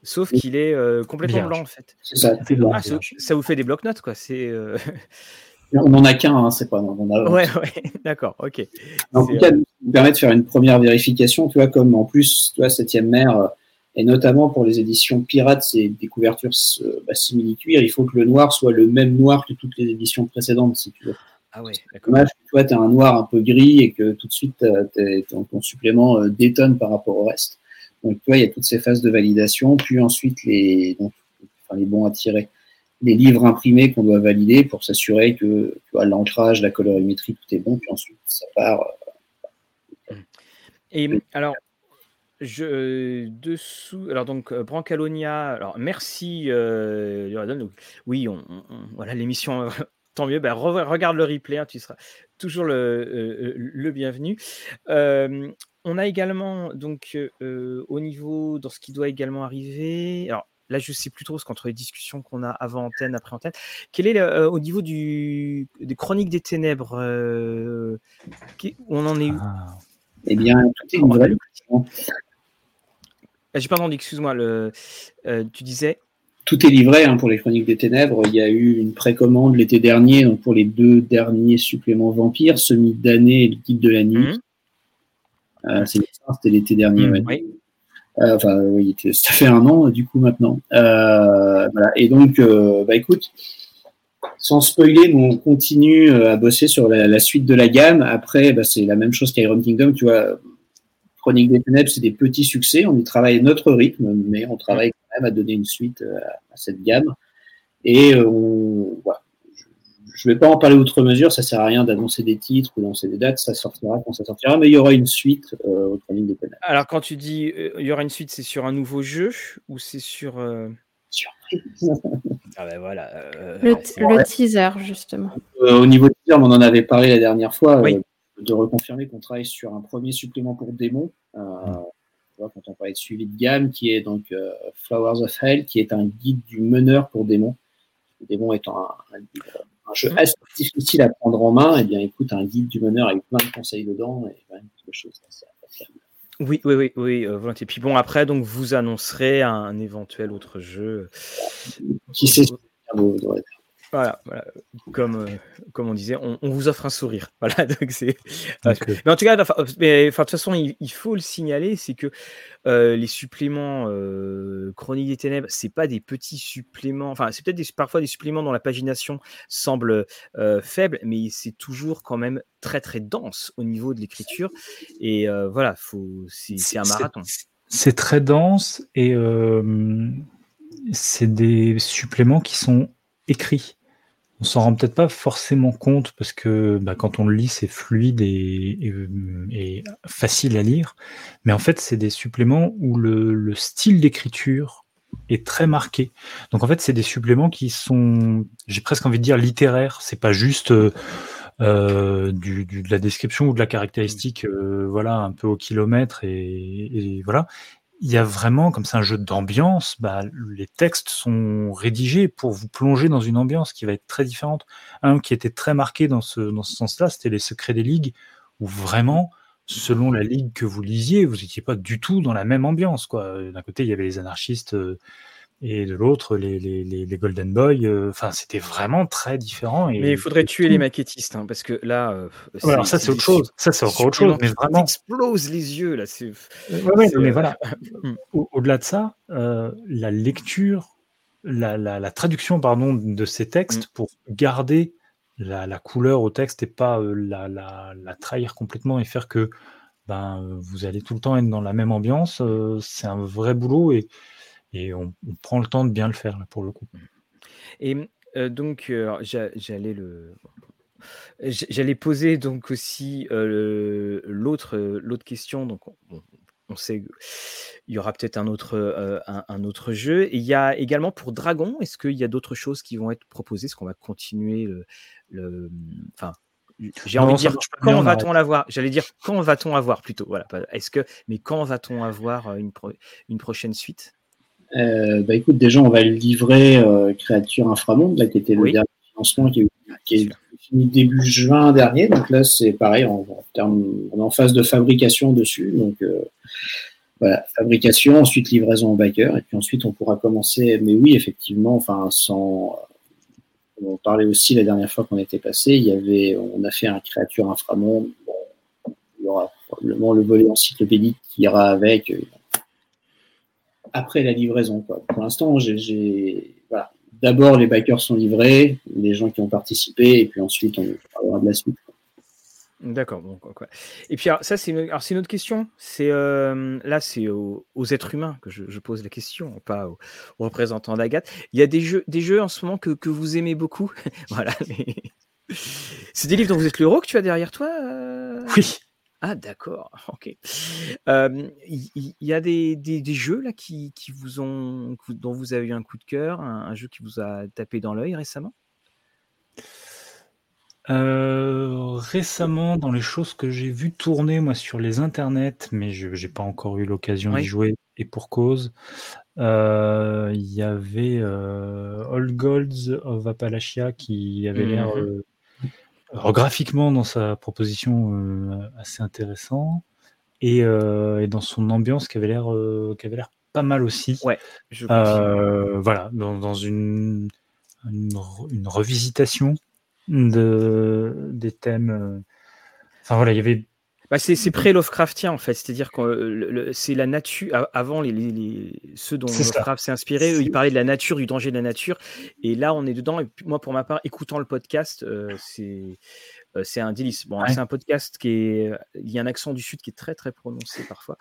sauf qu'il est euh, complètement blanc en fait. C'est ça, ah, ça, vous fait des blocs-notes quoi. C'est euh, (laughs) On n'en a qu'un, hein, c'est pas. On a... Ouais, ouais, (laughs) d'accord, ok. En tout cas, ça nous permet de faire une première vérification, tu vois, comme en plus, tu vois, septième mer, et notamment pour les éditions pirates, c'est des couvertures bah, simili-cuir, il faut que le noir soit le même noir que toutes les éditions précédentes, si tu veux. Ah ouais, d'accord. Tu vois, tu as un noir un peu gris et que tout de suite, ton, ton, supplément euh, détonne par rapport au reste. Donc, tu vois, il y a toutes ces phases de validation, puis ensuite les, donc, enfin, les bons à tirer les livres imprimés qu'on doit valider pour s'assurer que l'ancrage, la colorimétrie, tout est bon, puis ensuite ça part. Euh, Et alors, je, dessous, alors donc euh, Brancalonia, alors merci euh, oui, on, voilà l'émission, (laughs) tant mieux. Ben, regarde le replay, hein, tu seras toujours le, le bienvenu. on a également donc au niveau dans ce qui doit également arriver. Alors là, je sais plus trop, ce qu'entre les discussions qu'on a avant antenne, après antenne, quel est euh, au niveau du, des chroniques des ténèbres euh, On en est où? Ah. Eh bien, tout est livré. Ah, j'ai pas entendu, excuse-moi. Le, euh, tu disais? Tout est livré hein, pour les chroniques des ténèbres. Il y a eu une précommande l'été dernier donc pour les deux derniers suppléments vampires, Semi d'année et le guide de la nuit. Mmh. C'était l'été dernier. Mmh, oui. Euh, enfin, oui, (laughs) ça fait un an du coup maintenant. Euh. Et donc, euh, bah écoute, sans spoiler, on continue à bosser sur la, suite de la gamme. Après, bah, c'est la même chose qu'Iron Kingdom, tu vois. Chronique des Ténèbres, c'est des petits succès. On y travaille notre rythme, mais on travaille quand même à donner une suite à, cette gamme. Et on, voilà, je ne vais pas en parler outre mesure, ça sert à rien d'annoncer des titres ou d'annoncer des dates, ça sortira quand ça sortira, mais il y aura une suite euh, au training des pénales. Alors quand tu dis euh, il y aura une suite, c'est sur un nouveau jeu ou c'est sur... Euh... ah ben voilà. Euh, le, teaser justement. au niveau teaser, on en avait parlé la dernière fois, de reconfirmer qu'on travaille sur un premier supplément pour démon. quand on parlait de suivi de gamme, qui est donc Flowers of Hell, qui est un guide du meneur pour démon. Le démon étant un, un un jeu assez difficile à prendre en main, et eh bien écoute, un guide du meneur avec plein de conseils dedans, et quand même quelque chose d'assez oui, oui, oui, oui, euh, volontiers. Puis bon, après, donc vous annoncerez un, éventuel autre jeu. Qui sait voilà, voilà. Comme, euh, comme on disait, on, vous offre un sourire. (laughs) Voilà, donc c'est. Mais en tout cas, mais, de toute façon, il, faut le signaler, c'est que euh, les suppléments euh, Chroniques des Ténèbres, c'est pas des petits suppléments. Enfin, c'est peut-être parfois des suppléments dont la pagination semble faible, mais c'est toujours quand même très très dense au niveau de l'écriture. Et voilà, faut, c'est un marathon. C'est très dense et c'est des suppléments qui sont écrits. On s'en rend peut-être pas forcément compte parce que bah, quand on le lit, c'est fluide et, et, facile à lire. Mais en fait, c'est des suppléments où le, le style d'écriture est très marqué. Donc en fait, c'est des suppléments qui sont, j'ai presque envie de dire littéraires. C'est pas juste euh, euh du, du, de la description ou de la caractéristique, euh, voilà, un peu au kilomètre et, et voilà il y a vraiment, comme c'est un jeu d'ambiance, bah, les textes sont rédigés pour vous plonger dans une ambiance qui va être très différente. Un qui était très marqué dans ce, dans ce sens-là, c'était Les Secrets des Ligues, où vraiment, selon la ligue que vous lisiez, vous n'étiez pas du tout dans la même ambiance. D'un côté, il y avait les anarchistes euh, et de l'autre les, les, les, Golden Boys. Euh, enfin, c'était vraiment très différent. Et, mais il faudrait tuer les maquettistes, hein, parce que là. Euh, alors ça c'est autre chose. Ça c'est encore autre chose. Mais vraiment. explose les yeux là. Ouais, mais voilà. (laughs) Hmm. Au-delà de ça, euh, la lecture, la, la, la, traduction pardon de ces textes hmm. pour garder la, la, couleur au texte et pas la, la, trahir complètement et faire que ben vous allez tout le temps être dans la même ambiance. c'est un vrai boulot et et on, prend le temps de bien le faire là, pour le coup. Et donc j'allais le j'allais poser donc aussi l'autre l'autre question donc on, sait il y aura peut-être un autre un, autre jeu et il y a également pour Dragon est-ce qu'il y a d'autres choses qui vont être proposées? Est-ce qu'on va continuer le, enfin j'ai envie de dire quand va-t-on l'avoir? J'allais dire quand va-t-on avoir plutôt. Voilà. Est-ce que mais quand va-t-on avoir une, une prochaine suite? Euh, bah écoute, déjà, on va le livrer euh, Créature Inframonde, là, qui était le dernier financement qui, est fini début juin dernier. Donc là, c'est pareil, on, on, est en phase de fabrication dessus. Donc euh, voilà, fabrication, ensuite livraison au backer, et puis ensuite on pourra commencer. Mais oui, effectivement, enfin, sans. On parlait aussi la dernière fois qu'on était passé, il y avait, on a fait un créature inframonde. Bon, il y aura probablement le volet encyclopédique qui ira avec après la livraison. Pour l'instant, j'ai, d'abord les backers sont livrés, les gens qui ont participé, et puis ensuite on parlera de la suite. D'accord. Bon, quoi. Et puis ça c'est une, alors c'est une autre question. C'est euh, là c'est aux, êtres humains que je, pose la question, pas aux, représentants d'Agathe. Il y a des jeux, des jeux en ce moment que, que vous aimez beaucoup. (laughs) voilà. (laughs) C'est des livres dont vous êtes l'euro que tu as derrière toi. Euh? Oui. Ah d'accord, (laughs) OK. Il y, a des, des, jeux là qui, qui, vous ont, dont vous avez eu un coup de cœur, un, jeu qui vous a tapé dans l'œil récemment? Euh, récemment, dans les choses que j'ai vues tourner moi sur les internets, mais je n'ai pas encore eu l'occasion d'y jouer, et pour cause, il y avait All Golds of Appalachia qui avait l'air mmh graphiquement, dans sa proposition, euh, assez intéressant et, euh, et, dans son ambiance qui avait l'air euh, qui avait l'air pas mal aussi. Ouais, voilà, dans, dans une, une, une, revisitation de, des thèmes. Enfin voilà, il y avait bah, c'est pré-Lovecraftien en fait, c'est-à-dire que c'est la nature. Avant, les, les, ceux dont Lovecraft s'est inspiré, eux, ils parlaient de la nature, du danger de la nature. Et là, on est dedans. Et moi, pour ma part, écoutant le podcast, euh, c'est euh, c'est un délice. Bon, c'est un podcast qui est. Il y a un accent du sud qui est très très prononcé parfois,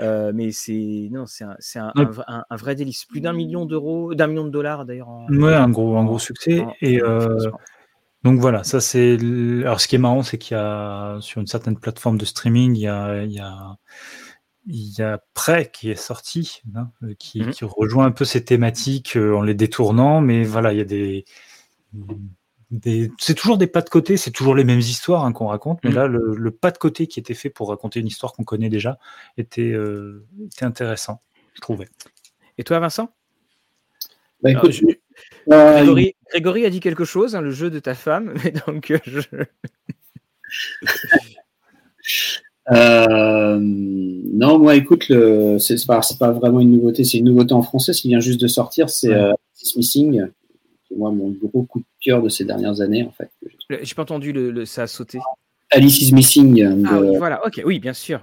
euh, mais c'est non, c'est un, un, un, vrai délice. Plus d'un million d'euros, d'un million de dollars d'ailleurs. Ouais, un gros un gros succès. et donc voilà, ça c'est. Alors ce qui est marrant, c'est qu'il y a sur une certaine plateforme de streaming, il y a, il y a, il y a Prêt qui est sorti, hein, euh, qui, mmh qui, rejoint un peu ces thématiques euh, en les détournant, mais voilà, il y a des. des... C'est toujours des pas de côté, c'est toujours les mêmes histoires hein, qu'on raconte, mais mmh. là, le, pas de côté qui était fait pour raconter une histoire qu'on connaît déjà était, euh, était intéressant, je trouvais. Et toi, Vincent? Bah, écoute, Grégory, a dit quelque chose, hein, le jeu de ta femme, (laughs) mais donc euh, je... (laughs) euh, non, moi, écoute, c'est pas, pas, vraiment une nouveauté, c'est une nouveauté en français, ce qui vient juste de sortir, c'est euh, Missing, qui moi mon gros coup de cœur de ces dernières années, en fait. J'ai pas entendu le, ça a sauté. Alice is Missing. Ah voilà, ok, oui, bien sûr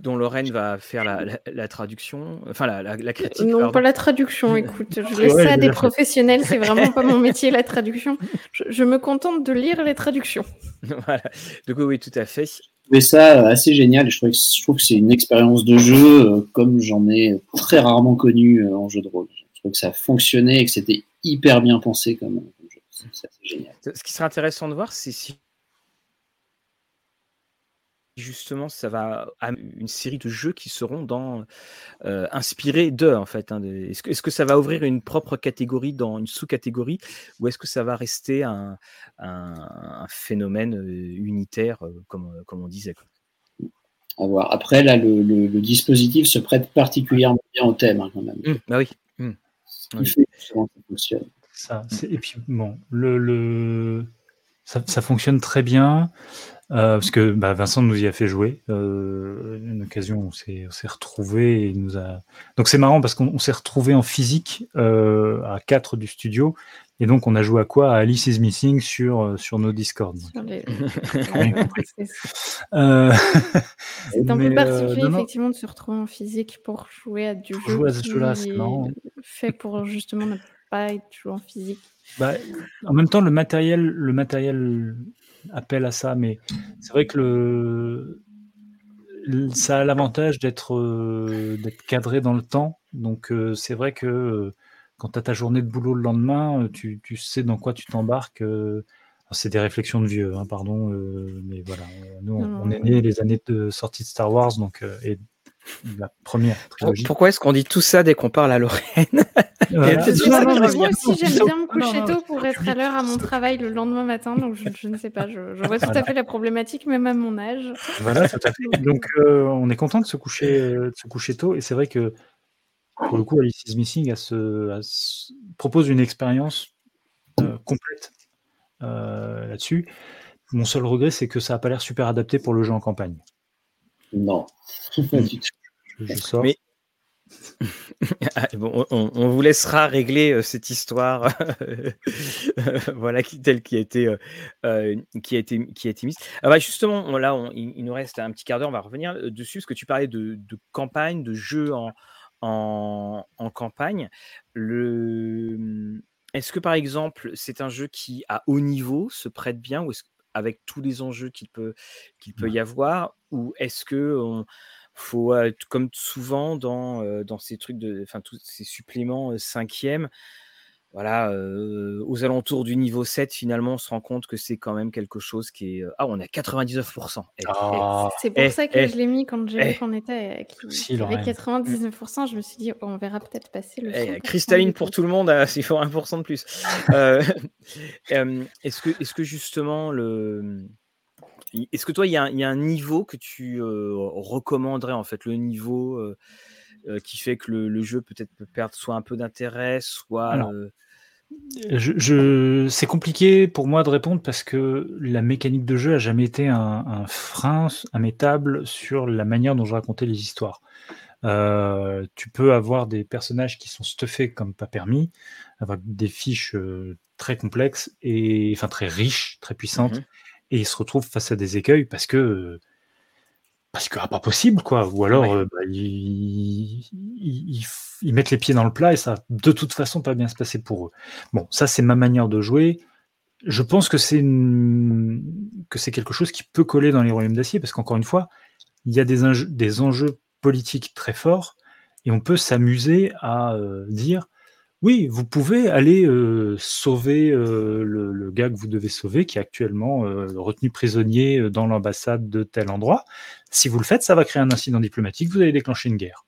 dont Lorraine va faire la, traduction, enfin la, critique. Non, pas la traduction, écoute, je laisse ça à des professionnels, c'est vraiment pas mon (laughs) métier la traduction. Je, me contente de lire les traductions. (laughs) voilà, donc oui, tout à fait. Je ça assez génial je trouve que, je trouve que c'est une expérience de jeu euh, comme j'en ai très rarement connu euh, en jeu de rôle. Je trouve que ça fonctionnait et que c'était hyper bien pensé comme, jeu. c'est génial. Ce qui serait intéressant de voir, c'est si justement ça va une série de jeux qui seront dans euh, inspirés d'eux en fait. Hein, est-ce que, est que, ça va ouvrir une propre catégorie dans une sous-catégorie ou est-ce que ça va rester un, un, phénomène unitaire comme, comme on disait À voir. Après là, le, le, dispositif se prête particulièrement bien au thème hein, quand même. Mmh, bah oui. Mmh. Ça, et puis bon, le, le ça, ça, fonctionne très bien. Euh, parce que bah, Vincent nous y a fait jouer. Euh, une occasion, on s'est, on s'est retrouvé et nous a. Donc c'est marrant parce qu'on s'est retrouvé en physique euh, à 4 du studio. Et donc on a joué à quoi? À Alice is Missing sur, sur nos Discord. (laughs) Euh, (laughs) c'est un peu particulier effectivement de se retrouver en physique pour jouer à du jeu. Jouer à ce jeu-là, c'est marrant. Fait pour justement ne pas être joué en physique. Bah, en même temps, le matériel, le matériel appel à ça, mais c'est vrai que le, ça a l'avantage d'être euh, d'être cadré dans le temps. Donc euh, c'est vrai que euh, quand tu as ta journée de boulot le lendemain, tu, tu sais dans quoi tu t'embarques. c'est des réflexions de vieux, hein, pardon, mais voilà. Nous, on, est nés les années de sortie de Star Wars, donc et la première trilogie. Pourquoi est-ce qu'on dit tout ça dès qu'on parle à Lorraine (laughs) moi aussi, j'aime bien me coucher tôt pour être à l'heure à mon travail le lendemain matin. Donc, je, ne sais pas, je, vois tout à fait la problématique, même à mon âge. Voilà, tout à fait. Donc, euh, on est content de se coucher, de se coucher tôt. Et c'est vrai que, pour le coup, Alice is Missing propose une expérience euh, complète euh, là-dessus. Mon seul regret, c'est que ça n'a pas l'air super adapté pour le jeu en campagne. Non. (laughs) je, sors. (laughs) Ah, bon, on, vous laissera régler euh, cette histoire, (laughs) voilà, qui, telle qui a été, euh, euh, qui a été, qui a été mise. Ah bah justement, là, il, nous reste un petit quart d'heure, on va revenir dessus, parce que tu parlais de, campagne, de jeux en, en, campagne. Le... Est-ce que par exemple, c'est un jeu qui, à haut niveau, se prête bien, ou est-ce avec tous les enjeux qu'il peut, qu'il peut y avoir, ou est-ce que on, faut, comme souvent dans, dans ces trucs de, enfin, tous ces suppléments cinquième, voilà, aux alentours du niveau 7, finalement, on se rend compte que c'est quand même quelque chose qui est. Ah, on a 99%. Eh, eh, ah. c'est pour eh, ça que je l'ai mis quand j'ai vu qu'on était avec 99%. Je me suis dit, on verra peut-être passer le. cristalline pour tout le monde, il faut 1% de plus. (laughs) (laughs) est-ce que, est que justement le est-ce que toi, il y, a un niveau que tu recommanderais, en fait, le niveau qui fait que le, jeu peut-être peut perdre soit un peu d'intérêt, soit. Je, c'est compliqué pour moi de répondre parce que la mécanique de jeu a jamais été un, frein immétable sur la manière dont je racontais les histoires. tu peux avoir des personnages qui sont stuffés comme pas permis, avec des fiches très complexes et enfin très riches, très puissantes, mmh et ils se retrouvent face à des écueils parce que parce que ah, pas possible quoi. Ou alors euh, bah, ils, mettent les pieds dans le plat et ça de toute façon pas bien se passer pour eux. Bon ça c'est ma manière de jouer. Je pense que c'est que c'est quelque chose qui peut coller dans les royaumes d'acier parce qu'encore une fois il y a des, des enjeux politiques très forts et on peut s'amuser à euh, dire oui, vous pouvez aller sauver le, gars que vous devez sauver, qui est actuellement retenu prisonnier dans l'ambassade de tel endroit. Si vous le faites, ça va créer un incident diplomatique, vous allez déclencher une guerre.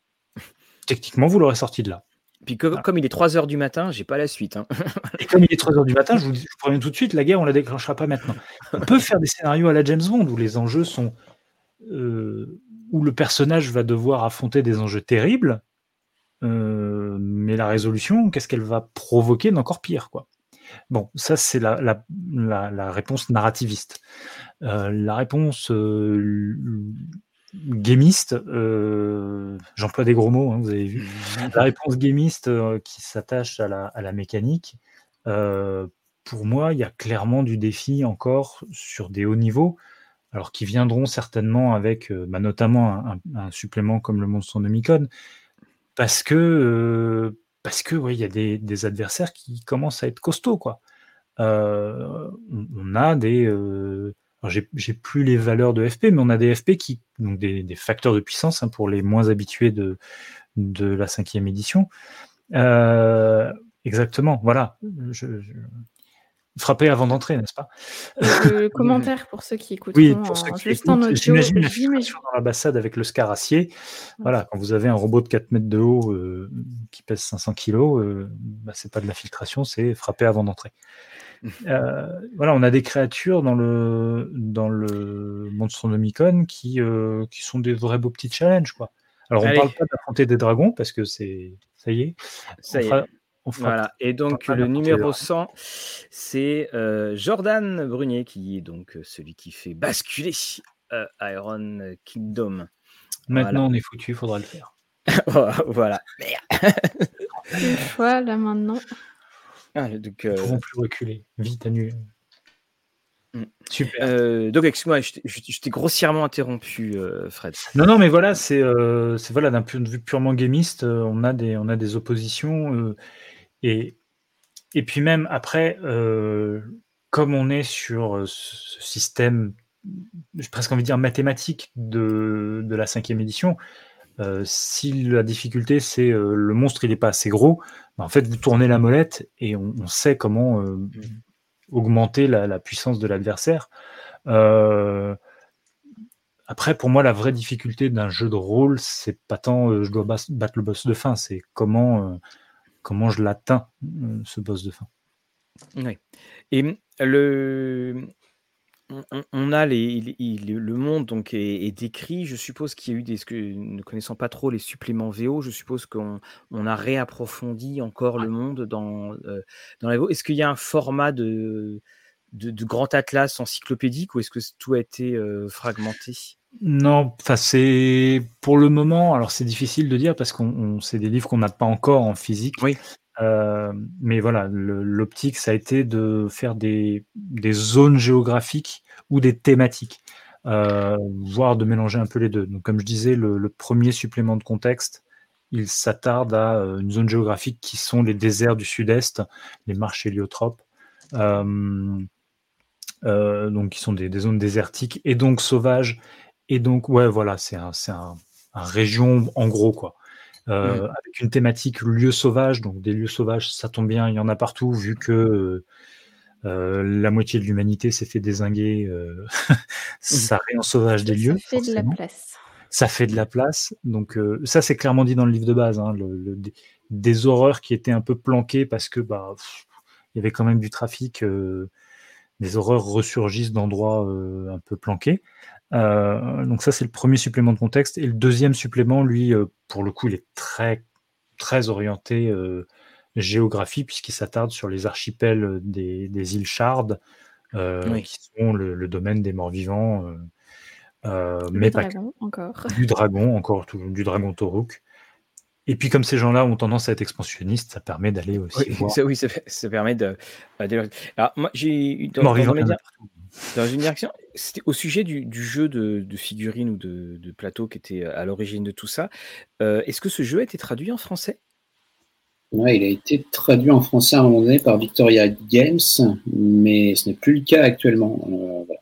Techniquement, vous l'aurez sorti de là. Puis comme il est 3 heures du matin, j'ai pas la suite. Hein. (laughs) Et comme il est 3 heures du matin, je vous, je vous, préviens tout de suite, la guerre, on la déclenchera pas maintenant. On peut faire des scénarios à la James Bond où les enjeux sont. où le personnage va devoir affronter des enjeux terribles, euh, mais la résolution, qu'est-ce qu'elle va provoquer d'encore pire, quoi? Bon, ça c'est la, la, la, réponse narrativiste. Euh, la réponse euh, gamiste, euh, j'emploie des gros mots, hein, vous avez vu. La réponse gamiste qui s'attache à la, à la, mécanique, pour moi, il y a clairement du défi encore sur des hauts niveaux alors qui viendront certainement avec bah, notamment un, un, supplément comme le monstre Micon, parce que, parce que il y a des, adversaires qui commencent à être costauds, quoi. On, a des. J'ai plus les valeurs de FP, mais on a des FP qui. Donc des, facteurs de puissance hein, pour les moins habitués de, de la cinquième édition. exactement, voilà. Frapper avant d'entrer, n'est-ce pas? Le commentaire pour ceux qui écoutent. Oui, pour ceux qui écoutent, j'imagine la filtration dans l'ambassade avec le Scar acier. Voilà, quand vous avez un robot de 4 mètres de haut euh, qui pèse 500 kg, euh, bah, c'est pas de la filtration, c'est frapper avant d'entrer. (laughs) Euh, voilà, on a des créatures dans le dans le Monstronomicon qui euh, qui sont des vrais beaux petits challenges quoi. Alors on parle pas d'affronter des dragons parce que c'est ça y est. Ça y est voilà. Et donc le numéro 100, c'est euh, Jordan Brunier qui est donc euh, celui qui fait basculer euh, Iron Kingdom. Maintenant on est foutu, il faudra le faire. (laughs) voilà. (laughs) Une fois là maintenant. Ah, donc, euh... Ils ne plus reculer. Vite annulé. Mm. Super. donc, excuse-moi, je t'ai grossièrement interrompu, Fred. Non, non, mais voilà, c'est voilà, d'un point de vue purement gamiste, on, a des, on a des oppositions. Et, et puis même après, euh, comme on est sur euh, ce système, j'ai presque envie de dire mathématique de, de la cinquième édition, euh, si la difficulté c'est le monstre il n'est pas assez gros, ben, en fait vous tournez la molette et on, sait comment augmenter la, la, puissance de l'adversaire. après, pour moi, la vraie difficulté d'un jeu de rôle, c'est pas tant je dois battre le boss de fin, c'est comment comment je l'atteins, euh, ce boss de fin. Oui. Et le, on, a les, le monde donc est, décrit. Je suppose qu'il y a eu des, ne connaissant pas trop les suppléments VO, je suppose qu'on on a réapprofondi encore le monde dans euh, dans la VO. Est-ce qu'il y a un format de, de, grand atlas encyclopédique ou est-ce que tout a été euh, fragmenté? Non, c'est pour le moment. Alors c'est difficile de dire parce qu'on c'est des livres qu'on n'a pas encore en physique. Oui. Euh, mais voilà, l'optique ça a été de faire des, des zones géographiques ou des thématiques, euh, voire de mélanger un peu les deux. Donc comme je disais, le, premier supplément de contexte, il s'attarde à euh, une zone géographique qui sont les déserts du sud-est, les marches héliotropes. donc qui sont des, des, zones désertiques et donc sauvages et donc, ouais, voilà, c'est un, un, un, région en gros, quoi. Euh, avec une thématique lieu sauvage, donc des lieux sauvages, ça tombe bien, il y en a partout, vu que euh, la moitié de l'humanité s'est fait désinguer, euh, (laughs) ça en sauvage des lieux. Ça fait de la place. Ça fait de la place. Donc, euh, ça, c'est clairement dit dans le livre de base. Hein, le, des, horreurs qui étaient un peu planquées parce que bah, il y avait quand même du trafic. des horreurs ressurgissent d'endroits un peu planqués. Euh, donc ça, c'est le premier supplément de contexte. Et le deuxième supplément, lui, euh, pour le coup, il est très, très orienté euh, géographie, puisqu'il s'attarde sur les archipels des, îles Chardes, qui sont le, domaine des morts-vivants. mais pas encore. Du dragon, encore du dragon Toruk. Et puis, comme ces gens-là ont tendance à être expansionnistes, ça permet d'aller aussi. Oui, (laughs) voir... ça, oui, ça, permet de. Alors, moi, j'ai. Dans, dans, dans une direction, c'était au sujet du, jeu de, figurines ou de, plateau qui était à l'origine de tout ça. Euh, est-ce que ce jeu a été traduit en français? Oui, il a été traduit en français à un moment donné par Victoria Games, mais ce n'est plus le cas actuellement. Euh,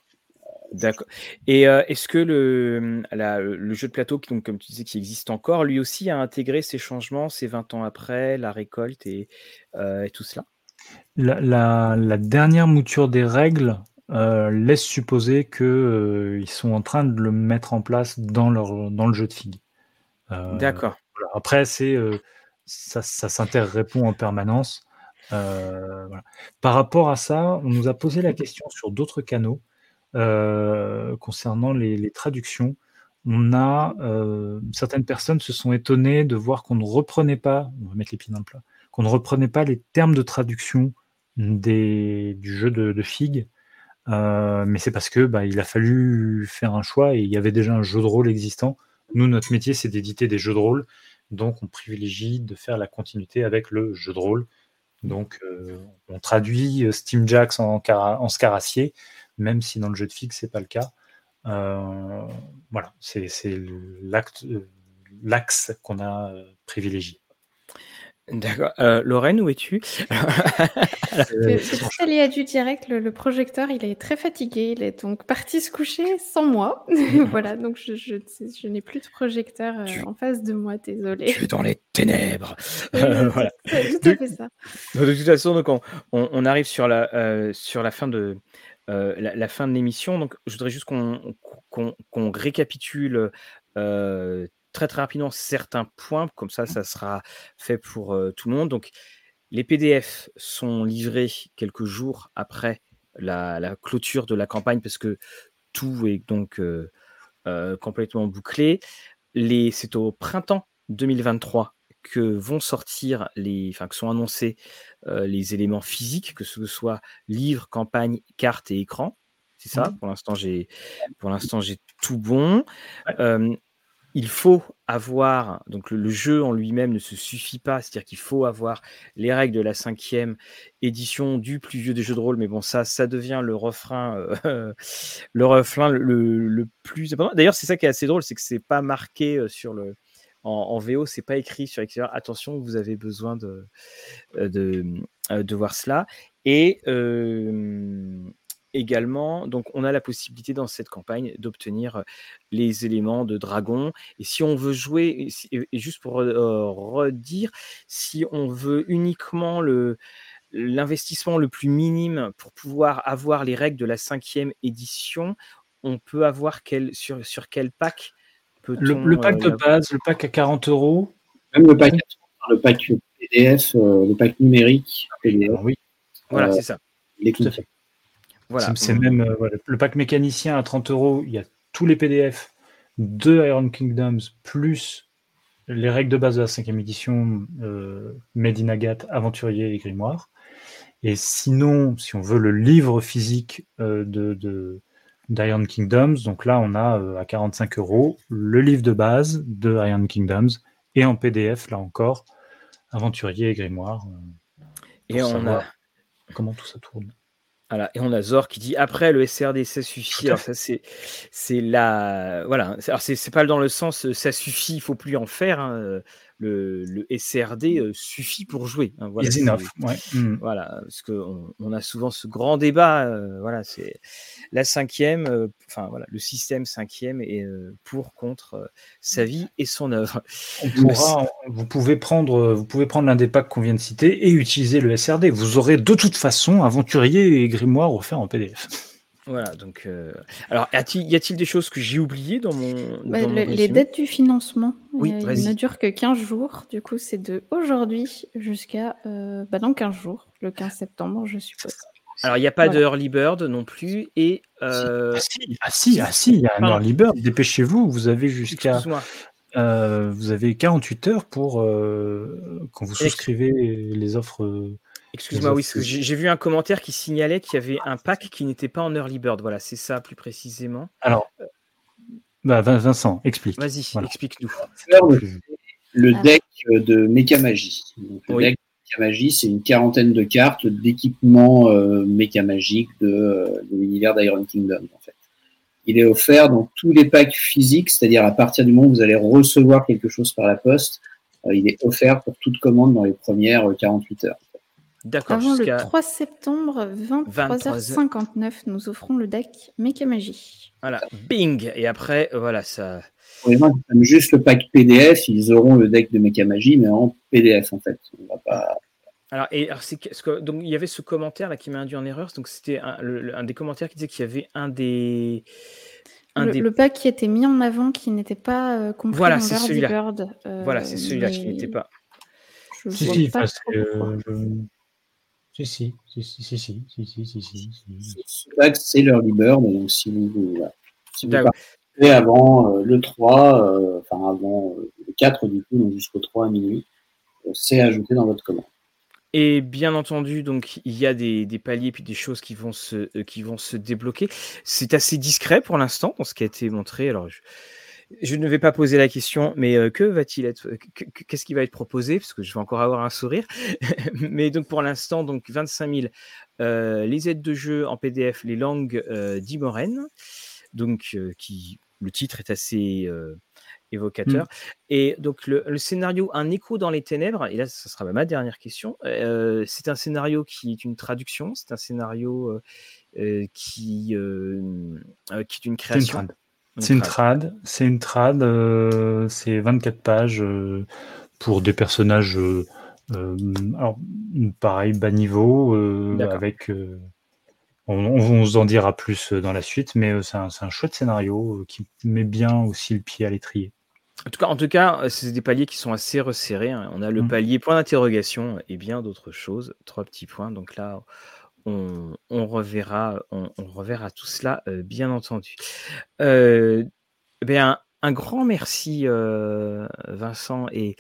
D'accord. Et euh, est-ce que le, le, jeu de plateau, donc, comme tu disais, qui existe encore, lui aussi a intégré ces changements, ces 20 ans après, la récolte et, tout cela? La, dernière mouture des règles euh, laisse supposer qu'ils euh, sont en train de le mettre en place dans, leur, dans le jeu de filles. Euh, D'accord. Après, c'est ça, ça s'inter-répond en permanence. Par rapport à ça, on nous a posé la question sur d'autres canaux concernant les, traductions. On a certaines personnes se sont étonnées de voir qu'on ne reprenait pas, on va mettre les pieds dans le plat, qu'on ne reprenait pas les termes de traduction des, du jeu de, de figues euh, mais c'est parce que bah, il a fallu faire un choix et il y avait déjà un jeu de rôle existant. Nous, notre métier, c'est d'éditer des jeux de rôle, donc on privilégie de faire la continuité avec le jeu de rôle. Donc, euh, on traduit euh, Steam Jacks en, en Scaracier, même si dans le jeu de figue, c'est pas le cas. voilà, c'est l'axe qu'on a privilégié. D'accord. Euh, Lorraine, où es-tu? (laughs) C'est lié à du direct. Le, projecteur, il est très fatigué. Il est donc parti se coucher sans moi. (laughs) (laughs) voilà, donc je, je, n'ai plus de projecteur euh, en face de moi. Désolé. Tu es dans les ténèbres. voilà. Tout à fait ça. De, toute façon, donc on, on, arrive sur la, euh, sur la fin de. la, fin de l'émission, donc je voudrais juste qu'on qu'on récapitule très très rapidement certains points, comme ça, ça sera fait pour tout le monde. Donc, les PDF sont livrés quelques jours après la, clôture de la campagne parce que tout est donc complètement bouclé. C'est au printemps 2023 que vont sortir les, enfin que sont annoncés les éléments physiques, que ce soit livre, campagne, carte et écran. C'est ça? Mmh. Pour l'instant, j'ai, pour l'instant, j'ai tout bon il faut avoir, donc le, jeu en lui-même ne se suffit pas, c'est-à-dire qu'il faut avoir les règles de la cinquième édition du plus vieux des jeux de rôle, mais bon, ça, ça devient le refrain, euh, (laughs) le refrain le, plus. D'ailleurs, c'est ça qui est assez drôle, c'est que c'est pas marqué euh, sur le, en, VO, c'est pas écrit sur l'extérieur. Attention, vous avez besoin de, euh, voir cela. Et également, donc on a la possibilité dans cette campagne d'obtenir les éléments de dragon. Et si on veut jouer, et, juste pour redire, si on veut uniquement le l'investissement le plus minime pour pouvoir avoir les règles de la cinquième édition, on peut avoir quel, sur, sur quel pack le, pack de base, le pack à 40 euros. Même le pack, le pack PDF, le pack numérique PDF. oui. Voilà, c'est ça. Les c'est même euh, le pack mécanicien à 30 euros. Il y a tous les PDF de Iron Kingdoms plus les règles de base de la cinquième édition, euh, Made in Agathe, Aventurier et Grimoire. Et sinon, si on veut le livre physique euh, de, d'Iron Kingdoms, donc là on a à 45 euros le livre de base de Iron Kingdoms et en PDF là encore Aventurier et Grimoire. et on a comment tout ça tourne. Voilà, et on a Zor qui dit après le SRD ça suffit. Alors ça c'est c'est la voilà. Alors c'est pas dans le sens ça suffit, il faut plus en faire. Hein le, le SRD euh, suffit pour jouer. Hein, voilà, enough, mmh. voilà, parce qu'on on a souvent ce grand débat. Euh, voilà, c'est la cinquième, euh, enfin voilà, le système cinquième est pour contre sa vie et son œuvre. (laughs) vous pouvez prendre, vous pouvez prendre l'un des packs qu'on vient de citer et utiliser le SRD. Vous aurez de toute façon aventurier et grimoire offert en PDF. Voilà, donc. Euh, alors, y a-t-il des choses que j'ai oubliées dans mon. Bah, les dettes du financement, oui, il ne dure que 15 jours. Du coup, c'est de aujourd'hui jusqu'à. Euh, bah, dans 15 jours, le 15 septembre, je suppose. Alors, il n'y a pas de early bird non plus. Et, euh... ah, si, ah, si, ah, si, il y a un early bird. Dépêchez-vous, vous avez jusqu'à. Euh, vous avez 48 heures pour. Euh, quand vous souscrivez les offres Excuse-moi, oui, j'ai vu un commentaire qui signalait qu'il y avait un pack qui n'était pas en early bird. Voilà, c'est ça plus précisément. Alors, bah, Vincent, explique. Vas-y, explique-nous. Le ah. deck de Mecha Magie. le deck de Magie, c'est une quarantaine de cartes d'équipement euh, Mecha Magique de, euh, de l'univers d'Iron Kingdom, en fait. Il est offert dans tous les packs physiques, c'est-à-dire à partir du moment où vous allez recevoir quelque chose par la poste, euh, il est offert pour toute commande dans les premières 48 heures. D'accord. Avant le 3 septembre, 23h59, nous offrons le deck Mecha Magie. Voilà, bing Et après, voilà, ça. juste le pack PDF, ils auront le deck de Mecha Magie, mais en PDF en fait. On va pas. Alors, et alors c'est que, donc il y avait ce commentaire là qui m'a induit en erreur. Donc c'était un, des commentaires qui disait qu'il y avait un des le, pack qui était mis en avant qui n'était pas euh, compris voilà, c'est celui-là. voilà, c'est celui-là qui n'était pas. Je si, si, parce que si, si, si, si, si, si, si, si, c'est l'early bird, donc si vous, si vous partez avant euh, le 3, euh, enfin avant euh, le 4 du coup, donc jusqu'au 3 à minuit, c'est ajouté dans votre commande. Et bien entendu, donc il y a des, paliers puis des choses qui vont se, qui vont se débloquer. C'est assez discret pour l'instant dans ce qui a été montré. Alors, je, je ne vais pas poser la question, mais euh, que va-t-il être Qu'est-ce qui va être proposé? Parce que je vais encore avoir un sourire. (laughs) mais donc pour l'instant, donc 25 000 euh, les aides de jeu en PDF, les langues euh, d'Imoren. Donc qui le titre est assez évocateur. Mmh. Et donc le, scénario Un écho dans les ténèbres, et là ce sera ma dernière question, c'est un scénario qui est une traduction, c'est un scénario qui, qui est une création? C'est une trad, c'est une trad, c'est 24 pages pour des personnages, alors, pareil, bas niveau, avec on, vous en dira plus dans la suite, mais c'est un, un, chouette scénario qui met bien aussi le pied à l'étrier. En tout cas, en tout cas, c'est des paliers qui sont assez resserrés. Hein. On a le mmh. palier point d'interrogation et bien d'autres choses. Trois petits points. Donc là, on, reverra, tout cela, euh, bien entendu. Euh, bien, un grand merci euh, Vincent et,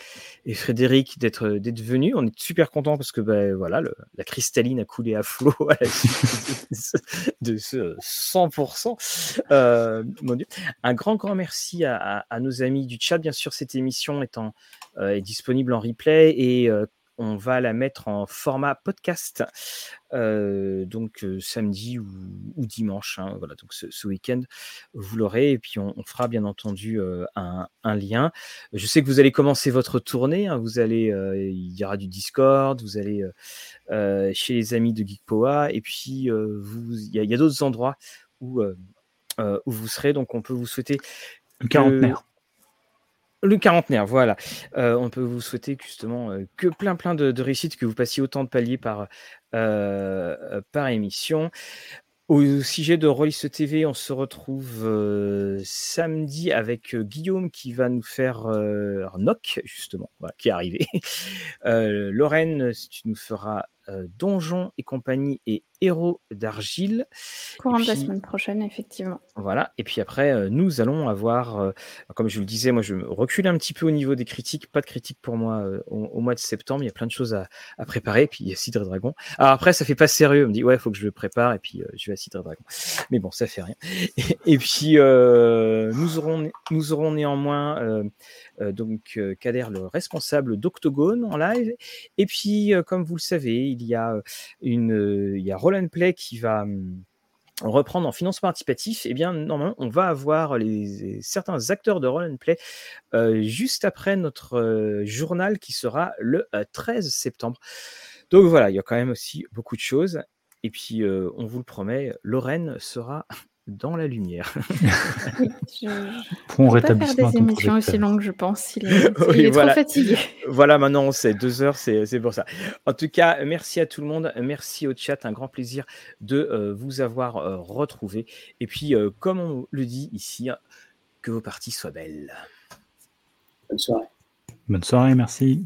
Frédéric d'être venus. On est super contents parce que ben voilà, la cristalline a coulé à flot (laughs) à la de, ce 100%. Euh, mon Dieu. Un grand grand merci à, nos amis du chat. Bien sûr, cette émission euh, est disponible en replay et on va la mettre en format podcast, euh, donc euh, samedi ou, dimanche. Hein, voilà, donc ce, week-end, vous l'aurez. Et puis on, fera bien entendu euh, un, lien. Je sais que vous allez commencer votre tournée. Hein, vous allez, il y aura du Discord. Vous allez chez les amis de Geekpoa. Et puis vous, il y a, d'autres endroits où où vous serez. Donc on peut vous souhaiter. Quarantenaire. Le quarantenaire, voilà. Euh, on peut vous souhaiter justement euh, que plein plein de, réussites, que vous passiez autant de paliers par, euh, par émission. Au sujet de Royce TV, on se retrouve samedi avec Guillaume qui va nous faire un knock, justement, qui est arrivé. (laughs) Lorraine, tu nous feras Donjon et compagnie et Héros d'argile. Courant de la semaine prochaine, effectivement. Voilà. Et puis après, euh, nous allons avoir, euh, comme je vous le disais, moi je me recule un petit peu au niveau des critiques. Pas de critiques pour moi euh, au, mois de septembre. Il y a plein de choses à, préparer. Et puis il y a Cidre Dragon. Alors après, ça fait pas sérieux. On me dit, ouais, il faut que je le prépare. Et puis je vais à Cidre Dragon. Mais bon, ça fait rien. (laughs) Et, puis nous, aurons, nous aurons néanmoins donc Kader, le responsable d'Octogone en live. Et puis, comme vous le savez, il y a une. Il y a Roll Play qui va hum, reprendre en financement participatif, eh bien, normalement, on va avoir les, certains acteurs de Roll Play euh, juste après notre euh, journal qui sera le 13 euh, septembre. Donc voilà, il y a quand même aussi beaucoup de choses. Et puis, on vous le promet, Lorraine sera dans la lumière. (laughs) Pour rétablissement. Faire des émissions aussi longues, je pense. Il est, (laughs) trop fatigué. (laughs) Voilà, maintenant on sait, deux heures, c'est pour ça. En tout cas, merci à tout le monde, merci au chat, un grand plaisir de euh, vous avoir euh, retrouvé. Et puis, euh, comme on le dit ici, que vos parties soient belles. Bonne soirée. Bonne soirée, merci.